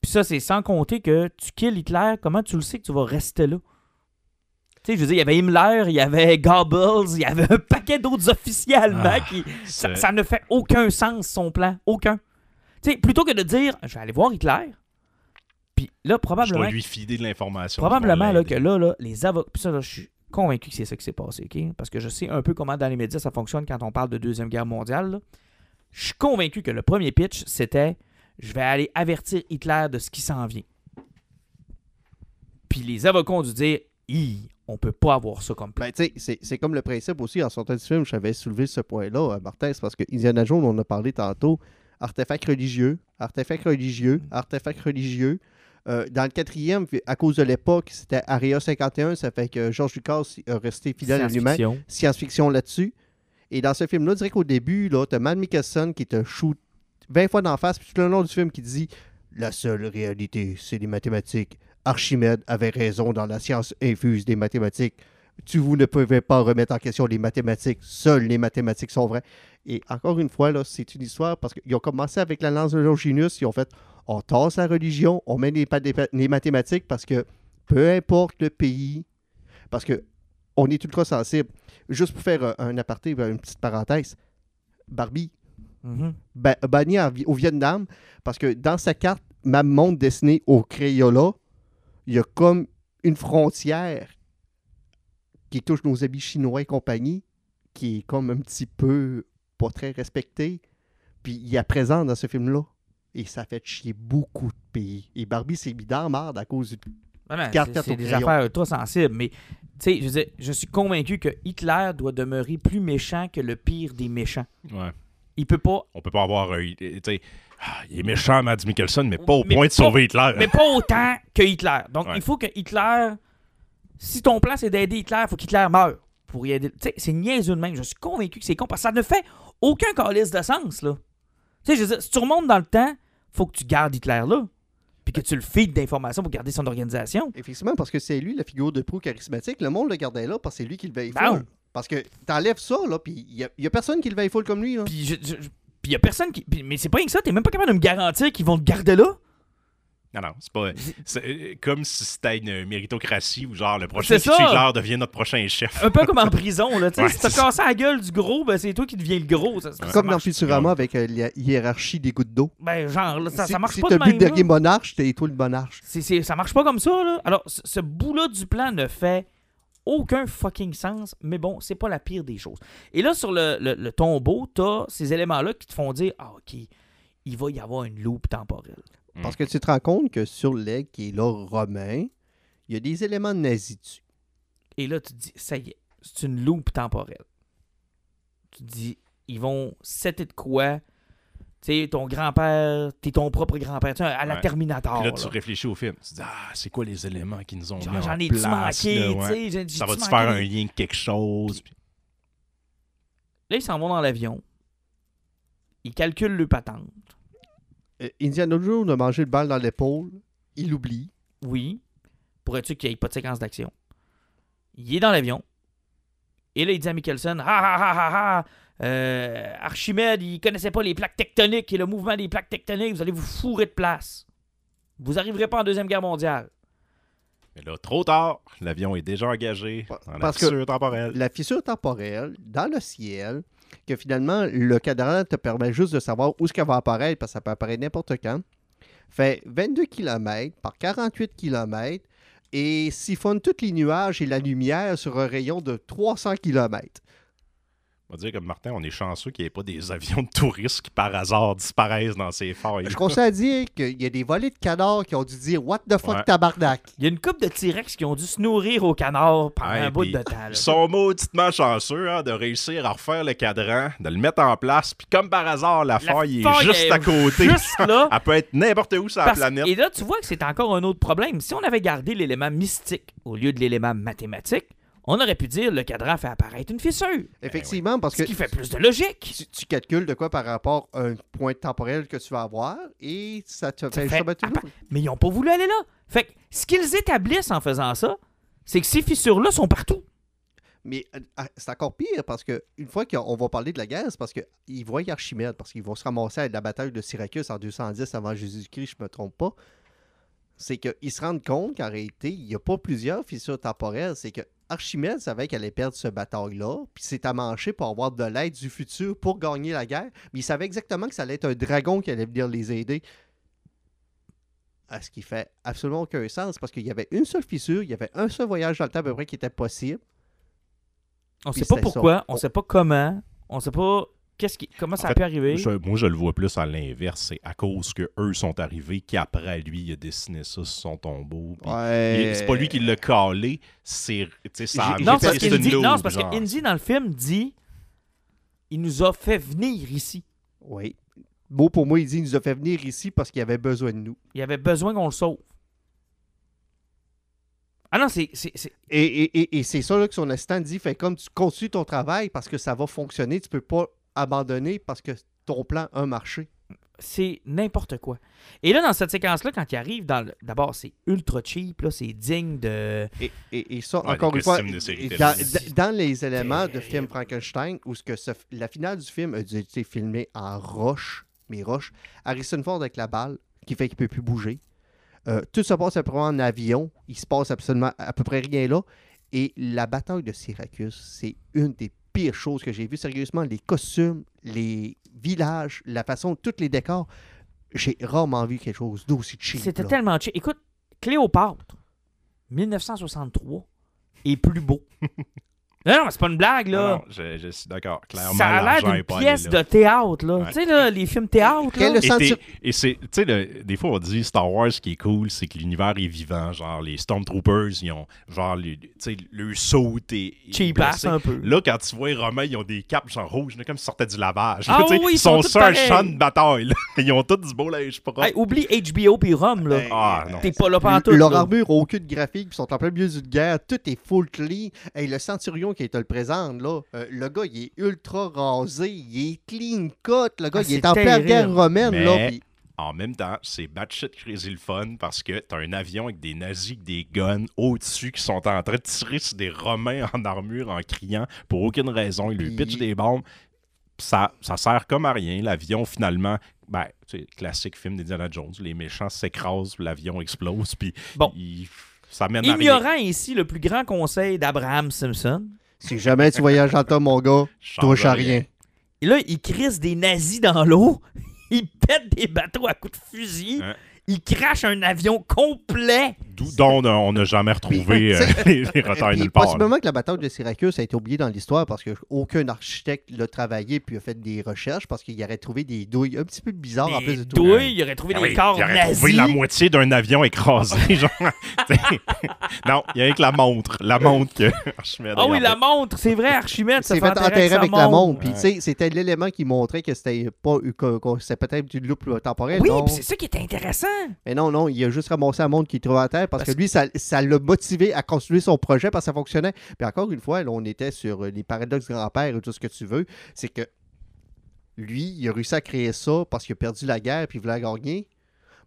Puis ça, c'est sans compter que tu kills Hitler, comment tu le sais que tu vas rester là? Tu sais, je veux dire, il y avait Himmler, il y avait Goebbels, il y avait un paquet d'autres officiers allemands Ah, qui... Ça, ne fait aucun sens, son plan. Aucun. Tu sais, plutôt que de dire, je vais aller voir Hitler, puis là, Je probablement, dois lui filer de l'information. probablement Je vais là, que là, là, les avocats... Puis ça, là, je suis convaincu que c'est ça qui s'est passé, OK? Parce que je sais un peu comment dans les médias ça fonctionne quand on parle de Deuxième Guerre mondiale. là. Je suis convaincu que le premier pitch, c'était, je vais aller avertir Hitler de ce qui s'en vient. Puis les avocats ont dû dire, Hi, on peut pas avoir ça comme plan. Ben, tu c'est- comme le principe aussi, en sortant du film, j'avais soulevé ce point-là, euh, Martin, c'est parce que Indiana Jones, on en a parlé tantôt, artefact religieux, artefact religieux, artefact religieux. Euh, dans le quatrième, à cause de l'époque, c'était Area 51, ça fait que George Lucas a resté fidèle à lui-même. Science-fiction. Là-dessus. Et dans ce film-là, dirais qu'au début, là, t'as Matt Mikkelsen qui te shoot 20 fois d'en face, puis tout le long du film qui dit La seule réalité, c'est les mathématiques. Archimède avait raison dans la science infuse des mathématiques. Tu, vous ne pouvez pas remettre en question les mathématiques. Seules les mathématiques sont vraies. Et encore une fois, là, c'est une histoire parce qu'ils ont commencé avec la lance de Longinus. Ils ont fait on tasse la religion, on met les, mathématiques parce que peu importe le pays, parce que on est ultra sensible. Juste pour faire un aparté, une petite parenthèse, Barbie, banni Vi- au Vietnam, parce que dans sa carte, ma montre dessinée au Crayola, il y a comme une frontière qui touche nos amis chinois et compagnie, qui est comme un petit peu pas très respectée. Puis il y a présent dans ce film-là. Et ça fait chier beaucoup de pays. Et Barbie s'est mis dans marde à cause du c'est- des crayon. affaires ultra sensibles, mais tu sais, je, veux dire, je suis convaincu que Hitler doit demeurer plus méchant que le pire des méchants. Ouais. Il peut pas, On peut pas avoir. euh, tu sais, ah, il est méchant, Mads Mikkelsen, mais pas au Mais point de sauver Hitler. mais pas autant que Hitler. Donc, Ouais. il faut que Hitler, si ton plan c'est d'aider Hitler, il faut qu'Hitler meure pour y aider. Tu sais, c'est niaiseux de même. Je suis convaincu que c'est con parce que ça ne fait aucun calice de sens, là. Tu sais, je veux dire, si tu remontes dans le temps, faut que tu gardes Hitler là, puis que tu le feeds d'informations pour garder son organisation. Effectivement, parce que c'est lui la figure de proue charismatique. Le monde le gardait là parce que c'est lui qui le veille Ben full. Parce que t'enlèves ça, là, puis il n'y a, personne qui le veille full comme lui. Là. Puis je- je- puis y a personne qui. mais c'est pas rien que ça, t'es même pas capable de me garantir qu'ils vont te garder là. Non, non, c'est pas. C'est comme si c'était une méritocratie où, genre, le prochain ça. Hitler devient notre prochain chef. Un peu comme en prison, là. Tu sais, Ouais, si t'as cassé la gueule du gros, ben c'est toi qui deviens le gros. Ça, ça Comme dans marche- Futurama avec euh, la hiérarchie des gouttes d'eau. Ben, genre, là, ça, si ça marche si pas t'as de le dernier monarche, t'es toi le monarche. C'est- c'est- ça marche pas comme ça, là. Alors, ce, ce bout-là du plan ne fait aucun fucking sens, mais bon, c'est pas la pire des choses. Et là, sur le, le- le tombeau, t'as ces éléments-là qui te font dire Ah, ok, il va y avoir une loupe temporelle. Parce que tu te rends compte que sur l'aigle qui est là romain, il y a des éléments nazis dessus. Et là, tu te dis Ça y est, c'est une loupe temporelle. Tu te dis Ils vont setter de quoi sais, ton grand-père, t'es ton propre grand-père, à la Ouais. Terminator. Puis là, là. tu réfléchis au film. Tu te dis, ah, c'est quoi les éléments qui nous ont Genre, mis J'en en ai-tu manqué, là, tu ouais. sais, j'ai- Ça va-tu faire un lien avec quelque chose? Puis- Là, ils s'en vont dans l'avion. Ils calculent le patente. Euh, Indiana Jones a mangé le bal dans l'épaule, il oublie. Oui. Pour être sûr qu'il n'y ait pas de séquence d'action. Il est dans l'avion. Et là, il dit à Mikkelsen Ah ah ah ah ah euh, Archimède, il connaissait pas les plaques tectoniques et le mouvement des plaques tectoniques. Vous allez vous fourrer de place. Vous arriverez pas en Deuxième Guerre mondiale. Mais là, trop tard, l'avion est déjà engagé dans la Parce que- fissure temporelle. La fissure temporelle, dans le ciel, que finalement, le cadran te permet juste de savoir où est-ce qu'elle va apparaître, parce que ça peut apparaître n'importe quand. Fait 22 km par 48 km et siphonne tous les nuages et la lumière sur un rayon de 300 km. On va dire comme Martin, on est chanceux qu'il n'y ait pas des avions de touristes qui par hasard disparaissent dans ces failles. Je conseille à dire qu'il y a des volets de canards qui ont dû dire What the fuck, Ouais. tabarnak? Il y a une couple de T-Rex qui ont dû se nourrir au canard pendant Ouais, un bout de temps. Ils sont mauditement chanceux hein, de réussir à refaire le cadran, de le mettre en place, puis comme par hasard, la, La faille est faille juste est à côté. Juste là. Elle peut être n'importe où sur la planète. Et là, tu vois que c'est encore un autre problème. Si on avait gardé l'élément mystique au lieu de l'élément mathématique, on aurait pu dire le cadran fait apparaître une fissure. Effectivement, parce Ce que qui fait plus de logique. tu, tu calcules de quoi par rapport à un point temporel que tu vas avoir et ça te fait, fait tout appa- Mais ils n'ont pas voulu aller là. Fait que ce qu'ils établissent en faisant ça, c'est que ces fissures-là sont partout. Mais euh, ah, c'est encore pire parce que une fois qu'on va parler de la guerre, c'est parce qu'ils voient Archimède, parce qu'ils vont se ramasser à la bataille de Syracuse en 210 avant Jésus-Christ, je me trompe pas. C'est qu'ils se rendent compte qu'en réalité, il n'y a pas plusieurs fissures temporelles. C'est que Archimède savait qu'elle allait perdre ce bataille-là, puis s'est amanché pour avoir de l'aide du futur pour gagner la guerre. Mais il savait exactement que ça allait être un dragon qui allait venir les aider. À ce qui fait absolument aucun sens, parce qu'il y avait une seule fissure, il y avait un seul voyage dans le temps à peu près qui était possible. On Puis sait pas ça. pourquoi, on On- sait pas comment, on sait pas qu'est-ce qui, comment ça En a fait, pu arriver? Je- moi, je le vois plus à l'inverse. C'est à cause que eux sont arrivés qu'après lui, il a dessiné ça sur son tombeau. Ouais. C'est pas lui qui l'a calé, c'est ça Non, c'est parce que Indy, dans le film, dit il nous a fait venir ici. Oui. Beau pour moi, il dit il nous a fait venir ici parce qu'il avait besoin de nous. Il avait besoin qu'on le sauve. Ah non, c'est. c'est- c'est- Et, et- et- et c'est ça là, que son assistant dit fait comme tu continues ton travail parce que ça va fonctionner, tu peux pas abandonner parce que ton plan a marché. c'est n'importe quoi. Et là, dans cette séquence-là, quand il arrive, dans le- d'abord, c'est ultra cheap, là, c'est digne de. Et, et- et ça, Ouais, encore une fois, dans, les éléments de film Frankenstein, où ce que ce- la finale du film a dû été filmée en roche, mais roche, Harrison Ford avec la balle, qui fait qu'il peut plus bouger. Euh, tout se passe après en avion, il se passe absolument à peu près rien là. Et la bataille de Syracuse, c'est une des pires choses que j'ai vues. Sérieusement, les costumes, les villages, la façon, tous les décors, j'ai rarement vu quelque chose d'aussi cheap. C'était tellement cheap. Écoute, Cléopâtre, 1963, est plus beau. non, non, c'est pas une blague, là. Non, non, je, je suis d'accord. Clairement, Ça a l'air d'une pièce de théâtre, là. Ouais. Tu sais, là, les films théâtre, Quel là. le Et, senti- et c'est, tu sais, des fois on dit Star Wars, ce qui est cool, c'est que l'univers est vivant. Genre, les Stormtroopers, ils ont, genre, tu sais, le saut est. est Cheap-ass un peu. Là, quand tu vois les Romains, ils ont des capes genre rouges, là, comme s'ils sortaient du lavage. Ah oui, ils sont sur un champ de bataille. là. Ils ont tous du beau linge propre. Hey, oublie HBO puis Rome, là. Ah, non. T'es pas là pendant tout. Leur armure aucune graphique, ils sont en plein milieu d'une guerre, tout est full clean. Et le centurion qui te le présente, là, euh, le gars, il est ultra rasé, il est clean cut, le gars, Ah, il est en pleine guerre romaine, Mais- là. En même temps, c'est batshit crazy le fun parce que t'as un avion avec des nazis, avec des guns au-dessus qui sont en train de tirer sur des Romains en armure en criant pour aucune raison. Ils lui pitchent des bombes. Ça, ça sert comme à rien. L'avion, finalement, ben, tu sais, classique film d'Indiana Jones. Les méchants s'écrasent, puis l'avion explose, puis Bon. il- ça mène à rien. Ignorant ici le plus grand conseil d'Abraham Simpson, Si jamais tu voyages le temps, mon gars, touche à rien. et là, il crisse des nazis dans l'eau, il pète des bateaux à coups de fusil, Hein? il crache un avion complet. D'où dont on n'a jamais retrouvé euh, les, les retards Puis nulle part. là. possiblement que la bataille de Syracuse a été oubliée dans l'histoire parce qu'aucun architecte l'a travaillé puis a fait des recherches parce qu'il aurait trouvé des douilles un petit peu bizarres en plus de Des tout. douilles, il aurait trouvé Ah des oui, corps il aurait nazis. trouvé la moitié d'un avion écrasé, genre. Non, il y a avec la montre. La montre que Archimède Ah oui, la montre, c'est vrai, Archimède, ça C'est fait enterrer avec la montre. Puis, Ouais. tu sais, c'était l'élément qui montrait que c'était pas que, que c'était peut-être une loupe temporelle. Oui, c'est ça qui est intéressant. Mais non, non, il a juste ramassé la montre qu'il trouvait à terre parce, Parce que lui, ça ça l'a motivé à continuer son projet parce que ça fonctionnait. Puis encore une fois, là, on était sur euh, les paradoxes grand-père et tout ce que tu veux. C'est que lui, il a réussi à créer ça parce qu'il a perdu la guerre puis il voulait gagner.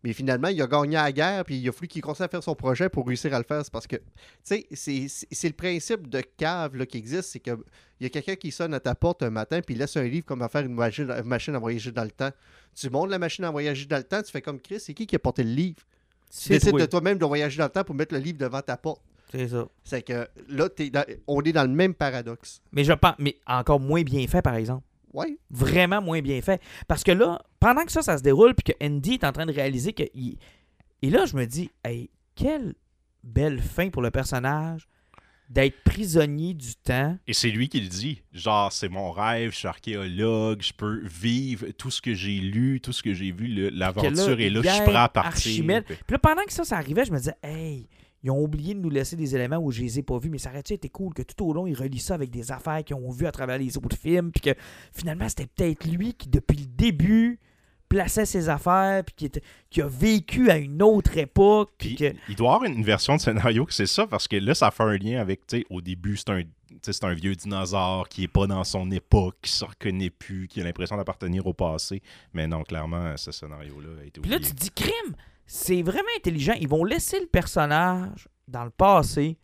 Mais finalement, il a gagné la guerre puis il a fallu qu'il continue à faire son projet pour réussir à le faire. C'est parce que, tu sais, c'est- le principe de cave là, qui existe. C'est que il y a quelqu'un qui sonne à ta porte un matin puis il laisse un livre comme à faire une machine, une machine à voyager dans le temps. Tu montes la machine à voyager dans le temps, tu fais comme Chris, c'est qui qui a porté le livre? Tu C'est décides toi. de toi-même de voyager dans le temps pour mettre le livre devant ta porte. C'est ça. C'est que là, dans- on est dans le même paradoxe. Mais je pense, mais encore moins bien fait, par exemple. Ouais. Vraiment moins bien fait. Parce que là, pendant que ça, ça se déroule, puis que Andy est en train de réaliser que. il- Et là, je me dis, hey, quelle belle fin pour le personnage d'être prisonnier du temps. Et c'est lui qui le dit. Genre, c'est mon rêve, je suis archéologue, je peux vivre tout ce que j'ai lu, tout ce que j'ai vu, l'aventure est là, je suis prêt à partir. Archimède- Puis là, pendant que ça, ça arrivait, je me disais, hey, ils ont oublié de nous laisser des éléments où je les ai pas vus, mais ça aurait-tu été cool que tout au long, ils relient ça avec des affaires qu'ils ont vues à travers les autres films, puis que finalement, c'était peut-être lui qui, depuis le début, plaçait ses affaires, puis qui, était- qui a vécu à une autre époque, puis que. il doit y avoir une version de scénario que c'est ça, parce que là, ça fait un lien avec, tu sais, au début, c'est un, c'est vieux dinosaure qui est pas dans son époque, qui se reconnaît plus, qui a l'impression d'appartenir au passé. Mais non, clairement, ce scénario-là a été Puis là, oublié. tu dis, crime, c'est vraiment intelligent. Ils vont laisser le personnage dans le passé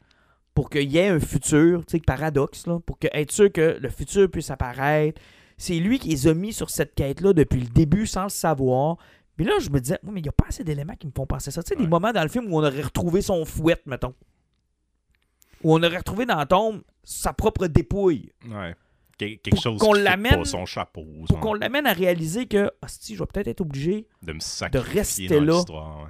pour qu'il y ait un futur, tu sais, paradoxe, là, pour que, être sûr que le futur puisse apparaître. C'est lui qui les a mis sur cette quête-là depuis le début sans le savoir. Mais là, je me disais, oui, mais il n'y a pas assez d'éléments qui me font penser ça. Tu sais, des moments dans le film où on aurait retrouvé son fouet, mettons. Où on aurait retrouvé dans la tombe sa propre dépouille. Ouais. Quel- quelque Pour chose qu'on l'amène- pas son chapeau. Pour qu'on l'amène à réaliser que, si je vais peut-être être obligé de me sacrifier rester dans là. ouais.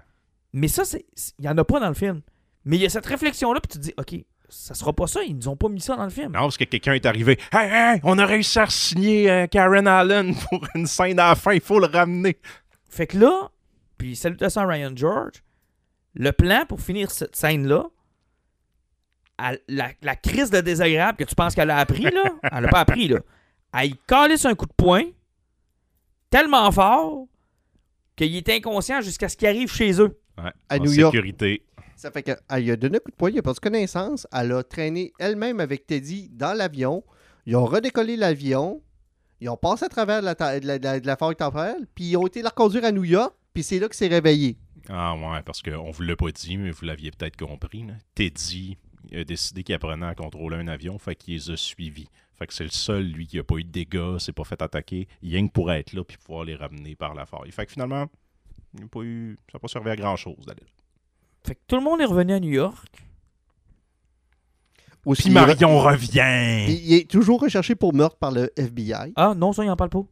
Mais ça, c'est il n'y en a pas dans le film. Mais il y a cette réflexion-là, puis tu te dis, OK, ça sera pas ça, ils nous ont pas mis ça dans le film. Non, parce que quelqu'un est arrivé. Hey, hey, on a réussi à signer euh, Karen Allen pour une scène à la fin, il faut le ramener. Fait que là, puis salutations à Ryan George, le plan pour finir cette scène-là, la, la crise de désagréable que tu penses qu'elle a appris, là, elle a pas appris, là. Elle y calisse un coup de poing tellement fort qu'il est inconscient jusqu'à ce qu'il arrive chez eux. Ouais, À en New York. Ça fait qu'elle lui a donné un coup de poing, il a perdu connaissance. Elle a traîné elle-même avec Teddy dans l'avion. Ils ont redécollé l'avion. Ils ont passé à travers la, forêt temporelle. Puis ils ont été la reconduire à New. Puis c'est là qu'il s'est réveillé. Ah ouais, parce qu'on vous l'a pas dit, mais vous l'aviez peut-être compris. Teddy a décidé qu'il apprenait à contrôler un avion, fait qu'il les a suivis. Fait que c'est le seul, lui, qui a pas eu de dégâts, s'est pas fait attaquer, rien que pour être là puis pouvoir les ramener par la forêt. Fait que finalement, il a pas eu, ça n'a pas servi à grand-chose. Fait que tout le monde est revenu à New York. Aussi, Puis il est- Marion revient! il, il est toujours recherché pour meurtre par le FBI. Ah non, ça, il en parle pas.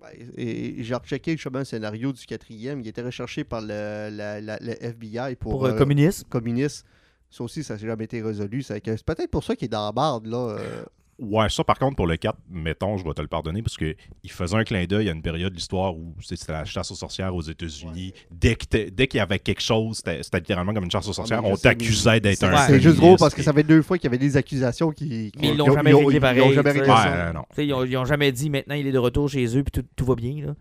Ben, Et j'ai rechecké justement un scénario du quatrième. Il était recherché par le, la- la- le FBI pour, Pour, euh, euh, communisme. communiste. Ça aussi, ça n'a jamais été résolu. C'est peut-être pour ça qu'il est dans la barde. Là. euh. Ouais, ça par contre, pour le 4, mettons, je vais te le pardonner, parce qu'il faisait un clin d'œil à une période de l'histoire où c'était la chasse aux sorcières aux États-Unis. Dès qu'il y avait quelque chose, c'était littéralement comme une chasse aux sorcières. on t'accusait d'être un. C'est juste drôle parce que ça fait deux fois qu'il y avait des accusations qui. Mais ils l'ont jamais réglé ils ont pareil, jamais réglé Ouais, euh, non. Ils ont, ils ont jamais dit maintenant il est de retour chez eux puis tout, tout va bien. Là.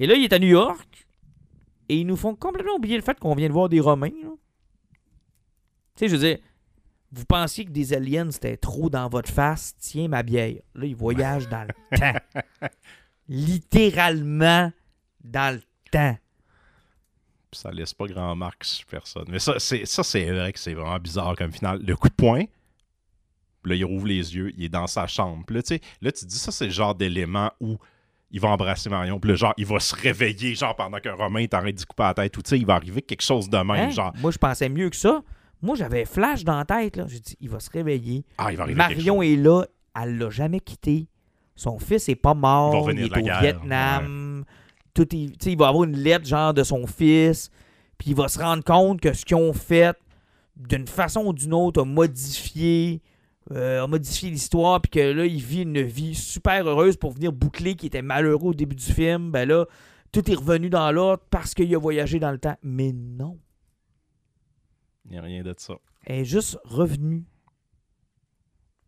Et là, il est à New York et ils nous font complètement oublier le fait qu'on vient de voir des Romains. là. Tu sais, je veux dire, vous pensiez que des aliens c'était trop dans votre face, tiens ma bière. Là, ils voyagent dans le temps. Littéralement dans le temps. Ça laisse pas grand marque sur personne. Mais ça, c'est ça, c'est vrai que c'est vraiment bizarre comme final. Le coup de poing, là, il rouvre les yeux, il est dans sa chambre. Puis là, tu sais, là, tu te dis, ça, c'est le genre d'élément où il va embrasser Marion, puis là, genre, il va se réveiller, genre, pendant qu'un Romain est en train d'y couper la tête, ou tu sais, il va arriver quelque chose de même, Hein? genre, Moi, je pensais mieux que ça. Moi, j'avais flash dans la tête. là. J'ai dit, il va se réveiller. ah, il va arriver Marion est là, elle l'a jamais quitté. Son fils est pas mort, Il est au guerre, Vietnam. Tout est- il va avoir une lettre genre de son fils, puis il va se rendre compte que ce qu'ils ont fait, d'une façon ou d'une autre, a modifié, euh, a modifié l'histoire, puis que là, il vit une vie super heureuse pour venir boucler, qui était malheureux au début du film. Ben là, tout est revenu dans l'ordre parce qu'il a voyagé dans le temps. Mais non, Il n'y a rien de ça. elle est juste revenue.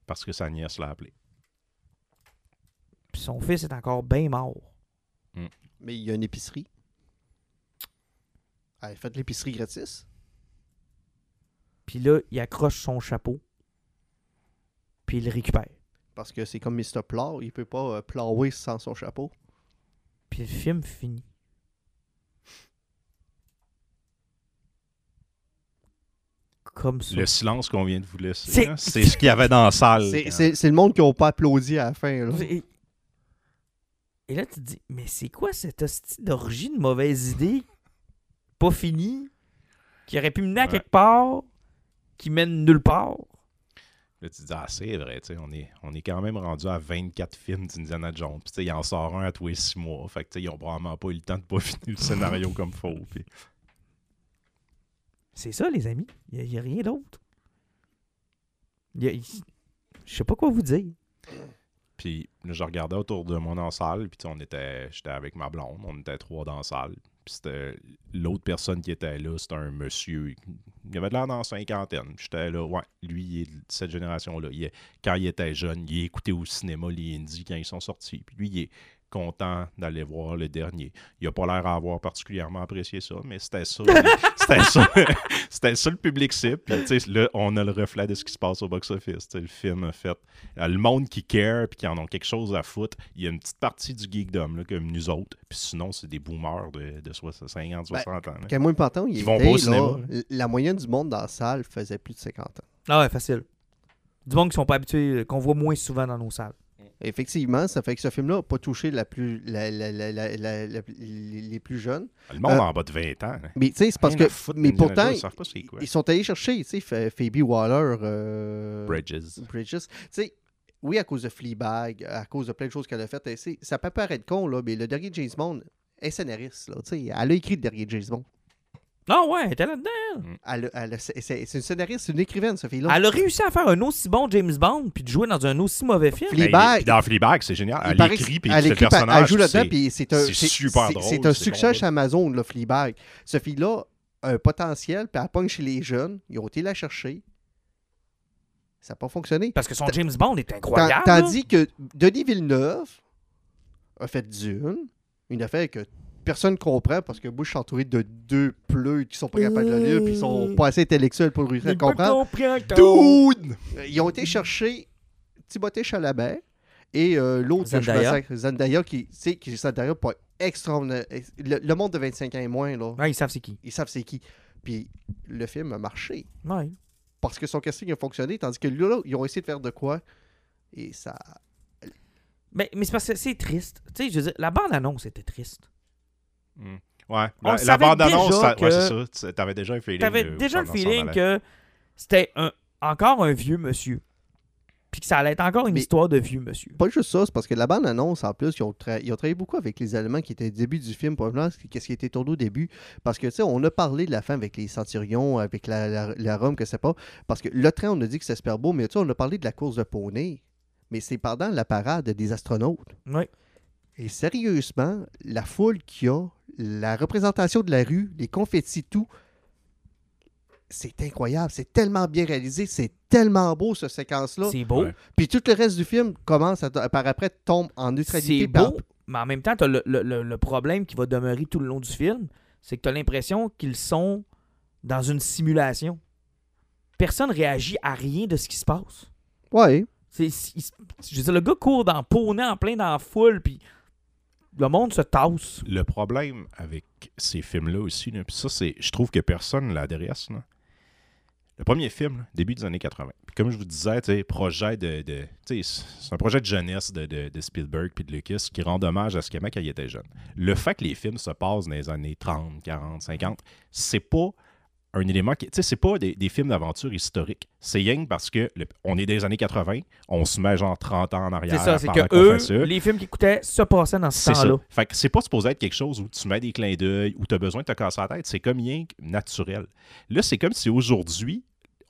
Parce que sa nièce l'a appelé. Puis son fils est encore bien mort. Mais il y a une épicerie. Elle fait de l'épicerie gratis. Puis là, il accroche son chapeau. Puis il le récupère. Parce que c'est comme Mr. Plow. Il peut pas euh, plower sans son chapeau. Puis le film finit. Comme ça. Le silence qu'on vient de vous laisser, C'est- ce qu'il y avait dans la salle. C'est- quand- C'est c'est le monde qui n'a pas applaudi à la fin. là. Et, et là, tu te dis, mais c'est quoi cette hostie d'origine de mauvaise idée? Pas finie? Qui aurait pu mener à Ouais. quelque part? Qui mène nulle part? Là, tu te dis, ah, c'est vrai, tu sais, on est, on est quand même rendu à 24 films d'Indiana Jones. Puis, tu sais, il en sort un à tous les six mois. Fait que, tu sais, ils ont probablement pas eu le temps de peaufiner le scénario comme faut. Puis, C'est ça, les amis. Il n'y a, rien d'autre. Je sais pas quoi vous dire. puis je regardais autour de moi dans la salle. Puis, on était, j'étais avec ma blonde. On était trois dans la salle. Puis, c'était l'autre personne qui était là, c'était un monsieur. Il avait de l'air dans la cinquantaine. J'étais là, ouais, lui, il est de cette génération-là. Quand il était jeune, il écoutait au cinéma les indies quand ils sont sortis. Puis lui, il est content d'aller voir le dernier. Il a pas l'air à avoir particulièrement apprécié ça, mais c'était ça. c'était ça. c'était ça le public cible. Puis, tu sais, là, on a le reflet de ce qui se passe au box-office. Le film a fait. euh, Le monde qui care puis qui en ont quelque chose à foutre, il y a une petite partie du geekdom, là, comme nous autres. Puis sinon, c'est des boomers de, de 60, 50, 60 ans. là. Moins important, il vont au cinéma, la moyenne du monde dans la salle faisait plus de 50 ans. Ah ouais, facile. Du monde qui sont pas habitués, qu'on voit moins souvent dans nos salles. Effectivement, ça fait que ce film-là n'a pas touché la plus, la- la- la- la- la- la- les, plus jeunes. Le monde Euh, en bas de 20 ans. là. Mais tu sais, c'est parce Rien que. Mais pourtant, ils pas sont allés chercher, tu sais, Ph- Phoebe Waller. euh, Bridges. Bridges. Tu sais, oui, à cause de Fleabag, à cause de plein de choses qu'elle a faites. Ça peut paraître con, là, mais le dernier James Bond est scénariste. Là, elle a écrit le dernier James Bond. Ah ouais, elle était là-dedans. Elle, a- elle a- c'est c'est une scénariste, c'est une écrivaine, ce fille-là. Elle a réussi à faire un aussi bon James Bond puis de jouer dans un aussi mauvais film. Fleabag- Ben, puis dans Fleabag, c'est génial. Il Elle paraît écrit, que- puis elle elle le écrit, puis personnage. Elle joue là-dedans, c'est- puis c'est un, c'est c'est- super c'est- drôle, C'est un c'est succès bon, chez Amazon, là, Fleabag. Ce fille-là a un potentiel, puis elle pogne chez les jeunes. Ils ont été la chercher. Ça n'a pas fonctionné. Parce que son James Bond est Tan- incroyable. Tandis que Denis Villeneuve a fait Dune, une affaire que personne ne comprend parce que moi, je suis entouré de deux pleux qui sont pas capables de le lire puis qui sont pas assez intellectuels pour réussir à comprendre. Dude! Euh, Ils ont été chercher Timothée Chalamet et euh, l'autre Zendaya. Zendaya qui, tu sais, qui Zendaya pas extraordinaire. Le, le monde de 25 ans et moins, là, Ouais, ils savent c'est qui. ils savent c'est qui. Puis le film a marché Ouais. parce que son casting a fonctionné, tandis que là, ils ont essayé de faire de quoi et ça. Mais, mais c'est parce que c'est triste. Tu sais, je veux dire, la bande-annonce était triste. Mm. Ouais. On La, bande-annonce, ouais, c'est ça. Tu- T'avais déjà un feeling. T'avais de- déjà le feeling que c'était un, encore un vieux monsieur. Puis que ça allait être encore une Mais- histoire de vieux monsieur. Pas juste ça, c'est parce que la bande-annonce, en plus, ils ont, tra- ils ont travaillé beaucoup avec les éléments qui étaient au début du film, probablement, qu'est-ce qui était tourné au début. Parce que, tu sais, on a parlé de la fin avec les centurions, avec la, la, la Rome, que c'est pas. Parce que le train, on a dit que c'était super beau, mais tu sais, on a parlé de la course de poney. Mais c'est pendant la parade des astronautes. Oui. Et sérieusement, la foule qu'il y a, la représentation de la rue, les confettis, tout, c'est incroyable. C'est tellement bien réalisé. C'est tellement beau, cette séquence-là. C'est beau. Ouais. Puis tout le reste du film commence à, par après tombe en neutralité. C'est beau, mais en même temps, t'as le, le- le- le problème qui va demeurer tout le long du film, c'est que tu as l'impression qu'ils sont dans une simulation. Personne réagit à rien de ce qui se passe. Ouais. C'est, je veux dire, le gars court dans poney en plein dans la foule, puis le monde se tasse. Le problème avec ces films-là aussi, là, ça, c'est. Je trouve que personne ne l'adresse. Le premier film, début des années 80. Puis comme je vous disais, projet de. c'est un projet de jeunesse de, de- de Spielberg puis de Lucas qui rend hommage à ce qu'il aimait quand il était jeune. Le fait que les films se passent dans les années 30, 40, 50, c'est pas un élément qui. Tu sais, c'est pas des, des films d'aventure historiques. C'est que parce que le- on est des années 80, on se met genre 30 ans en C'est arrière. ça, c'est que eux, ça. les films qui coûtaient se passaient dans ce C'est ça. temps-là. Fait que c'est pas supposé être quelque chose où tu mets des clins d'œil, où tu as besoin de te casser la tête. C'est comme que naturel. Là, c'est comme si aujourd'hui,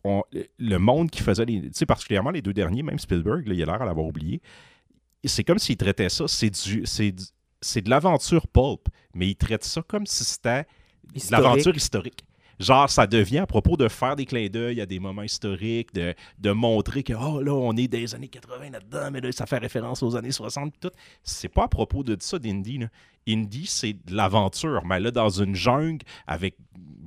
on- le monde qui faisait les. Tu sais, particulièrement les deux derniers, même Spielberg, là, il a l'air à l'avoir oublié. C'est comme s'il traitait ça. C'est du. C'est c'est de l'aventure pulp, mais il traite ça comme si c'était de l'aventure historique. Genre, ça devient à propos de faire des clins d'œil à des moments historiques, de, de montrer que, oh là, on est des années 80 là-dedans, mais là, ça fait référence aux années 60 pis tout. C'est pas à propos de ça d'Indy. Indy, c'est de l'aventure, mais là, dans une jungle, avec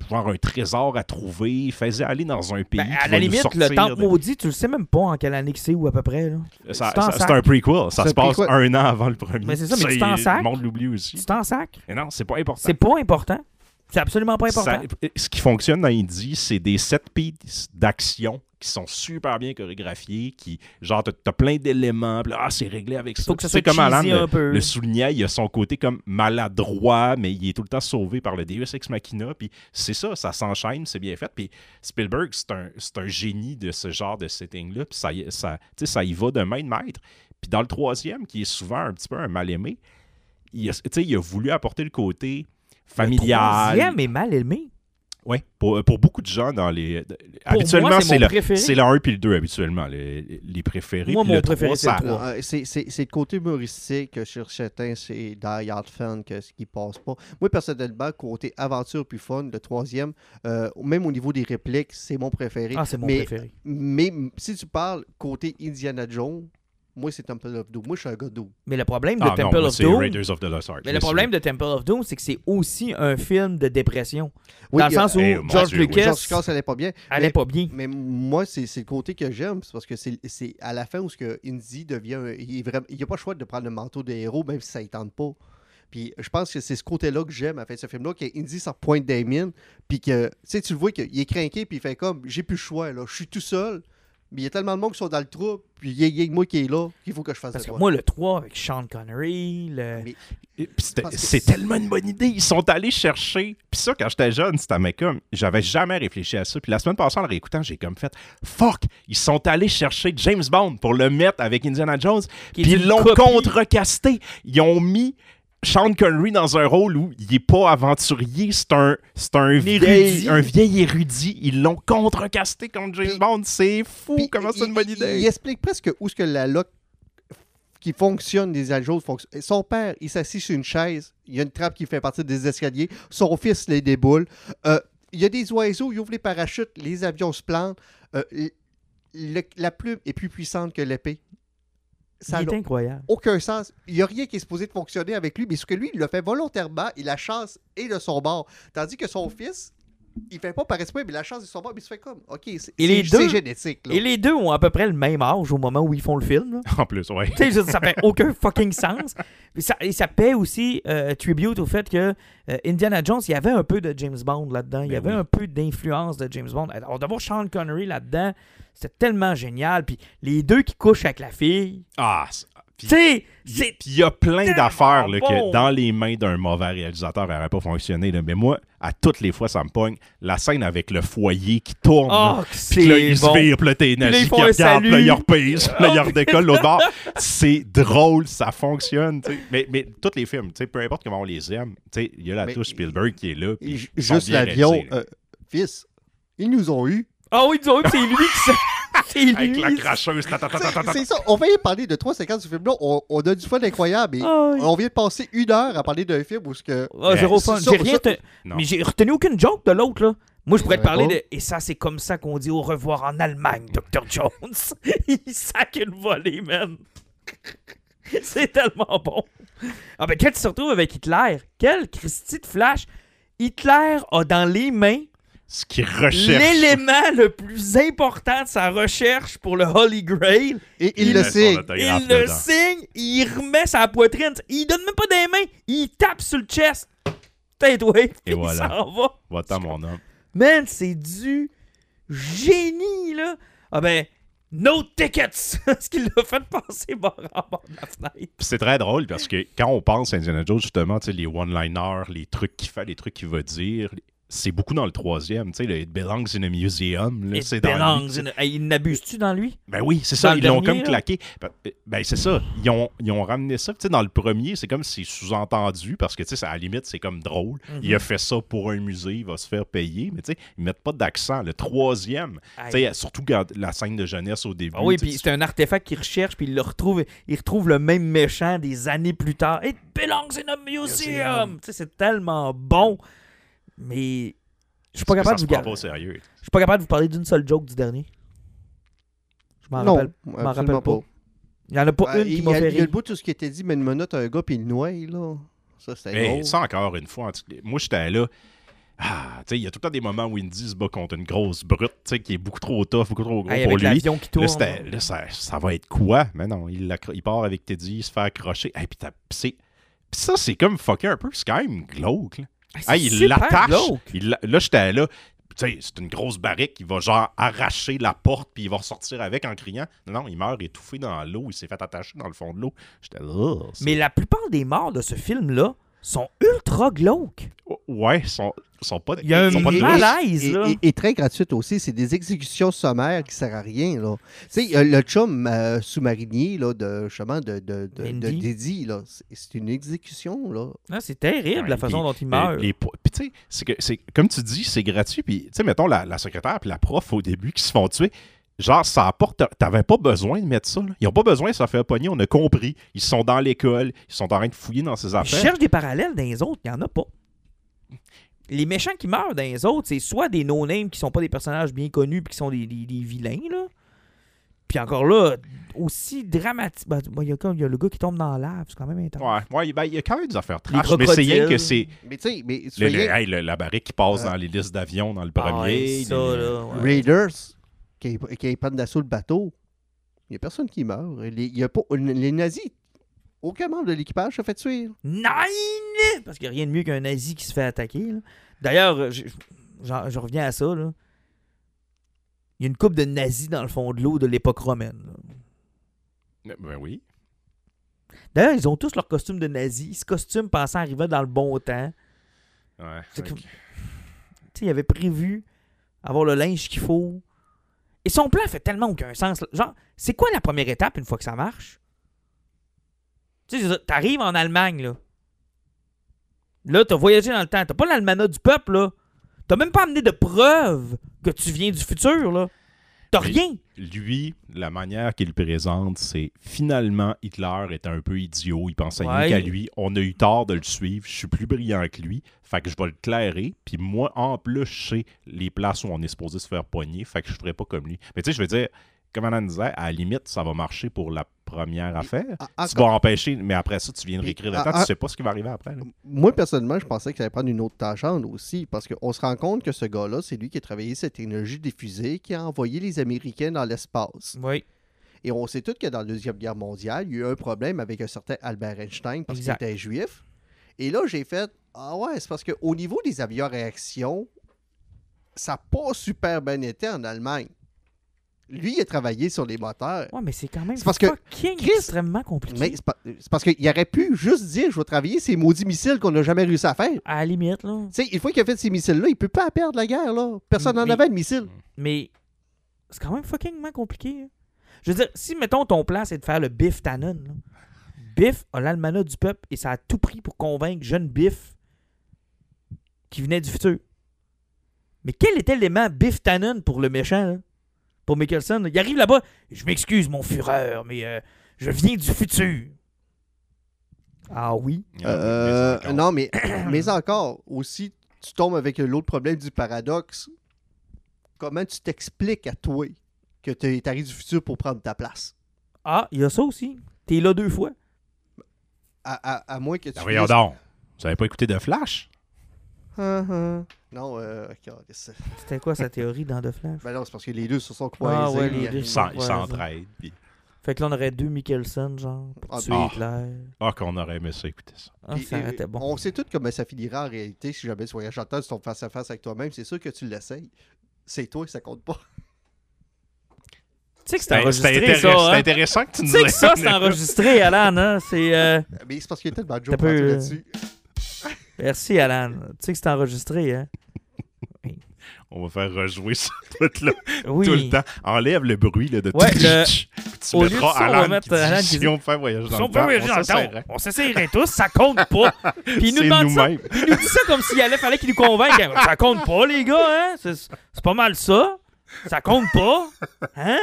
genre un trésor à trouver, faisait aller dans un pays. Ben, qui à la limite, le temple de- maudit, tu le sais même pas en quelle année que c'est ou à peu près. Ça- ça-. C'est un prequel. Ça C'est se passe prequel. un an avant le premier. Mais c'est ça, mais tu t'en Le sacs. monde l'oublie aussi. Tu t'en sac. Mais non, c'est pas important. C'est pas important. C'est absolument pas important. Ça- ce qui fonctionne dans Indie, c'est des set pieces d'action qui sont super bien chorégraphiés, qui, genre, t'as plein d'éléments, ah, c'est réglé avec ça. Faut que ça Tu sais, soit comme Alan le, le soulignait, il a son côté comme maladroit, mais il est tout le temps sauvé par le Deus Ex Machina, puis c'est ça, ça s'enchaîne, c'est bien fait, puis Spielberg, c'est un, un génie de ce genre de setting-là, puis ça, y- ça, tu sais, ça y va de main de maître. Puis dans le troisième, qui est souvent un petit peu un mal-aimé, il, a- tu sais, il a voulu apporter le côté Le familial. troisième est mal aimé. Oui, pour, pour beaucoup de gens dans les. habituellement, moi, c'est le, le 1 puis le 2 habituellement, les, les préférés. Moi, mon le préféré, 3, c'est le euh, c'est le côté humoristique que sur certains, c'est Die Hard fan que ce qui passe pas. Moi, personnellement, côté aventure puis fun, le troisième, euh, même au niveau des répliques, c'est mon préféré. Ah, c'est mon mais, préféré. Mais si tu parles côté Indiana Jones, moi, c'est Temple of Doom. Moi, je suis un gars d'eau. Mais le problème de Ah Temple of Doom. Raiders of the Lost Ark. Mais le problème de Temple of Doom, c'est que c'est aussi un film de dépression. Oui, dans le sens où Eh, George Dieu, oui. Lucas George Lucas, ça allait pas bien. allait mais- pas bien. Mais moi, c'est c'est le côté que j'aime, c'est parce que c'est c'est à la fin où ce que Indy devient. il n'y a pas le choix de prendre le manteau de héros, même si ça ne tente pas. Puis je pense que c'est ce côté-là que j'aime à fait ce film-là, que Indy ça pointe Damien, puis que tu sais, tu le vois qu'il est craqué, puis il fait comme j'ai plus le choix, là, je suis tout seul, mais il y a tellement de monde qui sont dans le trou, puis il y a- que moi qui est là, qu'il faut que je fasse Parce que moi, le 3 avec Sean Connery, le... Mais- C'est tellement une bonne idée. Ils sont allés chercher. Puis ça, quand j'étais jeune, c'était mais comme. J'avais jamais réfléchi à ça. Puis la semaine passée, en le réécoutant, j'ai comme fait Fuck! Ils sont allés chercher James Bond pour le mettre avec Indiana Jones. Puis ils l'ont contre-casté. Ils ont mis. Sean Connery dans un rôle où il est pas aventurier, c'est un, c'est un, vieil, un vieil érudit. Ils l'ont contre-casté contre James Bond. C'est fou! Puis, Comment c'est une bonne idée? Il, explique presque où ce que la loc qui fonctionne des ajouts fonctionne. Son père, il s'assit sur une chaise, il y a une trappe qui fait partie des escaliers, son fils les déboule. Euh, il y a des oiseaux, il ouvre les parachutes, les avions se plantent. Euh, le- la plume est plus puissante que l'épée. Ça il est incroyable. aucun sens. Il n'y a rien qui est supposé de fonctionner avec lui, mais ce que lui, il le fait volontairement et la chance est de son bord. Tandis que son fils, il fait pas par esprit, mais la chance de son mais il se fait comme, OK, c'est Et les c'est- deux- génétique. là. Et les deux ont à peu près le même âge au moment où ils font le film. là. En plus, ouais. Tu sais, ça fait aucun fucking sens. Et ça, et ça paie aussi euh, tribute au fait que euh, Indiana Jones, il y avait un peu de James Bond là-dedans. Il y Ben avait oui. un peu d'influence de James Bond. Alors, d'avoir Sean Connery là-dedans, c'était tellement génial. Puis les deux qui couchent avec la fille. Ah, Puis c'est. il y a plein d'affaires bon. que dans les mains d'un mauvais réalisateur, elle n'aurait pas fonctionné. là. Mais moi, à toutes les fois, ça me pogne. La scène avec le foyer qui tourne. Oh, Puis là, il se bon. vire, puis là, t'es nazi ils qui regarde, là, il repise, puis là, il redécolle l'autre bord. C'est drôle, ça fonctionne. Mais, mais tous les films, peu importe comment on les aime, il y a la Mais- touche Spielberg qui est là. ils Juste l'avion. euh, fils, ils nous ont eu. Ah oui, disons que c'est lui qui s'est- C'est lui. Avec la cracheuse. ta, ta, ta, ta, ta, C'est ta. c'est ça. On va y parler de 3,50 du film-là. On, on a du fun incroyable. mais Ah. On vient de passer une heure à parler d'un film où ce que. Ah, zéro fun. ça- J'ai rien te-. Mais j'ai retenu aucune joke de l'autre, là. Moi, je pourrais te parler bon. de. Et ça, c'est comme ça qu'on dit au revoir en Allemagne, Dr. Jones. Il sac une volée, man. c'est tellement bon. Ah, ben, quand tu te retrouves avec Hitler, quel Christy de flash. Hitler a dans les mains Ce qu'il recherche. l'élément le plus important de sa recherche pour le Holy Grail. Et il, Il le autographe Il le dedans. signe, il remet sa poitrine. Il donne même pas des mains, il tape sur le chest. Peut-être, oui. Et voilà. S'en va. Va-t'en, mon homme. Man, c'est du génie, là. Ah ben, no tickets! Ce qu'il l'a fait passer bord en bord de la fenêtre. C'est très drôle parce que quand on pense à Indiana Jones, justement, tu sais, les one-liners, les trucs qu'il fait, les trucs qu'il va dire, c'est beaucoup dans le troisième. Tu sais, le It belongs in a museum. Là, It c'est dans belongs lui. in a- Hey, Il n'abuse-tu dans lui? Ben oui, c'est ça, ils l'ont comme là? claqué. Ben, ben, c'est ça, ils ont, ils ont ramené ça. Tu sais, dans le premier, c'est comme si c'est sous-entendu parce que, tu sais, à la limite, c'est comme drôle. Mhm. Il a fait ça pour un musée, il va se faire payer, mais tu sais, ils mettent pas d'accent. Le troisième, tu sais, surtout quand la scène de jeunesse au début. Ah oui, puis c'est un artefact qu'il recherche, puis il le retrouve, il retrouve le même méchant des années plus tard. It belongs in a museum! Museum. Tu sais, c'est tellement bon. Mais je suis pas capable de vous prend gar- pas au sérieux. Je suis pas capable de vous parler d'une seule joke du dernier. Je m'en Non, rappelle. m'en rappelle pas. pas. Il y en a pas Ah, une qui m'a fait il y a le bout de tout ce qui était dit, mais une minute, un gars, puis il le noie, là. Ça, c'était Mais ça, encore une fois, moi, j'étais là. Ah, tu sais, il y a tout le temps des moments où Indy se bat contre une grosse brute, tu sais, qui est beaucoup trop tough, beaucoup trop gros Hey, pour avec lui. l'avion qui tourne. Là, ça, ça va être quoi? Mais non, il, part avec Teddy, il se fait accrocher. Et puis, t'as- pis c'est- pis ça, c'est comme fucké un peu. C'est quand même glauque. là. Hey, il l'attache. Il Là, j'étais là. Tu sais, c'est une grosse barrique. Il va genre arracher la porte puis il va ressortir avec en criant. Non, il meurt étouffé dans l'eau. Il s'est fait attacher dans le fond de l'eau. J'étais là. Mais la plupart des morts de ce film-là sont ultra glauques. Ouais, ils sont, ils sont pas. Il y a un ils sont pas Et- louche. malaise, et, là. et- et très gratuite aussi. C'est des exécutions sommaires qui servent à rien. Là. Tu sais, le chum euh, sous-marinier là, de, justement, de, de, de, de Mindy. Didi, là, c'est- une exécution. Là. Ah, c'est terrible Ouais, la façon dont il meurt. Puis tu sais, c'est que- c'est comme tu dis, c'est gratuit. Puis tu sais, mettons la, la secrétaire puis la prof au début qui se font tuer. Genre, ça apporte. T'avais pas besoin de mettre ça. là. Ils ont pas besoin de se faire pogner. On a compris. Ils sont dans l'école. Ils sont en train de fouiller dans ces Je affaires. cherche des parallèles dans les autres, il n'y en a pas. Les méchants qui meurent dans les autres, c'est soit des no-names qui sont pas des personnages bien connus puis qui sont des, des- des vilains, là. Puis encore là, aussi dramatique. ben, ben, Il y, a comme- il y a le gars qui tombe dans la lave, c'est quand même intense. Ouais, ouais, ben, il y a quand même des affaires trash. Mais c'est rien que c'est. Mais tu sais, mais le- soyez- le- hey, le- la barrique qui passe Euh, dans les listes d'avions dans le Ah, premier. ouais, ça, les- là. ouais. Raiders, qui, qui prennent d'assaut le bateau, il n'y a personne qui meurt. Les, il y a pas, les nazis, aucun membre de l'équipage se fait tuer. Nine! Parce qu'il n'y a rien de mieux qu'un nazi qui se fait attaquer. là. D'ailleurs, je, reviens à ça. là. Il y a une coupe de nazis dans le fond de l'eau de l'époque romaine. là. Ben oui. D'ailleurs, ils ont tous leur costume de nazis. Ils se costument pensant arriver dans le bon temps. Ouais. C'est ok. Tu sais, il avait prévu avoir le linge qu'il faut. Et son plan fait tellement aucun sens. là. Genre, c'est quoi la première étape une fois que ça marche? Tu sais, t'arrives en Allemagne, là. Là, t'as voyagé dans le temps. T'as pas l'almanach du peuple, là. T'as même pas amené de preuves que tu viens du futur, là. T'as rien. Lui, la manière qu'il présente, c'est finalement Hitler était un peu idiot. Il pensait Ouais. qu'à lui. On a eu tort de le suivre. Je suis plus brillant que lui. Fait que je vais le clairer. Puis moi, en plus, je sais les places où on est supposé se faire pogner. Fait que je ferai pas comme lui. Mais tu sais, je veux dire, comme Anna disait, à la limite, ça va marcher pour la première affaire. Tu vas empêcher, mais après ça, tu viens de réécrire le temps. Tu sais pas ce qui va arriver après. là. Moi, personnellement, je pensais que ça allait prendre une autre tangente aussi, parce qu'on se rend compte que ce gars-là, c'est lui qui a travaillé cette technologie des fusées, qui a envoyé les Américains dans l'espace. Oui. Et on sait tous que dans la Deuxième Guerre mondiale, il y a eu un problème avec un certain Albert Einstein parce qu'il était juif. Et là, j'ai fait Ah ouais, c'est parce qu'au niveau des avions à réaction, ça n'a pas super bien été en Allemagne. Lui, il a travaillé sur les moteurs. Ouais, mais c'est quand même C'est parce que- fucking Chris- extrêmement compliqué. Mais c'est pas- c'est parce qu'il aurait pu juste dire Je vais travailler ces maudits missiles qu'on n'a jamais réussi à faire. À la limite, là. Tu sais, une fois qu'il a fait ces missiles-là, il peut pas perdre la guerre, là. Personne n'en avait de missiles. Mais c'est quand même fuckingement compliqué. hein. Je veux dire, si, mettons, ton plan, c'est de faire le Biff Tannen, là. Biff a l'almanach du peuple et ça a tout pris pour convaincre jeune Biff qui venait du futur. Mais quel était l'élément Biff Tannen pour le méchant, là? Pour Mickelson? Il arrive là-bas, je m'excuse, mon fureur, mais euh, je viens du futur. Ah oui? Euh, Mais encore. non, mais, mais encore, aussi, tu tombes avec l'autre problème du paradoxe. Comment tu t'expliques à toi que tu arrives du futur pour prendre ta place? Ah, il y a ça aussi. T'es là deux fois. À, à- à moins que tu. Ben voyons donc. Vous avez pas écouté de Flash? Non, euh, C'était quoi sa théorie dans The Flash? ben non, c'est parce que les deux se sont croisés. Ah ouais, les deux Ils s'en- s'entraident. puis- Fait que là, on aurait deux Mickelson, genre, pour Ah, tuer ah. Hitler. Ah, qu'on aurait aimé ça écouter ça. Ah, puis, ça aurait euh, été bon. On sait tous comment ça finira en réalité si jamais tu voyages en temps, tu tombes face à face avec toi-même. C'est sûr que tu l'essayes. C'est toi, ça compte pas. Tu sais que c'est C'était enregistré, intéress- ça, c'était hein? intéressant que tu Tu nous sais que ça, c'est enregistré, Alan, hein? C'est... euh, Mais c'est parce qu'il y a tellement de T'as jokes peu, là-dessus. Merci, Alan. Tu sais que c'est enregistré, hein? On va faire rejouer ça tout, le- Oui. tout le temps. Enlève le bruit là, de Ouais, tout le- tu au lieu de mettras ça, on va Alan mettre qui dit, Alan qui si on fait voyager dans Si on le peut temps, voyager dans on le temps, s'essaierait. on s'essayerait tous, ça compte pas. Puis il nous C'est demande ça. nous-mêmes. Il nous dit ça comme s'il allait, fallait qu'il nous convainque. Ça compte pas, les gars, hein? C'est c'est pas mal ça. Ça compte pas. Hein?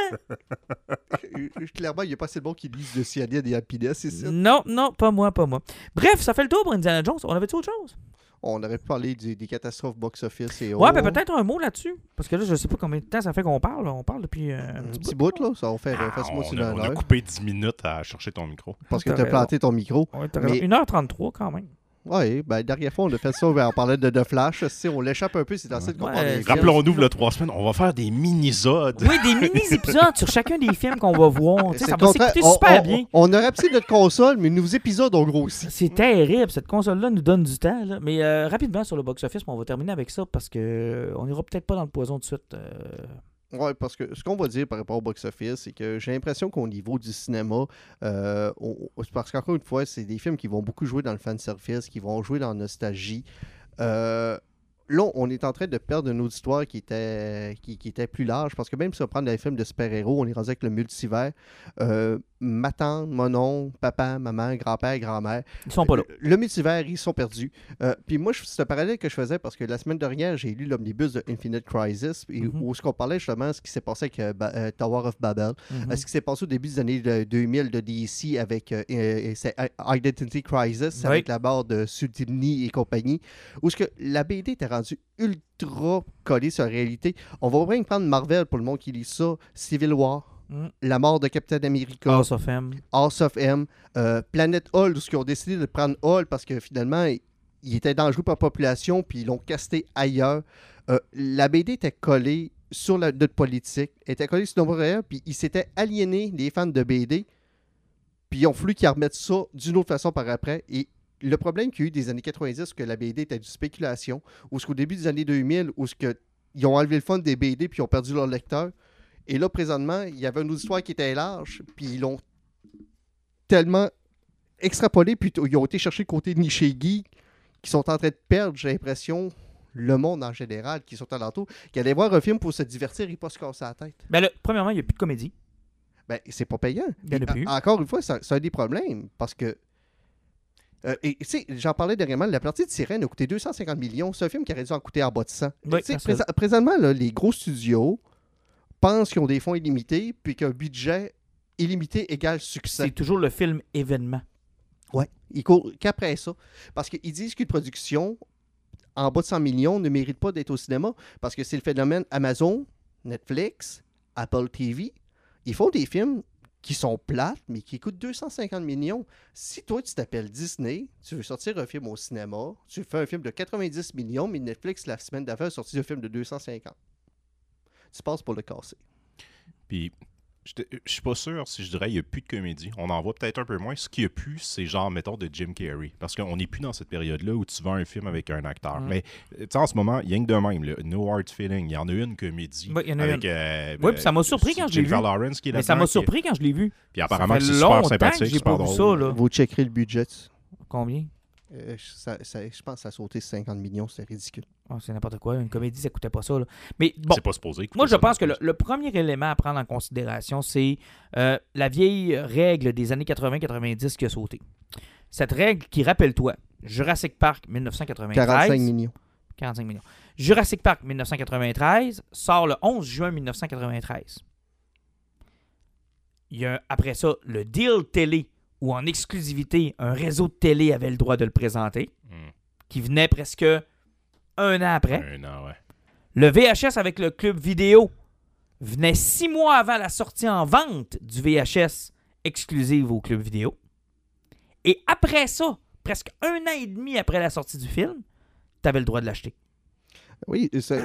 Euh, Clairement, il n'y a pas assez de monde qui lisent le cyanide et happiness, c'est ça? Non, non, pas moi, pas moi. Bref, ça fait le tour pour Indiana Jones. On avait-tu autre chose? On aurait pu parler des catastrophes box-office et Ouais, autres. ben peut-être un mot là-dessus. Parce que là, je sais pas combien de temps ça fait qu'on parle. On parle depuis euh, un Un petit petit bout. bout, là, ça faire euh, Ah, facilement on, une a, on a coupé 10 minutes à chercher ton micro. Parce que T'as tu as planté ton micro. Ouais, Mais- raison. 1h33 quand même. Oui, ben, dernière fois, on a fait ça, ben, on parlait de The Flash. Si on l'échappe un peu, c'est dans cette qu'on Ouais. Rappelons-nous, le trois semaines, on va faire des mini-zodes. Oui, des mini-épisodes sur chacun des films qu'on va voir. Tu sais, C'est ça va contraire. s'écouter On- super on, bien. On, aurait petit notre console, mais nos épisodes ont grossi. C'est terrible, cette console-là nous donne du temps. là. Mais euh, rapidement sur le box-office, on va terminer avec ça parce que euh, on ira peut-être pas dans le poison tout de suite. euh. Oui, parce que ce qu'on va dire par rapport au box-office, c'est que j'ai l'impression qu'au niveau du cinéma, euh, on- c'est parce qu'encore une fois, c'est des films qui vont beaucoup jouer dans le fan-service, qui vont jouer dans la nostalgie. Euh, là, on est en train de perdre une auditoire qui était, qui, qui était plus large, parce que même si on prend des films de super-héros, on est rendu avec le multivers. Euh, ma tante, mon oncle, papa, maman, grand-père, grand-mère, Ils sont pas là. le multivers, ils sont perdus. Euh, puis moi, c'est un parallèle que je faisais parce que la semaine dernière, j'ai lu l'omnibus de Infinite Crisis, et Mhm. où ce qu'on parlait justement de ce qui s'est passé avec euh, euh, Tower of Babel, Mhm. euh, ce qui s'est passé au début des années de- 2000 de DC avec Identity Crisis, Oui. avec la mort de Sudini et compagnie, où ce que la BD était rendue ultra collée sur la réalité. On va bien prendre Marvel pour le monde qui lit ça, Civil War. Mm. La mort de Captain America, House of M. House of M, euh, Planet Hall, où ils ont décidé de prendre Hall parce que finalement, il, il était dangereux pour la population, puis ils l'ont casté ailleurs. Euh, la BD était collée sur la, notre politique, était collée sur nos réel, puis ils s'étaient aliénés, les fans de BD, puis ils ont voulu qu'ils remettent ça d'une autre façon par après. Et le problème qu'il y a eu des années 90, c'est que la BD était du spéculation, ou ce qu'au début des années 2000, où ce que, ils ont enlevé le fun des BD, puis ils ont perdu leur lecteur. Et là, présentement, il y avait une auditoire qui était large, puis ils l'ont tellement extrapolé, puis ils ont été chercher le côté niché geek, qui sont en train de perdre, j'ai l'impression, le monde en général, qui sont alentour, qui allaient voir un film pour se divertir et pas se casser la tête. Ben, là, premièrement, il n'y a plus de comédie. Ben, c'est pas payant. Il en a plus. en- encore une fois, c'est un des problèmes, parce que. euh, et tu sais, j'en parlais dernièrement, la partie de Sirène a coûté 250 millions. C'est un film qui aurait dû en coûter en bas de 100. Oui, Tu sais, facile. présa- présentement, là, les gros studios pensent qu'ils ont des fonds illimités, puis qu'un budget illimité égale succès. C'est toujours le film événement. Courent qu'après ça. Parce qu'ils disent qu'une production en bas de 100 millions ne mérite pas d'être au cinéma. Parce que c'est le phénomène Amazon, Netflix, Apple TV. Ils font des films qui sont plates, mais qui coûtent 250 millions. Si toi, tu t'appelles Disney, tu veux sortir un film au cinéma, tu fais un film de 90 millions, mais Netflix, la semaine d'avant, a sorti un film de 250. Tu passes pour le casser. Puis, je suis pas sûr si je dirais il n'y a plus de comédie. On en voit peut-être un peu moins. Ce qu'il y a plus, c'est genre, mettons, de Jim Carrey. Parce qu'on n'est plus dans cette période-là où tu vends un film avec un acteur. Mm. Mais, tu sais, en ce moment, il y a que de même. là. No Hard Feeling. Il y en a une comédie. Oui, il y en a avec, une. euh, Oui, puis ça m'a surpris c'est quand je l'ai Jennifer vu. Lawrence qui est Mais ça m'a surpris quand je l'ai vu. Puis apparemment, c'est super que sympathique, j'ai super pas vu drôle. ça, là. Vous checkerez le budget. Combien? Euh, ça- ça- je pense que ça a sauté 50 millions, c'est ridicule. Ah, c'est n'importe quoi. Une comédie, ça coûtait pas ça. là. Mais bon, C'est pas supposé. écouter moi, je pense que le premier élément à prendre en considération, c'est euh, la vieille règle des années 80-90 qui a sauté. Cette règle qui, rappelle-toi, Jurassic Park 1993. 45 millions. 45 millions. Jurassic Park 1993 sort le 11 juin 1993. Il y a après ça le deal télé où en exclusivité un réseau de télé avait le droit de le présenter, Hmm. qui venait presque un an après. Un an, ouais. Le VHS avec le club vidéo venait six mois avant la sortie en vente du VHS exclusive au club vidéo. Et après ça, presque un an et demi après la sortie du film, tu avais le droit de l'acheter. Oui, c'est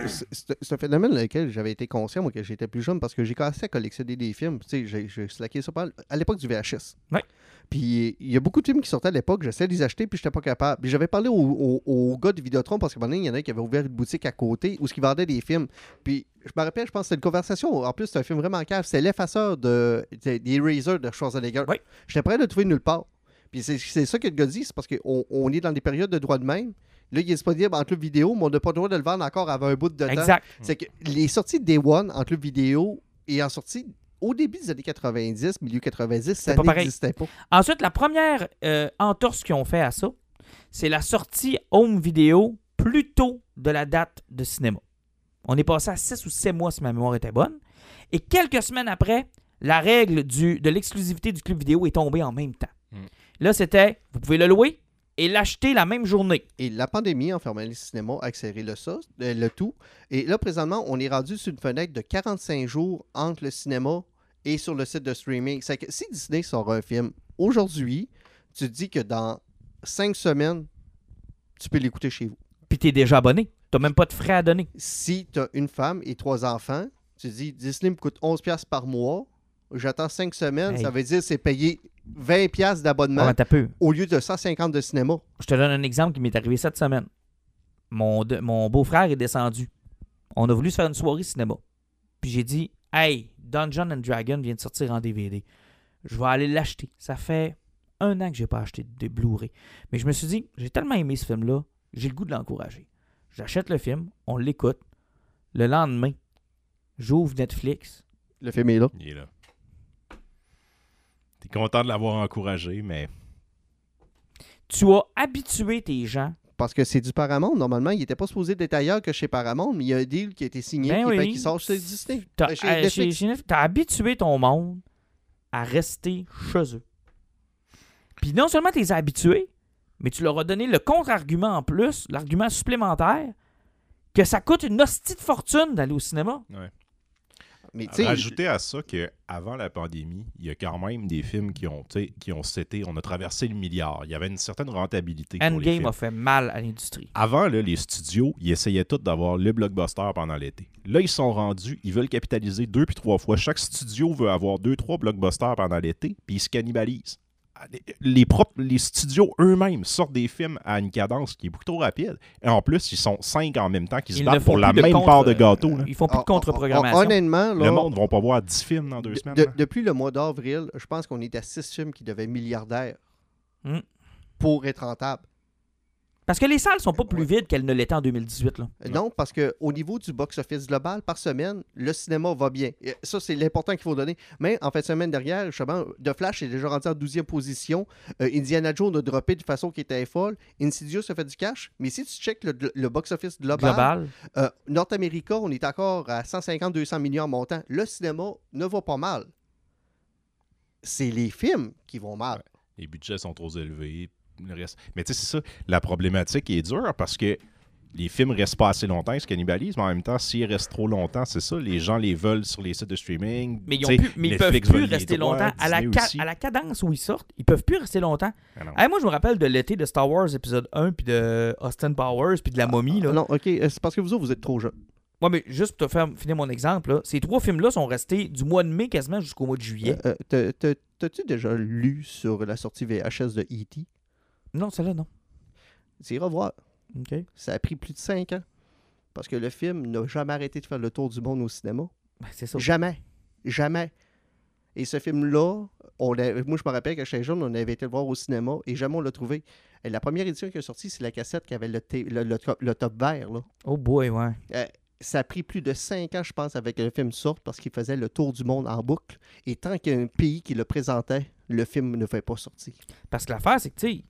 un phénomène lequel j'avais été conscient, moi, que j'étais plus jeune, parce que j'ai commencé à collectionner des films. Tu sais, j'ai- slacké ça à l'époque du VHS. Ouais. Puis il y a beaucoup de films qui sortaient à l'époque, j'essayais de les acheter, puis j'étais pas capable. Puis j'avais parlé au, au- au gars de Vidéotron, parce qu'à un moment donné, il y en a qui avait ouvert une boutique à côté où il vendait des films. Puis je me rappelle, je pense que c'était une conversation. En plus, c'est un film vraiment cave. C'est l'effaceur de, de- des Razors de Schwarzenegger. Ouais. J'étais prêt à le trouver nulle part. Puis c'est c'est ça que le gars dit, c'est parce qu'on on est dans des périodes de droit de même. Là, il est disponible en club vidéo, mais on n'a pas le droit de le vendre encore avant un bout de temps. Exact. C'est que les sorties de Day One en club vidéo et en sortie au début des années 90, milieu 90, ça pas pareil. n'existait pas. Ensuite, la première euh, entorse qu'ils ont fait à ça, c'est la sortie home vidéo plus tôt de la date de cinéma. On est passé à 6 ou 7 mois si ma mémoire était bonne. Et quelques semaines après, la règle du, de l'exclusivité du club vidéo est tombée en même temps. Mm. Là, c'était, vous pouvez le louer et l'acheter la même journée. Et la pandémie, en fermant les cinémas, a accéléré le, ça, euh, le tout. Et là, présentement, on est rendu sur une fenêtre de 45 jours entre le cinéma et sur le site de streaming. C'est que si Disney sort un film aujourd'hui, tu te dis que dans 5 semaines, tu peux l'écouter chez vous. Puis t'es déjà abonné. T'as même pas de frais à donner. Si tu as une femme et trois enfants, tu dis Disney me coûte 11$ par mois, j'attends 5 semaines, Hey. ça veut dire c'est payer 20$ d'abonnement au lieu de 150$ de cinéma. Je te donne un exemple qui m'est arrivé cette semaine. Mon, de- mon beau-frère est descendu. On a voulu se faire une soirée cinéma. Puis j'ai dit Hey, Dungeon and Dragon vient de sortir en DVD. Je vais aller l'acheter. Ça fait un an que j'ai pas acheté de Blu-ray. Mais je me suis dit, j'ai tellement aimé ce film-là, j'ai le goût de l'encourager. J'achète le film, on l'écoute. Le lendemain, j'ouvre Netflix. Le film est là. Il est là. T'es content de l'avoir encouragé, mais Tu as habitué tes gens. Parce que c'est du Paramount. Normalement, il n'était pas supposé d'être ailleurs que chez Paramount, mais il y a un deal qui a été signé Ben qui, fait oui. qu'il sort chez Disney. T'as Euh, euh, t'as habitué ton monde à rester chez eux. Puis non seulement tu les as habitués, mais tu leur as donné le contre-argument en plus, l'argument supplémentaire, que ça coûte une hostie de fortune d'aller au cinéma. Mais Rajouter à ça qu'avant la pandémie, il y a quand même des films qui ont, qui ont cété, on a traversé le milliard. Il y avait une certaine rentabilité pour les Endgame films. a fait mal à l'industrie. Avant, là, les studios, ils essayaient tous d'avoir le blockbuster pendant l'été. Là, ils sont rendus, ils veulent capitaliser deux puis trois fois. Chaque studio veut avoir deux, trois blockbusters pendant l'été, puis ils se cannibalisent. Ah, Les, les propres, les studios eux-mêmes sortent des films à une cadence qui est beaucoup trop rapide. Et en plus, ils sont cinq en même temps qui se Ils battent pour la même contre- part de gâteau. là. Ils font plus de hon- hon- contre-programmation. Honnêtement, là, Le monde ne va pas voir 10 films dans deux de- semaines. de- là. depuis le mois d'avril, je pense qu'on est à six films qui devaient milliardaires Hmm. pour être rentables. Parce que les salles sont pas plus vides qu'elles ne l'étaient en 2018. Là. Euh, Non, parce qu'au niveau du box-office global par semaine, le cinéma va bien. Et ça, c'est l'important qu'il faut donner. Mais en fin de semaine dernière, justement, The Flash est déjà rendu en 12e position. Euh, Indiana Jones a droppé de façon qui était folle. Insidious a fait du cash. Mais si tu checkes le, le box-office global, Global. euh, North America, on est encore à 150-200 millions en montant. Le cinéma ne va pas mal. C'est les films qui vont mal. Les budgets sont trop élevés. Le reste... Mais tu sais, c'est ça. La problématique est dure parce que les films restent pas assez longtemps, ils se cannibalisent, mais en même temps, s'ils restent trop longtemps, c'est ça, les gens les veulent sur les sites de streaming. Mais ils, ont pu- mais ils peuvent plus rester droits, longtemps. À la, à cadence où ils sortent, ils peuvent plus rester longtemps. Ah. Hey, moi, je me rappelle de l'été de Star Wars épisode 1, puis de Austin Powers, puis de la momie. Là. Non, OK, euh, c'est parce que vous autres, vous êtes trop jeunes. Ouais, mais juste pour te faire finir mon exemple, là, ces trois films-là sont restés du mois de mai quasiment jusqu'au mois de juillet. Euh, euh, t'as- t'as- T'as-tu déjà lu sur la sortie VHS de E.T.? Non, celle-là, non. C'est revoir. OK. Ça a pris plus de 5 ans. Parce que le film n'a jamais arrêté de faire le tour du monde au cinéma. Ben, c'est ça. Jamais. Jamais. Et ce film-là, on moi je me rappelle que j'étais jeune, on avait été le voir au cinéma et jamais on l'a trouvé. Et la première édition qui est sortie, c'est la cassette qui avait le, ta- le, le top, le top vert. Là. Oh boy, ouais. Ça a pris plus de 5 ans, je pense, avec le film sorte parce qu'il faisait le tour du monde en boucle. Et tant qu'il y a un pays qui le présentait, le film ne fait pas sortir. Parce que l'affaire, c'est que, tu sais,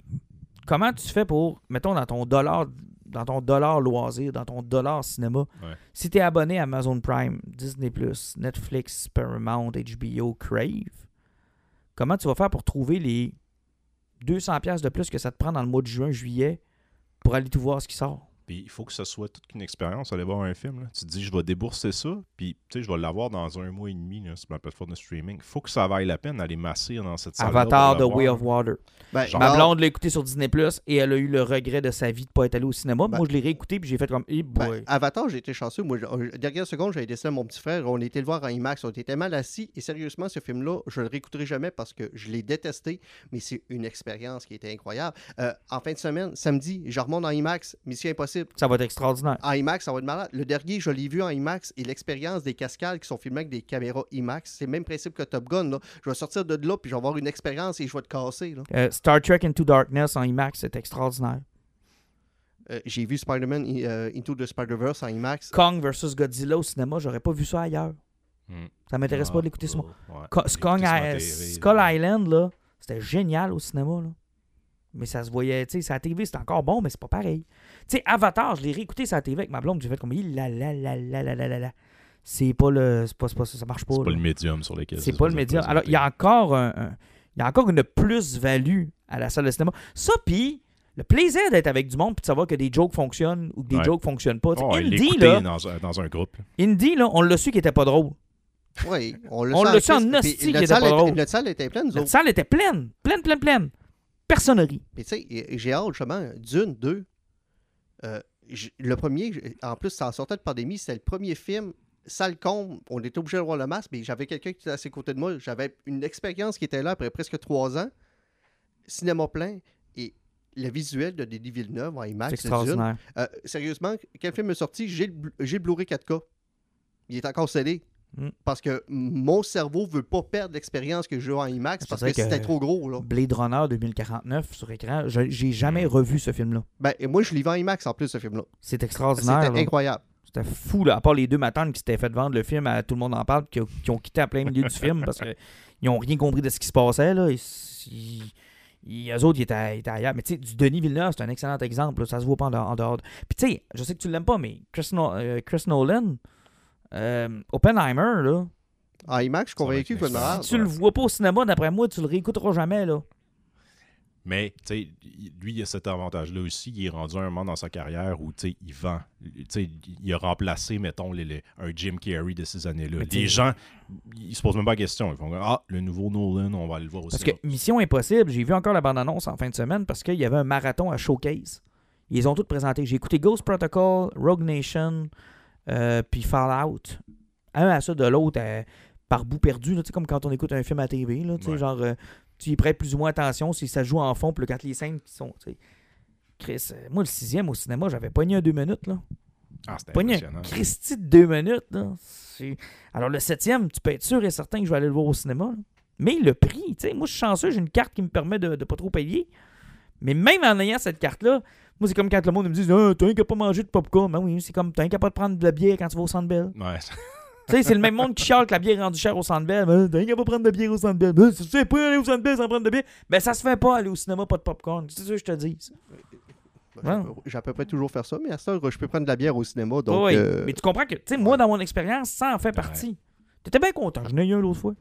comment tu fais pour, mettons, dans ton dollar, dans ton dollar loisir, dans ton dollar cinéma, Ouais. si tu es abonné à Amazon Prime, Disney, Netflix, Paramount, HBO, Crave, comment tu vas faire pour trouver les 200$ piastres de plus que ça te prend dans le mois de juin, juillet pour aller tout voir ce qui sort? Puis il faut que ce soit toute une expérience, aller voir un film. là. Tu te dis, je vais débourser ça, puis tu sais, je vais l'avoir dans un mois et demi là, sur ma plateforme de streaming. Il faut que ça vaille la peine d'aller masser dans cette salle Avatar The Way of Water. Ben, Genre- Ma blonde l'a écouté sur Disney Plus et elle a eu le regret de sa vie de ne pas être allée au cinéma. Ben- Moi, je l'ai réécouté puis j'ai fait comme, ben. Avatar, j'ai été chanceux. Moi, euh, dernière seconde, j'avais décidé à mon petit frère, on était le voir en IMAX, on était mal assis. Et sérieusement, ce film-là, je le réécouterai jamais parce que je l'ai détesté, mais c'est une expérience qui était incroyable. Euh, en fin de semaine, samedi, je remonte en IMAX, Mission Impossible. Ça va être extraordinaire. En IMAX, ça va être malade. Le dernier, je l'ai vu en IMAX et l'expérience des cascades qui sont filmées avec des caméras IMAX, c'est le même principe que Top Gun. là. Je vais sortir de là puis je vais avoir une expérience et je vais te casser. là. Euh, Star Trek Into Darkness en IMAX, c'est extraordinaire. Euh, J'ai vu Spider-Man euh, Into the Spider-Verse en IMAX. Kong versus Godzilla au cinéma, j'aurais pas vu ça ailleurs. Hmm. Ça m'intéresse Ah, pas de l'écouter ce. Ouais. Écouter Kong à à- Skull là. Island, là, c'était génial au cinéma. Là. Mais ça se voyait, tu sais, sur la TV, c'était encore bon, mais c'est pas pareil. Tu sais, Avatar, je l'ai réécouté sur la TV avec ma blonde, j'ai fait comme il la la la la la la la. C'est pas le. C'est pas, pas, ça, marche pas. C'est pas le médium sur lequel C'est pas le médium. Alors, il y a encore un, Il y a encore une plus-value à la salle de cinéma. Ça, puis le plaisir d'être avec du monde puis de savoir que des jokes fonctionnent ou que des jokes fonctionnent pas. Oh, Indy, là, dans, dans, un groupe. Là, on l'a su qu'il était pas drôle. Oui, on l'a su, su en hostie qu'il était pas drôle. Salle était pleine, Notre salle était pleine, pleine, pleine, pleine. Personnerie. Mais tu sais, j'ai hâte, justement, d'une, deux, euh, le premier, en plus, ça en sortait de pandémie, c'était le premier film. Salle comble, on était obligé de voir le masque, mais j'avais quelqu'un qui était à ses côtés de moi. J'avais une expérience qui était là après presque trois ans. Cinéma plein et le visuel de Denis Villeneuve en C'est IMAX. Dune. extraordinaire. Euh, sérieusement, quel film est sorti? J'ai le Blu-ray 4K. Il est encore scellé. Mm. Parce que mon cerveau veut pas perdre l'expérience que j'ai eu en IMAX parce que, que- c'était trop gros. Là. Blade Runner 2049 sur écran, je- j'ai jamais revu ce film-là. Ben, et moi, je l'ai vu en IMAX en plus, ce film-là. C'est C'était extraordinaire. là. incroyable. C'était fou, là. À part les deux matins qui s'étaient fait vendre le film à tout le monde en parle, qui, qui ont quitté à plein milieu du film parce qu'ils n'ont rien compris de ce qui se passait. Là. Ils, ils- ils- eux autres, ils étaient, étaient ailleurs. Mais tu sais, du Denis Villeneuve, c'est un excellent exemple. là. Ça se voit pas en dehors. en dehors. de- Puis tu sais, je sais que tu l'aimes pas, mais Chris, No- euh, Chris Nolan, euh, Oppenheimer, là, En IMAX, je suis convaincu que si tu le vois pas au cinéma, d'après moi, tu le réécouteras jamais. là. Mais, tu sais, lui, il a cet avantage-là aussi. Il est rendu à un moment dans sa carrière où, tu sais, il vend. Tu sais, il a remplacé, mettons, les- les- un Jim Carrey de ces années-là. Les gens, ils se posent même pas la question. Ils font Ah, le nouveau Nolan, on va aller le voir aussi. Parce que Mission Impossible, j'ai vu encore la bande-annonce en fin de semaine parce qu'il y avait un marathon à Showcase. Ils ont tous présenté. J'ai écouté Ghost Protocol, Rogue Nation, euh, puis Fallout. Un à ça de l'autre, euh, par bout perdu, là, tu sais, comme quand on écoute un film à TV. Là, tu sais, Ouais. genre, euh, tu y prêtes plus ou moins attention si ça joue en fond, puis quand les scènes qui sont. Chris, moi, le sixième au cinéma, j'avais pogné un deux minutes. là. Ah, c'était impressionnant. Christy de deux minutes. Là. Alors, le septième, tu peux être sûr et certain que je vais aller le voir au cinéma. là. Mais le prix, tu sais, moi, je suis chanceux, j'ai une carte qui me permet de ne pas trop payer. Mais même en ayant cette carte-là, moi, c'est comme quand le monde me dit Ah, T'as un qui n'a pas mangé de popcorn. Ben oui, c'est comme T'as un qui n'a pas de prendre de la bière quand tu vas au Centre Bell. Ouais. tu sais, c'est le même monde qui chiale que la bière est rendue chère au Centre Bell. Ben, T'as un qui n'a pas prendre de bière au Centre Bell. Ben, tu sais pas aller au Centre Bell sans prendre de bière. Ben, ça se fait pas aller au cinéma, pas de popcorn. C'est ça que je te dis. J'ai à peu près toujours faire ça, mais à ça, je peux prendre de la bière au cinéma. Donc, Ouais, euh, Mais tu comprends que, tu sais, moi, dans mon expérience, ça en fait partie. T'étais bien content. Je n'ai eu un l'autre fois.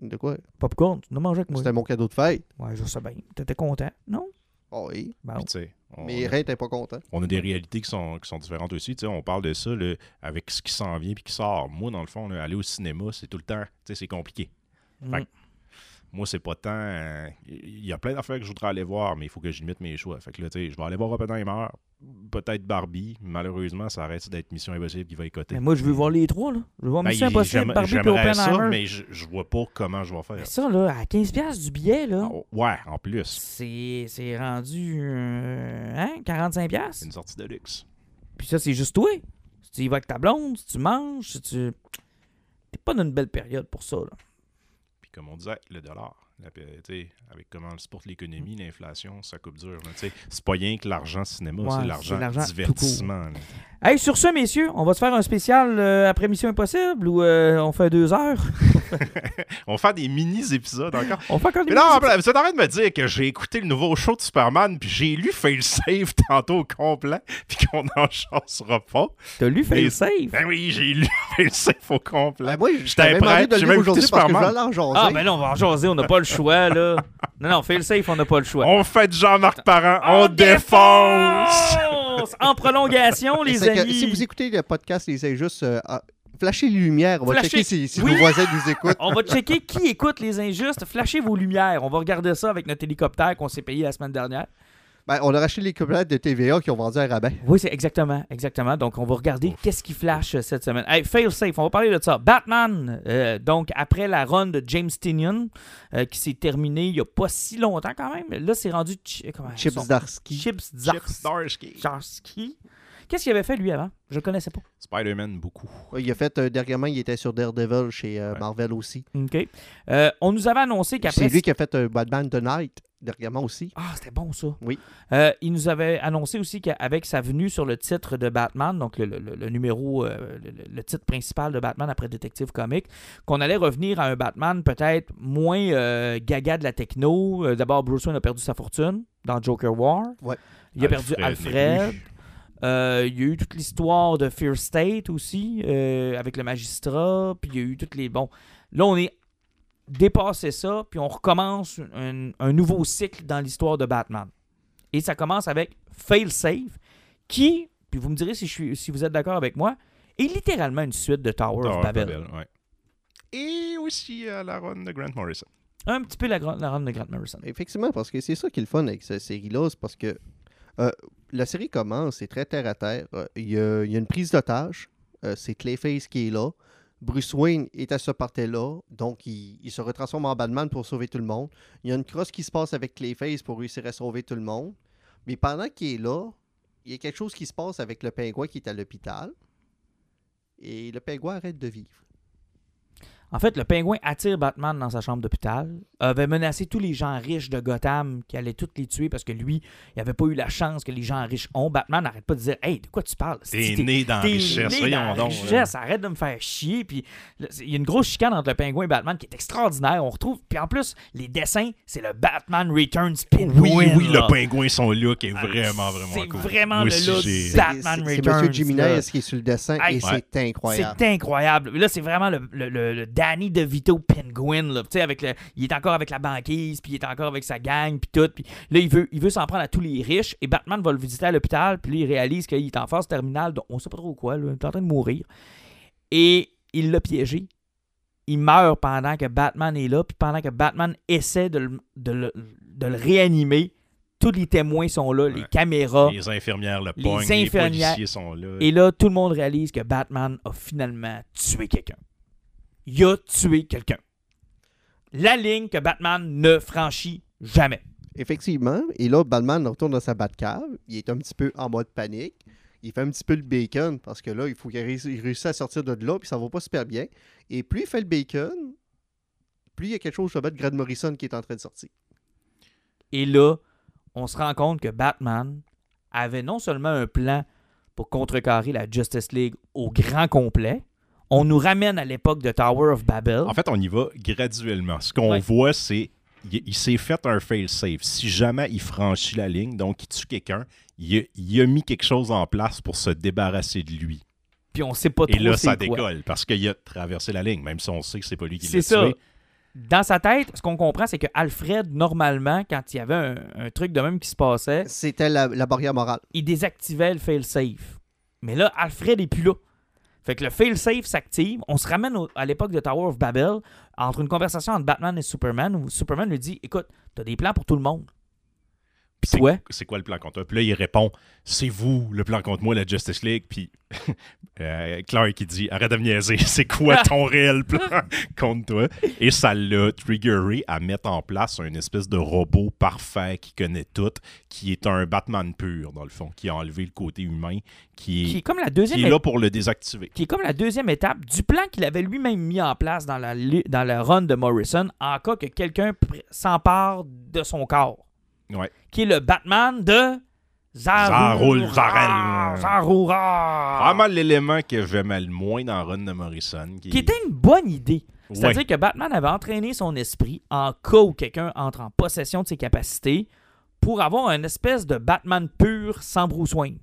de quoi? Popcorn, tu n'as mangé avec moi. C'était mon cadeau de fête. Ouais, je sais bien. T'étais content, non? Oh, oui. Bon. Puis, on, Mais Ray t'es pas content. on a des réalités qui sont, qui sont différentes aussi. Tu sais, on parle de ça là, avec ce qui s'en vient puis qui sort. Moi, dans le fond, là, aller au cinéma, c'est tout le temps, tu sais, c'est compliqué. Fait Mm. que Moi, c'est pas tant. euh, Il y a plein d'affaires que je voudrais aller voir, mais il faut que je limite mes choix. Fait que là, tu sais, je vais aller voir Oppenheimer, peut-être Barbie. Malheureusement, ça arrête d'être Mission Impossible qui va écoter. Mais moi, je veux voir les trois, là. Je veux voir Ben, Mission Impossible, Barbie et J'aimerais ça, Oppenheimer. mais je, je vois pas comment je vais faire. Mais ça, là, à 15$ du billet, là, Ah, ouais, en plus. c'est c'est rendu, euh, hein, 45$. C'est une sortie de luxe. Puis ça, c'est juste toi. Si tu y vas avec ta blonde, si tu manges, si tu... T'es pas dans une belle période pour ça, là. Comme on disait, le dollar. La- avec comment se porte l'économie, l'inflation, ça coupe dur. là, tu sais. C'est pas rien que l'argent cinéma, Ouais, c'est l'argent divertissement. Hey, sur ce, messieurs, on va se faire un spécial euh, après Mission Impossible ou euh, on fait deux heures? On va faire des mini-épisodes encore. On fait encore des Mais non, vous êtes en train de me dire que j'ai écouté le nouveau show de Superman, puis j'ai lu Fail Save tantôt au complet, puis qu'on n'en chancera pas. T'as lu Mais- Fail Safe? Ben oui, j'ai lu Fail Save au complet. Ben, moi, je J'étais prêt, j'ai le même écouté parce que je Superman. Ah, ben là, on va en jaser, on n'a pas le choix, là. Non, non, Fail Safe, on n'a pas le choix. On fait de Jean-Marc Parent, on, défonce! défonce! En prolongation, les que amis. si vous écoutez le podcast Les Injustes, euh, flashez les lumières. On va Flashez- checker si, si Oui. nos voisins nous écoutent. On va checker qui écoute les injustes. Flashez vos lumières. On va regarder ça avec notre hélicoptère qu'on s'est payé la semaine dernière. Ben, on a racheté les copies de TVA qui ont vendu à rabais. Oui, c'est exactement, exactement. Donc, on va regarder qu'est-ce qui flash euh, cette semaine. Hey, fail safe, on va parler de ça. Batman, euh, donc après la run de James Tinian, euh, qui s'est terminée il n'y a pas si longtemps quand même. Là, c'est rendu Chi- comment, Chips Darsky. Chips Chip Zars- Starsky. Zarsky. Qu'est-ce qu'il avait fait lui avant? Je ne connaissais pas. Spider-Man, beaucoup. Ouais, Il a fait, euh, dernièrement, il était sur Daredevil chez euh, Ouais. Marvel aussi. OK. Euh, on nous avait annoncé C'est qu'après. lui qui a fait euh, Batman The Night, dernièrement aussi. Ah, c'était bon ça. Oui. Euh, il nous avait annoncé aussi qu'avec sa venue sur le titre de Batman, donc le, le- le- le numéro, euh, le, le- le titre principal de Batman après Detective Comics, qu'on allait revenir à un Batman peut-être moins euh, gaga de la techno. D'abord, Bruce Wayne a perdu sa fortune dans Joker War. Ouais. Il a perdu Alfred. Euh, il y a eu toute l'histoire de Fear State aussi, euh, avec le magistrat. Puis il y a eu toutes les. Bon, là, on est dépassé ça, puis on recommence un, un nouveau cycle dans l'histoire de Batman. Et ça commence avec Fail Safe, qui, puis vous me direz si, je suis, si vous êtes d'accord avec moi, est littéralement une suite de Tower, Tower of Babel. Babel, ouais. Et aussi à la run de Grant Morrison. Un petit peu la, la run de Grant Morrison. Effectivement, parce que c'est ça qui est le fun avec cette série-là, c'est parce que la série commence, c'est très terre à terre. Euh, Il y, a, une prise d'otage. Euh, c'est Clayface qui est là. Bruce Wayne est à ce party-là, donc il, il se retransforme en Batman pour sauver tout le monde. Il y a une crosse qui se passe avec Clayface pour réussir à sauver tout le monde. Mais pendant qu'il est là, il y a quelque chose qui se passe avec le pingouin qui est à l'hôpital. Et le pingouin arrête de vivre. En fait, le pingouin attire Batman dans sa chambre d'hôpital, avait menacé tous les gens riches de Gotham qui allaient tous les tuer parce que lui, il n'avait pas eu la chance que les gens riches ont. Batman n'arrête pas de dire Hey, de quoi tu parles? T'es Si né dans la richesse, né voyons dans donc. richesse, arrête de me faire chier. Puis c'est- il y a une grosse chicane entre le pingouin et Batman qui est extraordinaire. On retrouve. Puis en plus, les dessins, c'est le Batman Returns Penguin. Oui, oui, là. le pingouin, son look est Ah, vraiment, vraiment c'est cool. vraiment le look C'est Batman c'est Returns, M. Jimenez là. qui est sur le dessin Hey, et c'est incroyable. C'est incroyable. Là, c'est vraiment le, le, le- le Danny DeVito Penguin. Là. Tu sais, Avec le, il est encore avec la banquise, puis il est encore avec sa gang, puis tout. Puis là, il veut, il veut s'en prendre à tous les riches. Et Batman va le visiter à l'hôpital, puis il réalise qu'il est en phase terminale. Donc, on sait pas trop quoi. Là, il est en train de mourir. Et il l'a piégé. Il meurt pendant que Batman est là, puis pendant que Batman essaie de le, de le, de le réanimer. Tous les témoins sont là, les caméras. Les infirmières le Les pognent, les infirmières- policiers sont là. Et là, tout le monde réalise que Batman a finalement tué quelqu'un. Il a tué quelqu'un. La ligne que Batman ne franchit jamais. Effectivement. Et là, Batman retourne dans sa Batcave. Il est un petit peu en mode panique. Il fait un petit peu le bacon parce que là, il faut qu'il réussisse à sortir de là, puis ça va pas super bien. Et plus il fait le bacon, plus il y a quelque chose de Grant Morrison qui est en train de sortir. Et là, on se rend compte que Batman avait non seulement un plan pour contrecarrer la Justice League au grand complet, on nous ramène à l'époque de Tower of Babel. En fait, on y va graduellement. Ce qu'on Ouais. voit, c'est il, il s'est fait un fail-safe. Si jamais il franchit la ligne, donc il tue quelqu'un, il, a- il a mis quelque chose en place pour se débarrasser de lui. Puis on sait pas Et trop là, c'est ça quoi. décolle parce qu'il a traversé la ligne, même si on sait que c'est pas lui qui C'est l'a ça. tué. Dans sa tête, ce qu'on comprend, c'est que Alfred, normalement, quand il y avait un, un truc de même qui se passait, C'était la, la barrière morale. il désactivait le fail-safe. Mais là, Alfred est plus là. Fait que le fail-safe s'active. On se ramène à l'époque de Tower of Babel, entre une conversation entre Batman et Superman, où Superman lui dit Écoute, t'as des plans pour tout le monde. Puis C'est- toi, C'est quoi le plan contre toi? Puis là, il répond C'est vous le plan contre moi, la Justice League. Puis euh, Clark qui dit Arrête de me niaiser, c'est quoi ton réel plan contre toi? Et ça l'a triggeré à mettre en place une espèce de robot parfait qui connaît tout, qui est un Batman pur, dans le fond, qui a enlevé le côté humain, qui qui est, comme la qui deuxième est là pour le désactiver. qui est comme la deuxième étape du plan qu'il avait lui-même mis en place dans la, dans le run de Morrison en cas que quelqu'un s'empare de son corps. Ouais. Qui est le Batman de Zarel. Zarura. Vraiment l'élément que j'aimais le moins dans Run de Morrison. Qui, Qui était une bonne idée. C'est-à-dire Ouais. que Batman avait entraîné son esprit en cas où quelqu'un entre en possession de ses capacités pour avoir une espèce de Batman pur sans Bruce Wayne.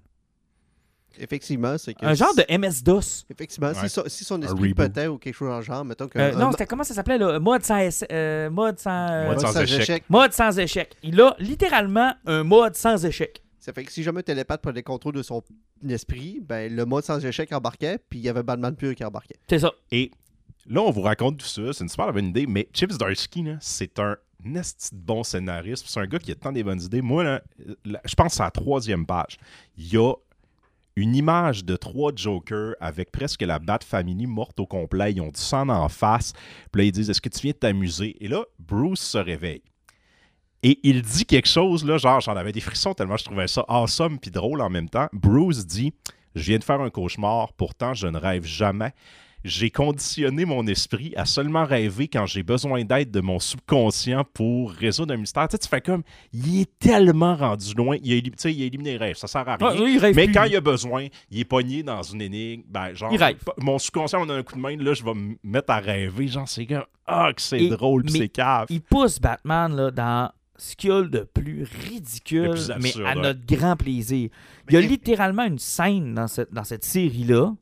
Effectivement, c'est que. Un genre de MS-DOS. Effectivement, Ouais. si, son, si son Un esprit pétait ou quelque chose dans le genre, mettons que. Euh, un- non, c'était comment ça s'appelait là? Mode sans, essa- euh, mode sans, euh, Mode un- sans échec. mode sans échec. Il a littéralement un mode sans échec. Ça fait que si jamais Télépathe prenait le contrôle de son esprit, ben le mode sans échec embarquait, puis il y avait Batman pur qui embarquait. C'est ça. Et là, on vous raconte tout ça. C'est une super bonne idée. Mais Chips Darsky, là, c'est un esti de bon scénariste. C'est un gars qui a tant des bonnes idées. Moi, là, là, je pense à la troisième page. Il y a une image de trois Jokers avec presque la Bat Family morte au complet. Ils ont du sang en face. Puis là, ils disent Est-ce que tu viens de t'amuser? Et là, Bruce se réveille. Et il dit quelque chose, là, genre, j'en avais des frissons tellement je trouvais ça awesome puis drôle en même temps. Bruce dit Je viens de faire un cauchemar, pourtant je ne rêve jamais. J'ai conditionné mon esprit à seulement rêver quand j'ai besoin d'aide de mon subconscient pour résoudre un mystère. Tu sais, tu fais comme il est tellement rendu loin, il a, tu sais, il a éliminé les rêves, ça sert à rien. Ah, rêve Mais plus, quand il a besoin, il est pogné dans une énigme. Ben, genre, Il rêve. mon subconscient me donne un coup de main, là, je vais me mettre à rêver. Genre, c'est comme, ah, que c'est drôle, puis c'est cave. Il pousse Batman là, dans ce qu'il y a de plus ridicule, mais à notre grand plaisir. Il y a Mais- littéralement une scène dans cette, dans cette série-là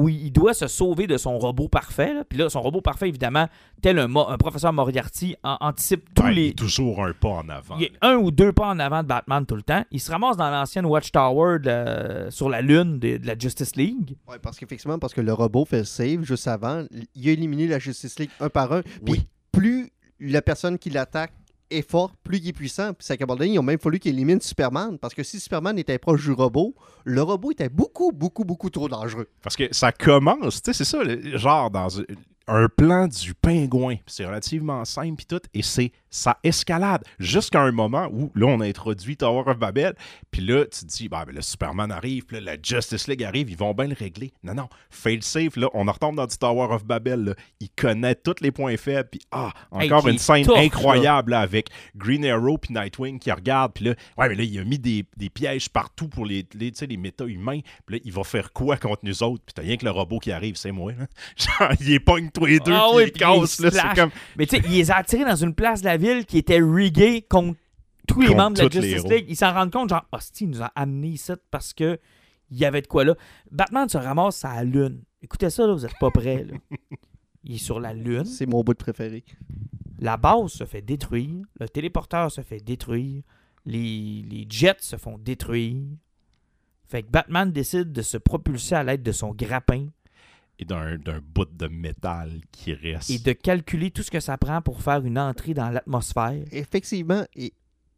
où il doit se sauver de son robot parfait. là. Puis là, son robot parfait, évidemment, tel un, mo- un professeur Moriarty, en- anticipe tous Ouais, il les, est toujours un pas en avant. Il y a un ou deux pas en avant de Batman tout le temps. Il se ramasse dans l'ancienne Watchtower de- sur la lune de, de la Justice League. Ouais, parce qu'effectivement, parce que le robot fait le save juste avant, il a éliminé la Justice League un par un. Puis Oui. plus la personne qui l'attaque est fort, plus il est puissant. Puis, c'est qu'à un moment donné, il a même fallu qu'il élimine Superman. Parce que si Superman était proche du robot, le robot était beaucoup, beaucoup, beaucoup trop dangereux. Parce que ça commence, tu sais, c'est ça, genre dans un plan du pingouin. C'est relativement simple, puis tout, et c'est ça escalade jusqu'à un moment où, là, on a introduit Tower of Babel, puis là, tu te dis, bah, ben, le Superman arrive, puis là, la Justice League arrive, ils vont bien le régler. Non, non, fail safe, là, on en retombe dans du Tower of Babel, là. il connaît tous les points faibles, puis ah, encore une scène tough, incroyable, là, avec Green Arrow puis Nightwing qui regardent, puis là, ouais, mais là, il a mis des, des pièges partout pour les, les, les méta-humains, puis là, il va faire quoi contre nous autres, puis t'as rien que le robot qui arrive, c'est moi, là. Genre, il est pogne tous les deux, Ah puis oui, il casse, là, c'est comme... Mais tu sais, il les a attirés dans une place de la ville qui était riggée contre tous les membres de la Justice. League. Ils s'en rendent compte, genre, hostie, il nous a amenés ici parce que il y avait de quoi là. Batman se ramasse à la Lune. Écoutez ça, là, vous êtes pas prêts. Là. Il est sur la Lune. C'est mon bout de préféré. La base se fait détruire. Le téléporteur se fait détruire. Les, les jets se font détruire. Fait que Batman décide de se propulser à l'aide de son grappin Et d'un bout de métal qui reste. et de calculer tout ce que ça prend pour faire une entrée dans l'atmosphère. Effectivement. Et,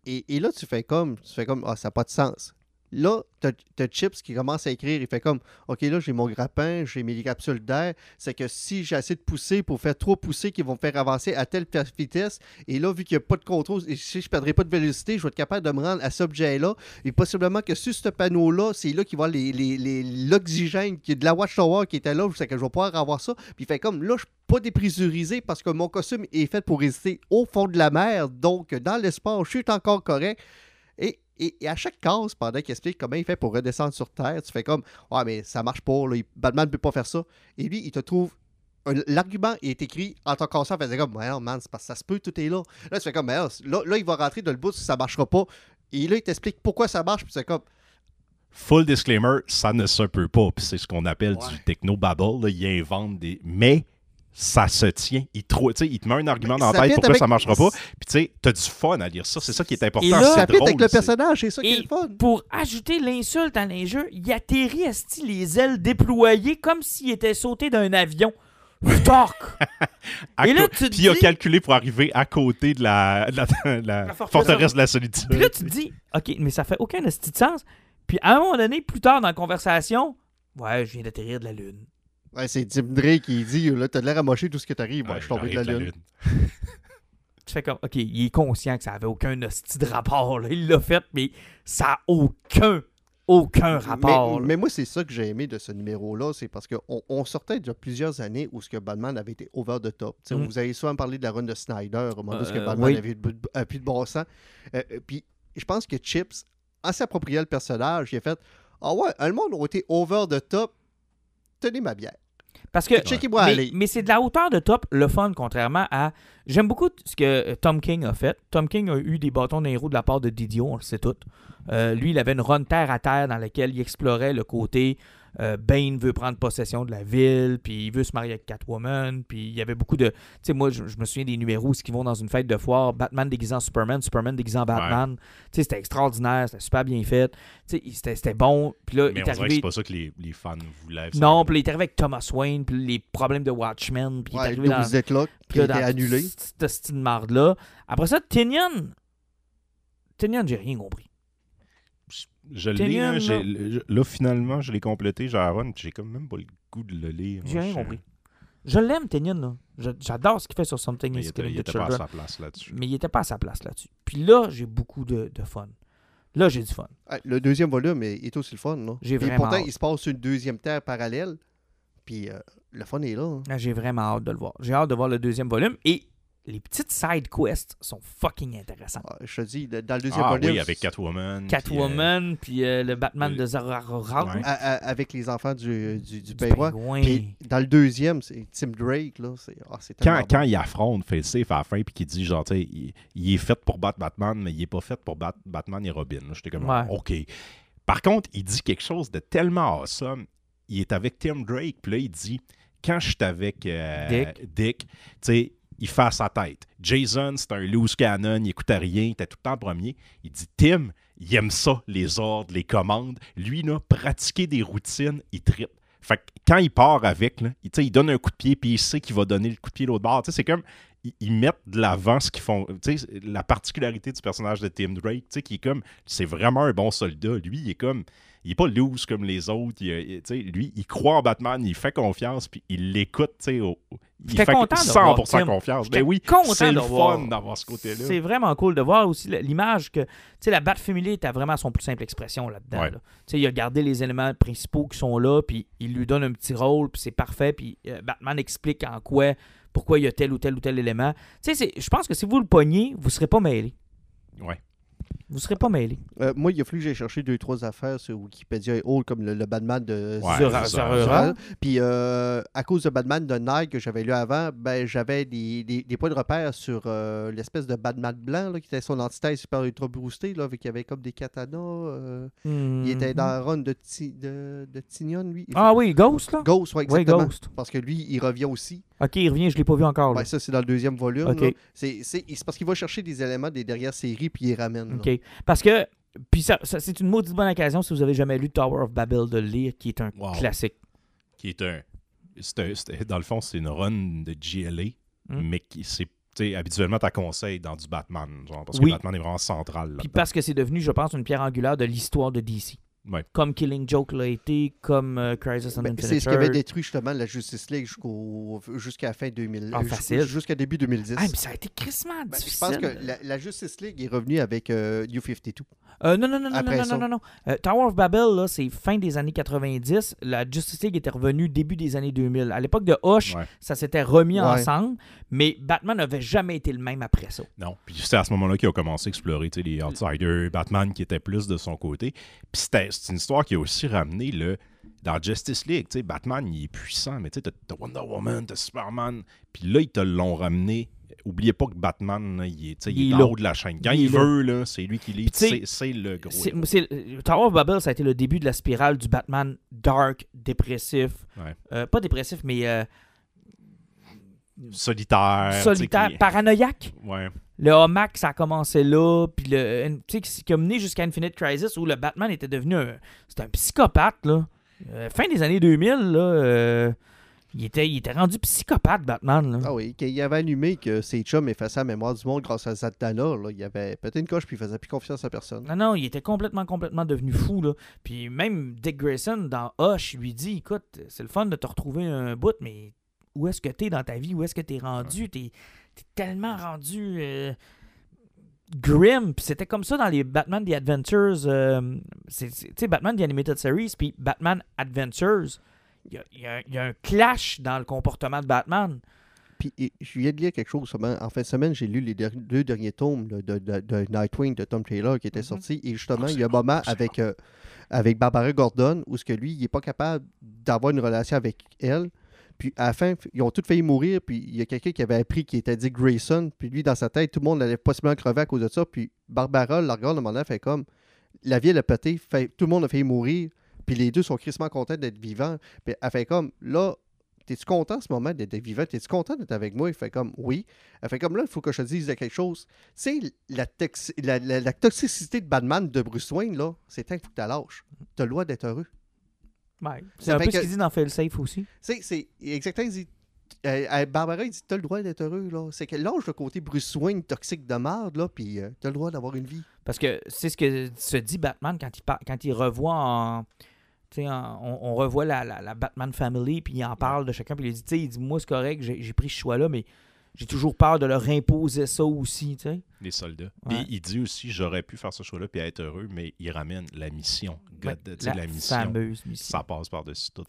et, et là, tu fais comme, tu fais comme, ah, ça n'a pas de sens. Là, t'as as Chips qui commence à écrire. Il fait comme, OK, là, j'ai mon grappin, j'ai mes capsules d'air. C'est que si j'ai assez de pousser pour faire trop pousser, qui vont me faire avancer à telle vitesse, et là, vu qu'il n'y a pas de contrôle, si je ne perdrai pas de vélocité, je vais être capable de me rendre à cet objet-là. Et possiblement que sur ce panneau-là, c'est là qu'il va l'oxygène de la Watchtower qui était là. C'est que je vais pouvoir avoir ça. Puis il fait comme, là, je suis pas dépressurisé parce que mon costume est fait pour résister au fond de la mer. Donc, dans l'espace, je suis encore correct. Et, à chaque case, pendant qu'il explique comment il fait pour redescendre sur Terre, tu fais comme Ouais, mais ça marche pas, là, Batman ne peut pas faire ça. Et lui, il te trouve. L'argument est écrit en tant conscient, faisait comme Ouais, non, man, c'est parce que ça se peut, tout est là. Là, tu fais comme là, là, il va rentrer dans le bout ça marchera pas. Et là, il t'explique pourquoi ça marche, puis c'est comme Full disclaimer, ça ne se peut pas. Puis c'est ce qu'on appelle Ouais. du techno-babble. là. Il invente des. Mais ça se tient. Il, te met un argument dans Ça la tête pourquoi avec- ça marchera pas. Puis tu sais, t'as du fun à lire ça. C'est ça qui est important. Et là- c'est ça fit avec drôle, le personnage, c'est ça qui est le fun. pour ajouter l'insulte à l'injure, il atterrit esti les ailes déployées comme s'il était sauté d'un avion. À Et là, tu Puis il a calculé pour arriver à côté de la, de la- de la La forteresse. forteresse de la solitude. Puis là, tu te dis, OK, mais ça fait aucun esti de sens. Puis à un moment donné, plus tard dans la conversation, ouais, je viens d'atterrir de la Lune. Ouais, c'est Tim Drake qui dit Là, t'as l'air à mocher tout ce que t'arrives. Ouais, Ouais, je suis tombé de la lune. Tu fais comme, OK, il est conscient que ça avait aucun esti de rapport. là. Il l'a fait, mais ça n'a aucun, aucun rapport. Mais, moi, c'est ça que j'ai aimé de ce numéro-là, c'est parce qu'on on sortait de plusieurs années où ce que Batman avait été over the top. Mm. Vous avez souvent parlé de la run de Snyder, au moment où ce que Euh, Batman oui. avait euh, plus de bon sens. Euh, euh, puis je pense que Chips, en s'appropriant le personnage, il a fait Ah ouais, le monde a été over the top. Tenez ma bière. Parce que, mais, aller. mais c'est de la hauteur de top, le fun, contrairement à. J'aime beaucoup ce que Tom King a fait. Tom King a eu des bâtons d'un héros de la part de Didio, on le sait tout. Euh, lui, il avait une run terre à terre dans laquelle il explorait le côté euh, Bane veut prendre possession de la ville, puis il veut se marier avec Catwoman, puis il y avait beaucoup de. Tu sais, moi, je, je me souviens des numéros où ils vont dans une fête de foire, Batman déguisant Superman, Superman déguisant Batman. Tu sais, c'était extraordinaire, c'était super bien fait. Tu sais, c'était c'était bon. Puis là, il Mais on arrivé. c'est pas ça que les, les fans voulaient. ça. Non, puis là, il est arrivé avec Thomas Wayne, puis les problèmes de Watchmen, puis il est arrivé dans, puis qui là, a été dans annulé. cette marde-là. Après ça, Tinian. Tinian, j'ai rien compris. Je l'ai, Tynion, là, j'ai- là. le- là, finalement, je l'ai complété, j'ai j'ai comme même pas le goût de le lire. J'ai rien compris. Je l'aime, Tinian, là. Je- J'adore ce qu'il fait sur Something Mais is il était, Killing il était pas à sa place là-dessus. Mais il était pas à sa place là-dessus. Puis là, j'ai beaucoup de, de fun. Là, j'ai du fun. Le deuxième volume est, est aussi le fun. là. J'ai vraiment pourtant, hâte. il se passe une deuxième terre parallèle. Puis euh, le fun est là. hein. Ah, J'ai vraiment hâte de le voir. J'ai hâte de voir le deuxième volume. Et les petites side quests sont fucking intéressantes. Ah, Je te dis, dans le deuxième Ah volume. oui, avec Catwoman. puis, Catwoman, puis euh, le Batman de Ouais. à- avec les enfants du, du, du. Puis dans le deuxième, c'est Tim Drake. Là, c'est, c'est Quand, tellement quand bon. il affronte Facesafe à la fin, puis qu'il dit, genre, tu sais, il, il est fait pour battre Batman, mais il est pas fait pour battre Batman et Robin. là. J'étais comme, Ouais. OK. Par contre, il dit quelque chose de tellement awesome. Il est avec Tim Drake, puis là, il dit, quand je suis avec euh, Dick. Dick, tu sais, il fait à sa tête. Jason, c'est un loose cannon, il écoute à rien, il était tout le temps premier. Il dit, Tim, il aime ça, les ordres, les commandes. Lui, là, pratiquer des routines, il tripe. Fait que quand il part avec, là, il, il donne un coup de pied, puis il sait qu'il va donner le coup de pied l'autre bord. C'est comme, ils, mettent de l'avant ce qu'ils font. Tu sais, la particularité du personnage de Tim Drake, tu sais, qui est comme. C'est vraiment un bon soldat. Lui, il est comme. Il est pas loose comme les autres. Il, il- tu sais, lui, il croit en Batman, il fait confiance, puis il l'écoute, tu sais. au- Il fait content de voir 100% Tim. confiance. J'étais Ben oui, c'est le fun d'avoir ce côté-là. C'est vraiment cool de voir aussi l'image que, tu sais, la Bat Family était vraiment son plus simple expression là-dedans. Ouais. là. Tu sais, il a gardé les éléments principaux qui sont là, puis il lui donne un petit rôle, puis c'est parfait, puis euh, Batman explique en quoi, pourquoi il y a tel ou tel ou tel élément. Tu sais, je pense que si vous le pognez, vous serez pas mêlé. Ouais. Vous serez pas mêlé. Euh, moi, il a fallu que j'aille chercher deux, trois affaires sur Wikipédia et autres, comme le, le Batman de Ouais. Puis euh, à cause de Batman de Nike que j'avais lu avant, ben j'avais des, des- des points de repère sur euh, l'espèce de Batman blanc là, qui était son antithèse super ultra boosté, là, avec qu'il y avait comme des katanas. euh, Il était dans run de, Ti- de, de Tinion, lui. Ah oui, Ghost, là? Ghost, oui, Oui, exactement. Ghost. Parce que lui, il revient aussi. Ok, il revient, je l'ai pas vu encore. là. Ouais, ça, c'est dans le deuxième volume. Ok. là. C'est c'est- c'est parce qu'il va chercher des éléments des dernières séries puis il les ramène. OK. Parce que, puis ça, ça- c'est une maudite bonne occasion si vous avez jamais lu Tower of Babel de le lire, qui est un Wow. classique. Qui est un. c'est un- c'est- dans le fond, c'est une run de GLA, Mm. mais qui c'est. tu sais, habituellement, tu conseilles dans du Batman, genre, parce Oui. que Batman est vraiment central. Puis parce que c'est devenu, je pense, une pierre angulaire de l'histoire de DC. Ouais. Comme Killing Joke l'a été, comme euh, Crisis on Ben, Infinite c'est ce qui avait détruit justement la Justice League jusqu'au jusqu'à la fin 2000. Ah, facile. Jusqu'à début 2010. Ah, mais ça a été crissement Ben, je difficile. pense que la, la Justice League est revenue avec euh, New 52. Euh, non, non, non, non, non, non, non, non. Euh, Tower of Babel, là, c'est fin des années 90. La Justice League était revenue début des années 2000. À l'époque de Hush, Ouais. ça s'était remis Ouais. ensemble, mais Batman n'avait jamais été le même après ça. Non. Puis c'est à ce moment-là qu'il a commencé à explorer les outsiders, Batman qui était plus de son côté. Puis c'était- c'est une histoire qui a aussi ramené le. Dans Justice League, tu sais, Batman, il est puissant, mais tu sais, t'as Wonder Woman, t'as Superman. Puis là, ils te l'ont ramené. Oubliez pas que Batman, là, il est, il Il est en haut de la chaîne. Quand Il veut, là, c'est lui qui lit. C'est le gros. Tower of Babel, ça a été le début de la spirale du Batman dark, dépressif. Ouais. Euh, pas dépressif, mais euh, Solitaire. solitaire, paranoïaque. Ouais. Le Hamac, ça a commencé là, puis le, tu sais, qui- a mené jusqu'à Infinite Crisis où le Batman était devenu un, c'était un psychopathe, là. Euh, fin des années 2000, là, euh, il, était, il était rendu psychopathe, Batman, là. Ah oui, qu'il avait allumé que ses chums effaçaient la mémoire du monde grâce à Zatanna. Là. Il avait pété une coche puis il faisait plus confiance à personne. Non, non, il était complètement, complètement devenu fou, là. Puis même Dick Grayson, dans Hush, lui dit, écoute, c'est le fun de te retrouver un bout, mais où est-ce que t'es dans ta vie? Où est-ce que t'es rendu? T'es t'es tellement rendu euh, grim. Puis c'était comme ça dans les Batman The Adventures. euh, tu sais, Batman The Animated Series, puis Batman Adventures. Il y a, y un- il y a un clash dans le comportement de Batman. Puis je viens de lire quelque chose. En fin de semaine, j'ai lu les der- deux derniers tomes là, de, de- de Nightwing de Tom Taylor qui étaient Mhm. sortis. Et justement, Oh, il y a un bon, moment avec, euh, avec Barbara Gordon où ce que lui, il n'est pas capable d'avoir une relation avec elle. Puis à la fin, ils ont tous failli mourir. Puis il y a quelqu'un qui avait appris qui était dit Grayson. Puis lui, dans sa tête, tout le monde allait possiblement crever à cause de ça. Puis Barbara la regarde, un moment fait comme la vie, elle a pété. Tout le monde a failli mourir. Puis les deux sont crissement contents d'être vivants. Puis elle fait comme là, T'es-tu content en ce moment d'être vivant? T'es-tu content d'être avec moi? Il fait comme oui. Elle fait comme là, il faut que je te dise quelque chose. Tu sais, la, toxi- la, la- la toxicité de Batman de Bruce Wayne, là, c'est temps qu'il faut que tu lâches. T'as le droit d'être heureux. Ouais. C'est un peu que- ce qu'il dit dans Fail Safe aussi. C'est exactement. Il dit, euh, euh, Barbara, il dit T'as le droit d'être heureux, là. C'est que lâche le côté Bruce Wayne toxique de merde, là, puis euh, t'as le droit d'avoir une vie. Parce que c'est ce que se dit Batman quand il, par- quand il revoit en. tu sais, en- on, on revoit la, la- la Batman Family, puis il en parle de chacun, puis il dit, tu sais, il dit, moi c'est correct, j'ai j'ai pris ce choix-là, mais j'ai toujours peur de leur imposer ça aussi, tu sais. Les soldats. Ouais. Puis il dit aussi j'aurais pu faire ce choix-là puis être heureux, mais il ramène la mission. God, Ouais, la, mission. fameuse mission. Ça passe par-dessus tout.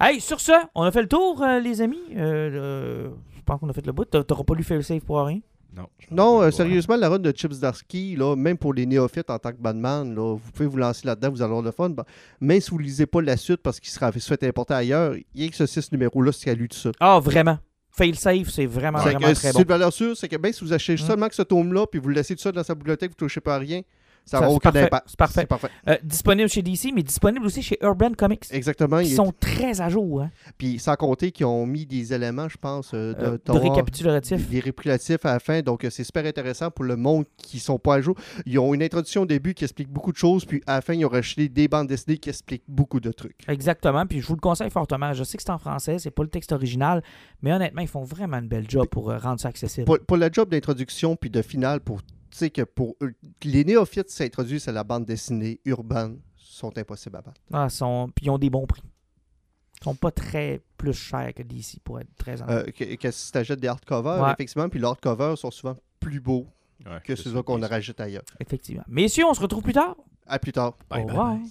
Hey, sur ce, on a fait le tour, euh, les amis. Euh, euh, je pense qu'on a fait le bout. T'a- T'auras pas lu Fail Safe pour rien? Non. Non, euh, sérieusement, la run de Chips Darsky, là, même pour les néophytes en tant que Batman, là, vous pouvez vous lancer là-dedans, vous allez avoir le fun. Bah, Même si vous ne lisez pas la suite parce qu'il sera se fait importer ailleurs, il y a que ce six numéros-là, c'est à lui tout ça. Ah, vraiment? Fail Safe, c'est vraiment, C'est vraiment que très c'est bon. une valeur sûre, c'est que même si vous achetez Mm. seulement que ce tome-là, puis vous le laissez tout ça dans sa bibliothèque, vous ne touchez pas à rien, Ça n'a c'est aucun parfait, impact. c'est parfait. Parfait. Euh, disponible chez DC, mais disponible aussi chez Urban Comics. Exactement. Ils il est- sont très à jour. Hein, Puis sans compter qu'ils ont mis des éléments, je pense, euh, de, euh, de d'avoir récapitulatif. Des réplicatifs à la fin. Donc, euh, c'est super intéressant pour le monde qui sont pas à jour. Ils ont une introduction au début qui explique beaucoup de choses. Puis à la fin, ils ont rajouté des bandes dessinées qui expliquent beaucoup de trucs. Exactement. Puis je vous le conseille fortement. Je sais que c'est en français, c'est pas le texte original, mais honnêtement, ils font vraiment une belle job pour euh, rendre ça accessible. Pour, pour le job d'introduction puis de finale, pour que pour eux, les néophytes s'introduisent à la bande dessinée urbaine sont impossibles à battre. Ah, sont... Puis ils ont des bons prix. Ils sont pas très plus chers que DC, pour être très honnête. Euh, que, que si tu achètes des hardcovers, Ouais. effectivement, puis les hardcovers sont souvent plus beaux Ouais, que ceux qu'on rajoute ailleurs. Effectivement. Messieurs, on se retrouve plus tard. À plus tard. Bye, Au bye, revoir. bye.